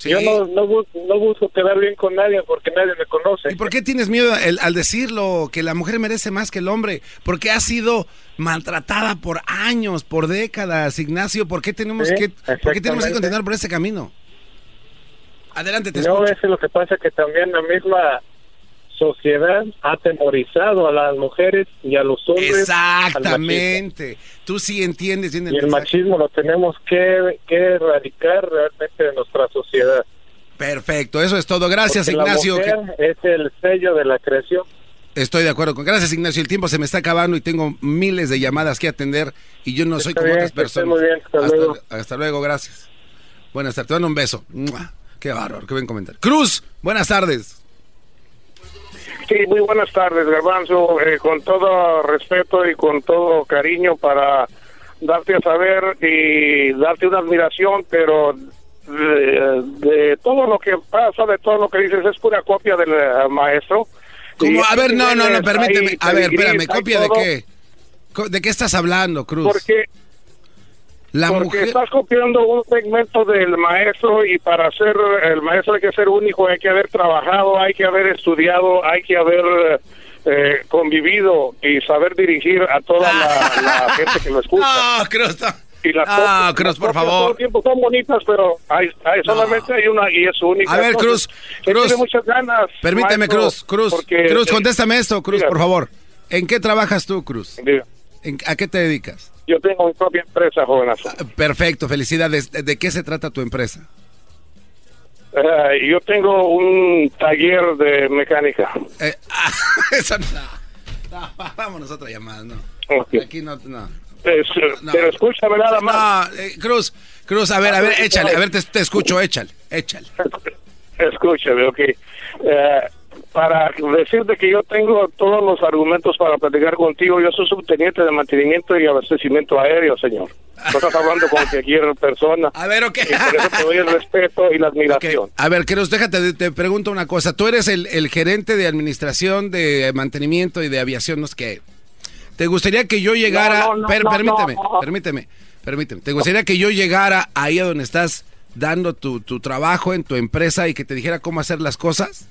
yo no, no, bu- no busco quedar bien con nadie porque nadie me conoce. ¿Y por qué tienes miedo el- al decirlo que la mujer merece más que el hombre? Porque ha sido maltratada por años, por décadas, Ignacio. ¿Por qué tenemos Sí, que, por qué tenemos que continuar por ese camino? Adelante, te No, escucho. es lo que pasa que también la misma sociedad ha atemorizado a las mujeres y a los hombres. Exactamente. Tú sí entiendes. Y el machismo lo tenemos que, que erradicar realmente de nuestra sociedad. Perfecto, eso es todo. Gracias, Porque Ignacio. La mujer es el sello de la creación. Estoy de acuerdo con. Gracias, Ignacio. El tiempo se me está acabando y tengo miles de llamadas que atender y yo no soy como bien, otras personas. muy bien, hasta luego. hasta luego, gracias. Buenas tardes. Te mando un beso. Qué bárbaro, qué buen comentario. Cruz, buenas tardes. Sí, muy buenas tardes, Garbanzo. Eh, con todo respeto y con todo cariño para darte a saber y darte una admiración, pero de, de todo lo que pasa, de todo lo que dices, es pura copia del eh, maestro. Como, a ver, no, no, no, permíteme. A ver, espérame, ¿copia de qué? ¿De qué estás hablando, Cruz? Porque La porque mujer. estás copiando un segmento del maestro y para ser el maestro hay que ser único, hay que haber trabajado, hay que haber estudiado, hay que haber eh, convivido y saber dirigir a toda la, la gente que lo escucha. No, Cruz, no. Y las No, copias- Cruz, por favor. Todo el tiempo son bonitas, pero hay, hay solamente hay una y es única. A ver, Entonces, Cruz, Cruz. tiene muchas ganas. Permíteme, maestro, Cruz, Cruz. porque- Cruz, contéstame esto, Cruz, Diga. por favor. ¿En qué trabajas tú, Cruz? ¿En- ¿A qué te dedicas? Yo tengo mi propia empresa, jovenazo. Perfecto, felicidades. ¿De, qué se trata tu empresa? Eh, yo tengo un taller de mecánica. Eh, ah, eso no. No, vámonos a otra llamada, no. Aquí no, no. Es, No. Pero escúchame nada más. No, eh, Cruz, Cruz, a ver, a ver, échale, a ver, te, te escucho, échale, échale. Escúchame, ok. Eh, para decirte que yo tengo todos los argumentos para platicar contigo, yo soy subteniente de mantenimiento y abastecimiento aéreo, señor. No estás hablando con cualquier persona. A ver, ok. Y por eso te doy el respeto y la admiración. A ver, Cruz, déjate, te pregunto una cosa. Tú eres el, el gerente de administración, de mantenimiento y de aviación, no es que... ¿Te gustaría que yo llegara... No, no, no, Per- no, permíteme, permíteme, permíteme. ¿Te gustaría que yo llegara ahí a donde estás dando tu, tu trabajo en tu empresa y que te dijera cómo hacer las cosas?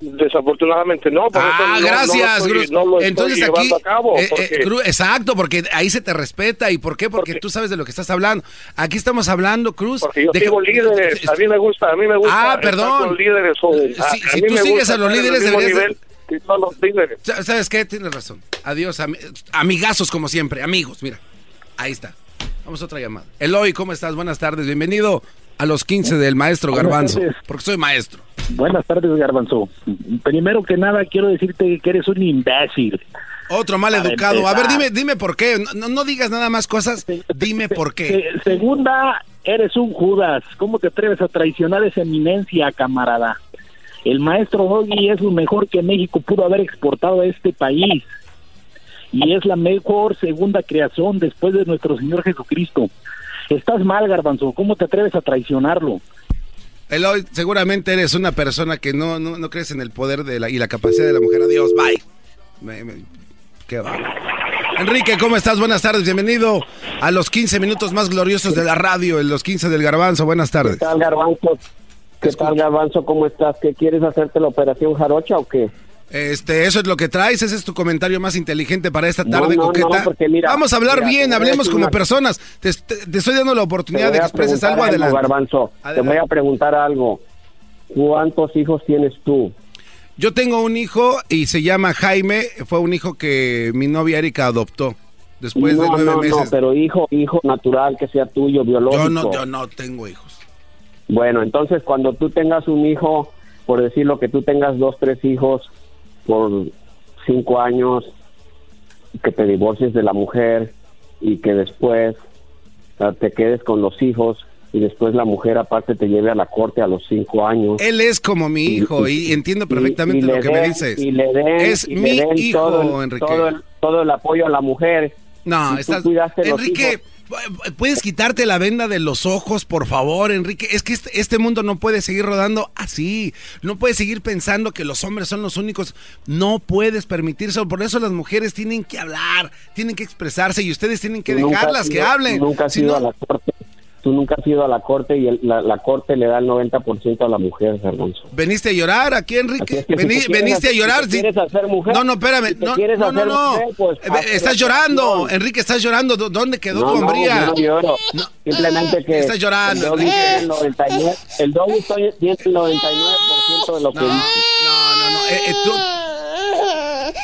Desafortunadamente no. por eso Ah, no- no lo gracias, estoy- no lo estoy Entonces aquí, llevando a cabo, eh, eh, Cruz, exacto, porque ahí se te respeta. ¿Y por qué? Porque tú sabes de lo que estás hablando. Aquí estamos hablando, Cruz. Porque yo de sigo que- líderes, a mí me gusta, a mí me gusta Ah, perdón. con líderes. A- Si- a si tú sigues a los líderes, deberías de- nivel que todos los líderes. Sa- ¿Sabes qué? Tienes razón. Adiós, ami- amigazos como siempre, amigos, mira. Ahí está. Vamos a otra llamada. Eloy, ¿cómo estás? Buenas tardes. Bienvenido a los 15 del maestro Garbanzo. Porque soy maestro. Buenas tardes, Garbanzo. Primero que nada, quiero decirte que eres un imbécil. Otro mal Para educado. A ver, dime, dime por qué. No, no- digas nada más cosas. Dime por qué. Se- segunda, eres un Judas. ¿Cómo te atreves a traicionar esa eminencia, camarada? El maestro Doggy es lo mejor que México pudo haber exportado a este país. Y es la mejor segunda creación después de nuestro Señor Jesucristo. Estás mal, Garbanzo. ¿Cómo te atreves a traicionarlo? Eloy, seguramente eres una persona que no, no, no crees en el poder de la, y la capacidad de la mujer. Adiós, bye. Me- me- qué bárbaro. Enrique, ¿cómo estás? Buenas tardes. Bienvenido a los 15 minutos más gloriosos de la radio, en los 15 del Garbanzo. Buenas tardes. ¿Qué tal, Garbanzo? ¿Qué tal, Garbanzo? ¿Cómo estás? ¿Qué quieres hacerte la operación jarocha o qué? Este, eso es lo que traes, ese es tu comentario más inteligente para esta tarde, No, no, coqueta. no, porque mira, Vamos a hablar mira, bien, hablemos como una- personas. Te, te- te estoy dando la oportunidad de que expreses algo adelante. Garbanzo. Te voy a preguntar algo. ¿Cuántos hijos tienes tú? Yo tengo un hijo y se llama Jaime, fue un hijo que mi novia Erika adoptó después de nueve meses. no, pero hijo, hijo natural que sea tuyo, biológico. yo no, yo no tengo hijos. Bueno, entonces cuando tú tengas un hijo, por decirlo que tú tengas dos, tres hijos por cinco años, que te divorcies de la mujer y que después te quedes con los hijos, y después la mujer aparte te lleve a la corte a los cinco años. Él es como mi hijo y, entiendo perfectamente y lo que me dices. Y le den, es le mi den hijo, todo, el- Enrique. Todo el, todo el apoyo a la mujer. No, estás... los Enrique, hijos. ¿Puedes quitarte la venda de los ojos, por favor, Enrique? Es que este, este mundo no puede seguir rodando así. No puedes seguir pensando que los hombres son los únicos. No puedes permitirse. Por eso las mujeres tienen que hablar, tienen que expresarse y ustedes tienen que nunca dejarlas que hablen. Nunca Si no- a la corte. Tú nunca has ido a la corte y el- la, la corte le da el 90% a la mujer, Garbanzo. ¿Veniste a llorar aquí, Enrique? es que si Vení- quieres ¿Veniste a llorar? si sí. quieres hacer mujer, no, no, espérame. si no, quieres no, no, hacer no. mujer, pues, Eh, estás llorando. Enrique, estás llorando. ¿Dó- ¿Dónde quedó No, tu no, hombría? yo no lloro. Simplemente que Estás llorando, el doggy tiene el 99%, el doggy tiene el 99% de lo que dice. No, no, no. eh, eh, tú-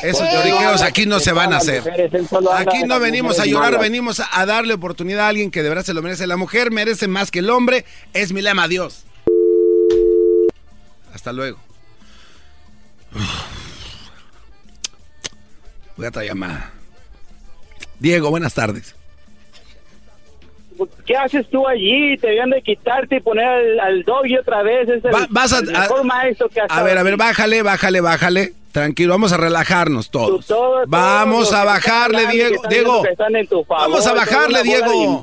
Esos lloriqueos aquí no se van a hacer. Aquí no venimos a llorar, venimos a, darle oportunidad a alguien que de verdad se lo merece. La mujer merece más que el hombre. Es mi lema, adiós. Hasta luego. Voy a otra llamada. Diego, buenas tardes. ¿Qué haces tú allí? Te debían de quitarte y poner al, al doggy otra vez. Es el, Va- vas a- el mejor a- maestro que has A ver, a ver, bájale, bájale, bájale. Tranquilo, vamos a relajarnos todos. Vamos a bajarle, Diego. Diego, vamos a bajarle, Diego.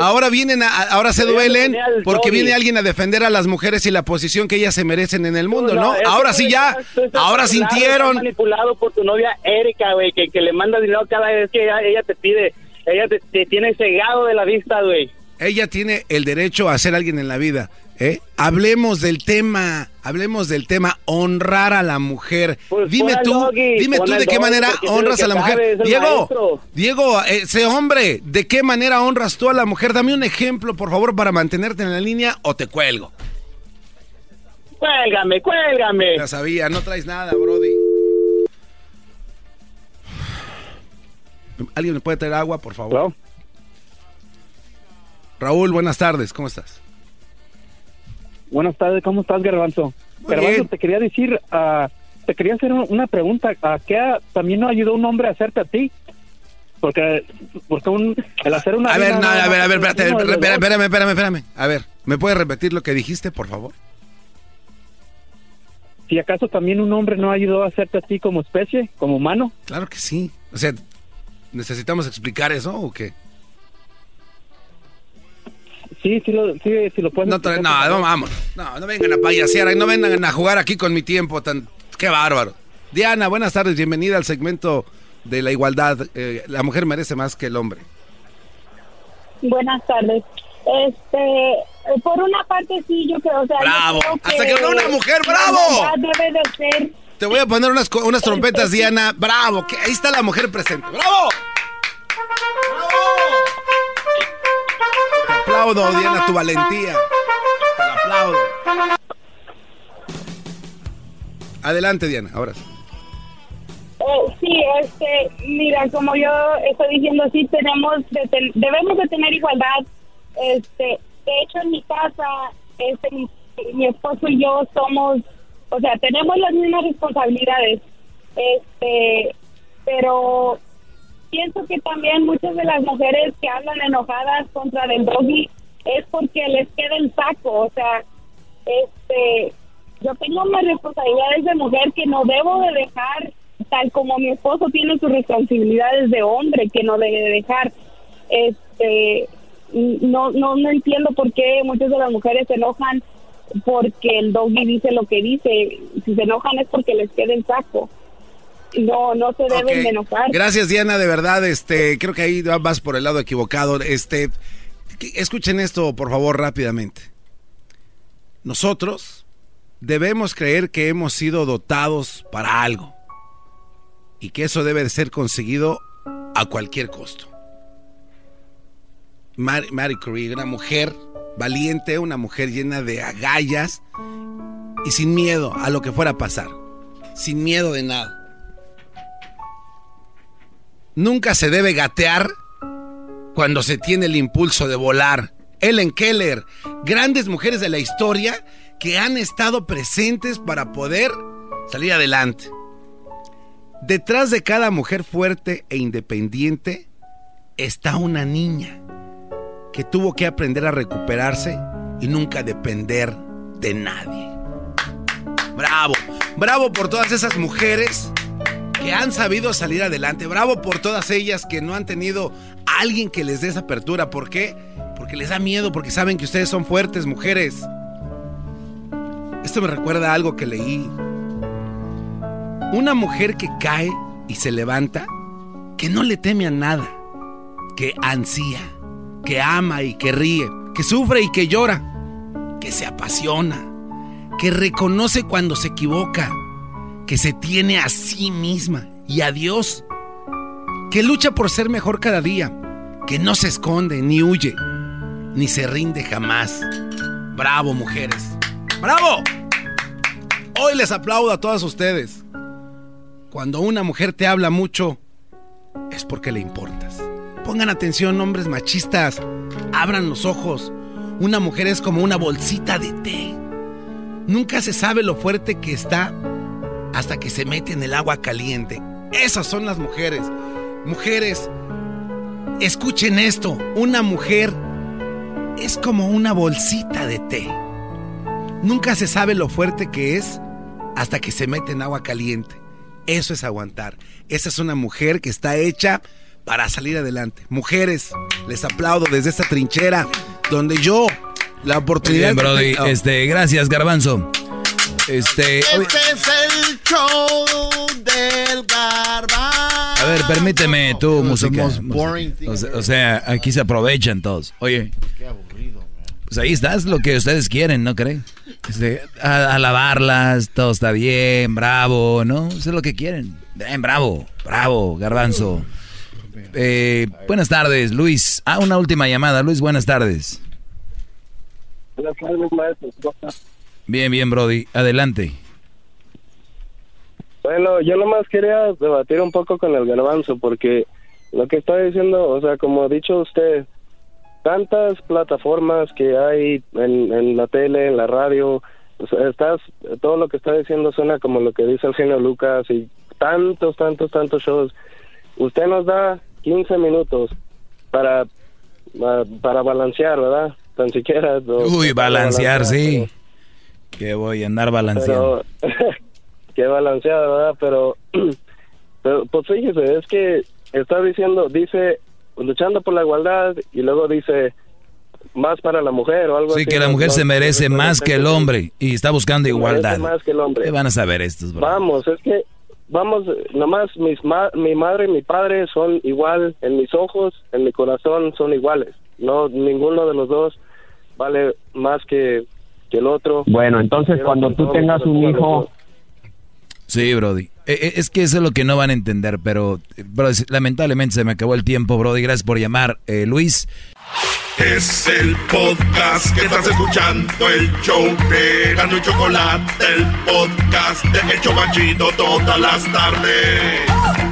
Ahora vienen, a- ahora se duelen porque viene alguien a defender a las mujeres y la posición que ellas se merecen en el mundo, ¿no? Ahora sí ya, ahora sintieron. manipulado por tu novia Erika, güey, que, que le manda dinero cada vez que ella, ella te pide. Ella te, te tiene cegado de la vista, güey. Ella tiene el derecho a ser alguien en la vida. ¿Eh? Hablemos del tema, hablemos del tema, honrar a la mujer. dime pon al tú, doggy, dime tú de qué doggy, manera honras a la mujer. sabe, Diego, maestro. Diego, sé hombre, ¿de qué manera honras tú a la mujer? Dame un ejemplo, por favor, para mantenerte en la línea o te cuelgo. Cuélgame, cuélgame. Ya sabía, no traes nada, Brody. ¿Alguien me puede traer agua, por favor? Raúl, buenas tardes, ¿cómo estás? Buenas tardes, ¿cómo estás, Garbanzo? Garbanzo, bien. te quería decir, ah, te quería hacer un- una pregunta. ¿A qué también no ayudó un hombre a hacerte a ti? Porque, porque un, el hacer una... A ver, no, a ver, a ver, espérate, espérame, espérame, espérame, espérame. A ver, ¿me puedes repetir lo que dijiste, por favor? Si acaso también un hombre no ayudó a hacerte a ti como especie, como humano. Claro que sí. O sea, ¿necesitamos explicar eso o qué? Sí, sí lo, sí, sí lo puedes No, no, no, vamos. No, no vengan a payasear, no vengan a jugar aquí con mi tiempo tan... ¡Qué bárbaro! Diana, buenas tardes, bienvenida al segmento de la igualdad. Eh, la mujer merece más que el hombre. Buenas tardes. Este, eh, por una parte sí, yo creo, o sea, yo ¡Bravo! creo ¡Hasta que habló una mujer! ¡Bravo! debe de ser Te voy a poner unas, co- unas trompetas, Diana. ¡Bravo! que ahí está la mujer presente. ¡Bravo! Te aplaudo, Diana, tu valentía. Te la aplaudo. Adelante, Diana, ahora sí. Eh, sí, este, mira, como yo estoy diciendo, sí tenemos, de ten- debemos de tener igualdad. Este, de hecho, en mi casa, este, mi, mi esposo y yo somos, o sea, tenemos las mismas responsabilidades. Este, pero pienso que también muchas de las mujeres que hablan enojadas contra del doggy es porque les queda el saco, o sea, este, yo tengo mis responsabilidades de mujer que no debo de dejar, tal como mi esposo tiene sus responsabilidades de hombre que no debe de dejar. Este, no, no, no entiendo por qué muchas de las mujeres se enojan porque el doggy dice lo que dice. Si se enojan es porque les queda el saco. No, no se deben Ok. de enojar. Gracias, Diana, de verdad, este, creo que ahí vas por el lado equivocado. Este, escuchen esto, por favor, rápidamente. Nosotros debemos creer que hemos sido dotados para algo y que eso debe de ser conseguido a cualquier costo. Mar- Marie Curie, una mujer valiente, una mujer llena de agallas y sin miedo a lo que fuera a pasar, sin miedo de nada. Nunca se debe gatear cuando se tiene el impulso de volar. Ellen Keller, grandes mujeres de la historia que han estado presentes para poder salir adelante. Detrás de cada mujer fuerte e independiente está una niña. que tuvo que aprender a recuperarse y nunca depender de nadie. Bravo, bravo por todas esas mujeres que han sabido salir adelante. Bravo por todas ellas que no han tenido alguien que les dé esa apertura. ¿Por qué? Porque les da miedo, porque saben que ustedes son fuertes, mujeres. Esto me recuerda algo que leí. Una mujer que cae y se levanta, que no le teme a nada, que ansía, que ama y que ríe, que sufre y que llora, que se apasiona, que reconoce cuando se equivoca, que se tiene a sí misma y a Dios, que lucha por ser mejor cada día, que no se esconde ni huye, ni se rinde jamás. Bravo, mujeres. ¡Bravo! Hoy les aplaudo a todas ustedes. Cuando una mujer te habla mucho, es porque le importas. Pongan atención, hombres machistas. Abran los ojos. Una mujer es como una bolsita de té. Nunca se sabe lo fuerte que está hasta que se mete en el agua caliente. Esas son las mujeres. Mujeres, escuchen esto. Una mujer es como una bolsita de té. Nunca se sabe lo fuerte que es hasta que se mete en agua caliente. Eso es aguantar. Esa es una mujer que está hecha para salir adelante. Mujeres, les aplaudo desde esta trinchera donde yo la oportunidad. Bien, Brody. Este, gracias, Garbanzo. Este. Este es el show del garbanzo. A ver, permíteme tú, música. O sea, o sea, aquí se aprovechan todos. Oye. Pues ahí estás, lo que ustedes quieren, ¿no creen? Este, a- alabarlas, todo está bien, bravo, ¿no? Eso es lo que quieren. Bien, bravo, bravo, garbanzo. Eh, buenas tardes, Luis. Ah, una última llamada. Luis, buenas tardes. Buenas tardes, maestro. Bien, bien, Brody. Adelante. Bueno, yo nomás quería debatir un poco con el garbanzo porque lo que está diciendo, o sea, como ha dicho usted, tantas plataformas que hay en, en la tele, en la radio, o sea, estás, todo lo que está diciendo suena como lo que dice el genio Lucas y tantos, tantos, tantos shows. Usted nos da 15 minutos para, para, para balancear, ¿verdad? Tan siquiera. Uy, balancear, balancear, sí. Que voy a andar balanceando. pero qué balanceado, ¿verdad? Pero, pero, pues fíjese, es que está diciendo, dice, luchando por la igualdad y luego dice más para la mujer o algo Sí, así. que la mujer No, se merece no, más que el hombre y está buscando igualdad. más que el hombre. ¿Qué van a saber estos, bro? Vamos, es que, vamos, nomás mis ma- mi madre y mi padre son igual, en mis ojos, en mi corazón son iguales. No, ninguno de los dos vale más que, que el otro. Bueno, entonces Quiero cuando con tú tengas un hijo. Sí, Brody. Eh, eh, Es que eso es lo que no van a entender, pero eh, Brody, lamentablemente se me acabó el tiempo, Brody. Gracias por llamar, eh, Luis. Es el podcast que estás escuchando, el show de Gano Chocolate, el podcast de Hecho Banchito todas las tardes.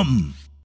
Come!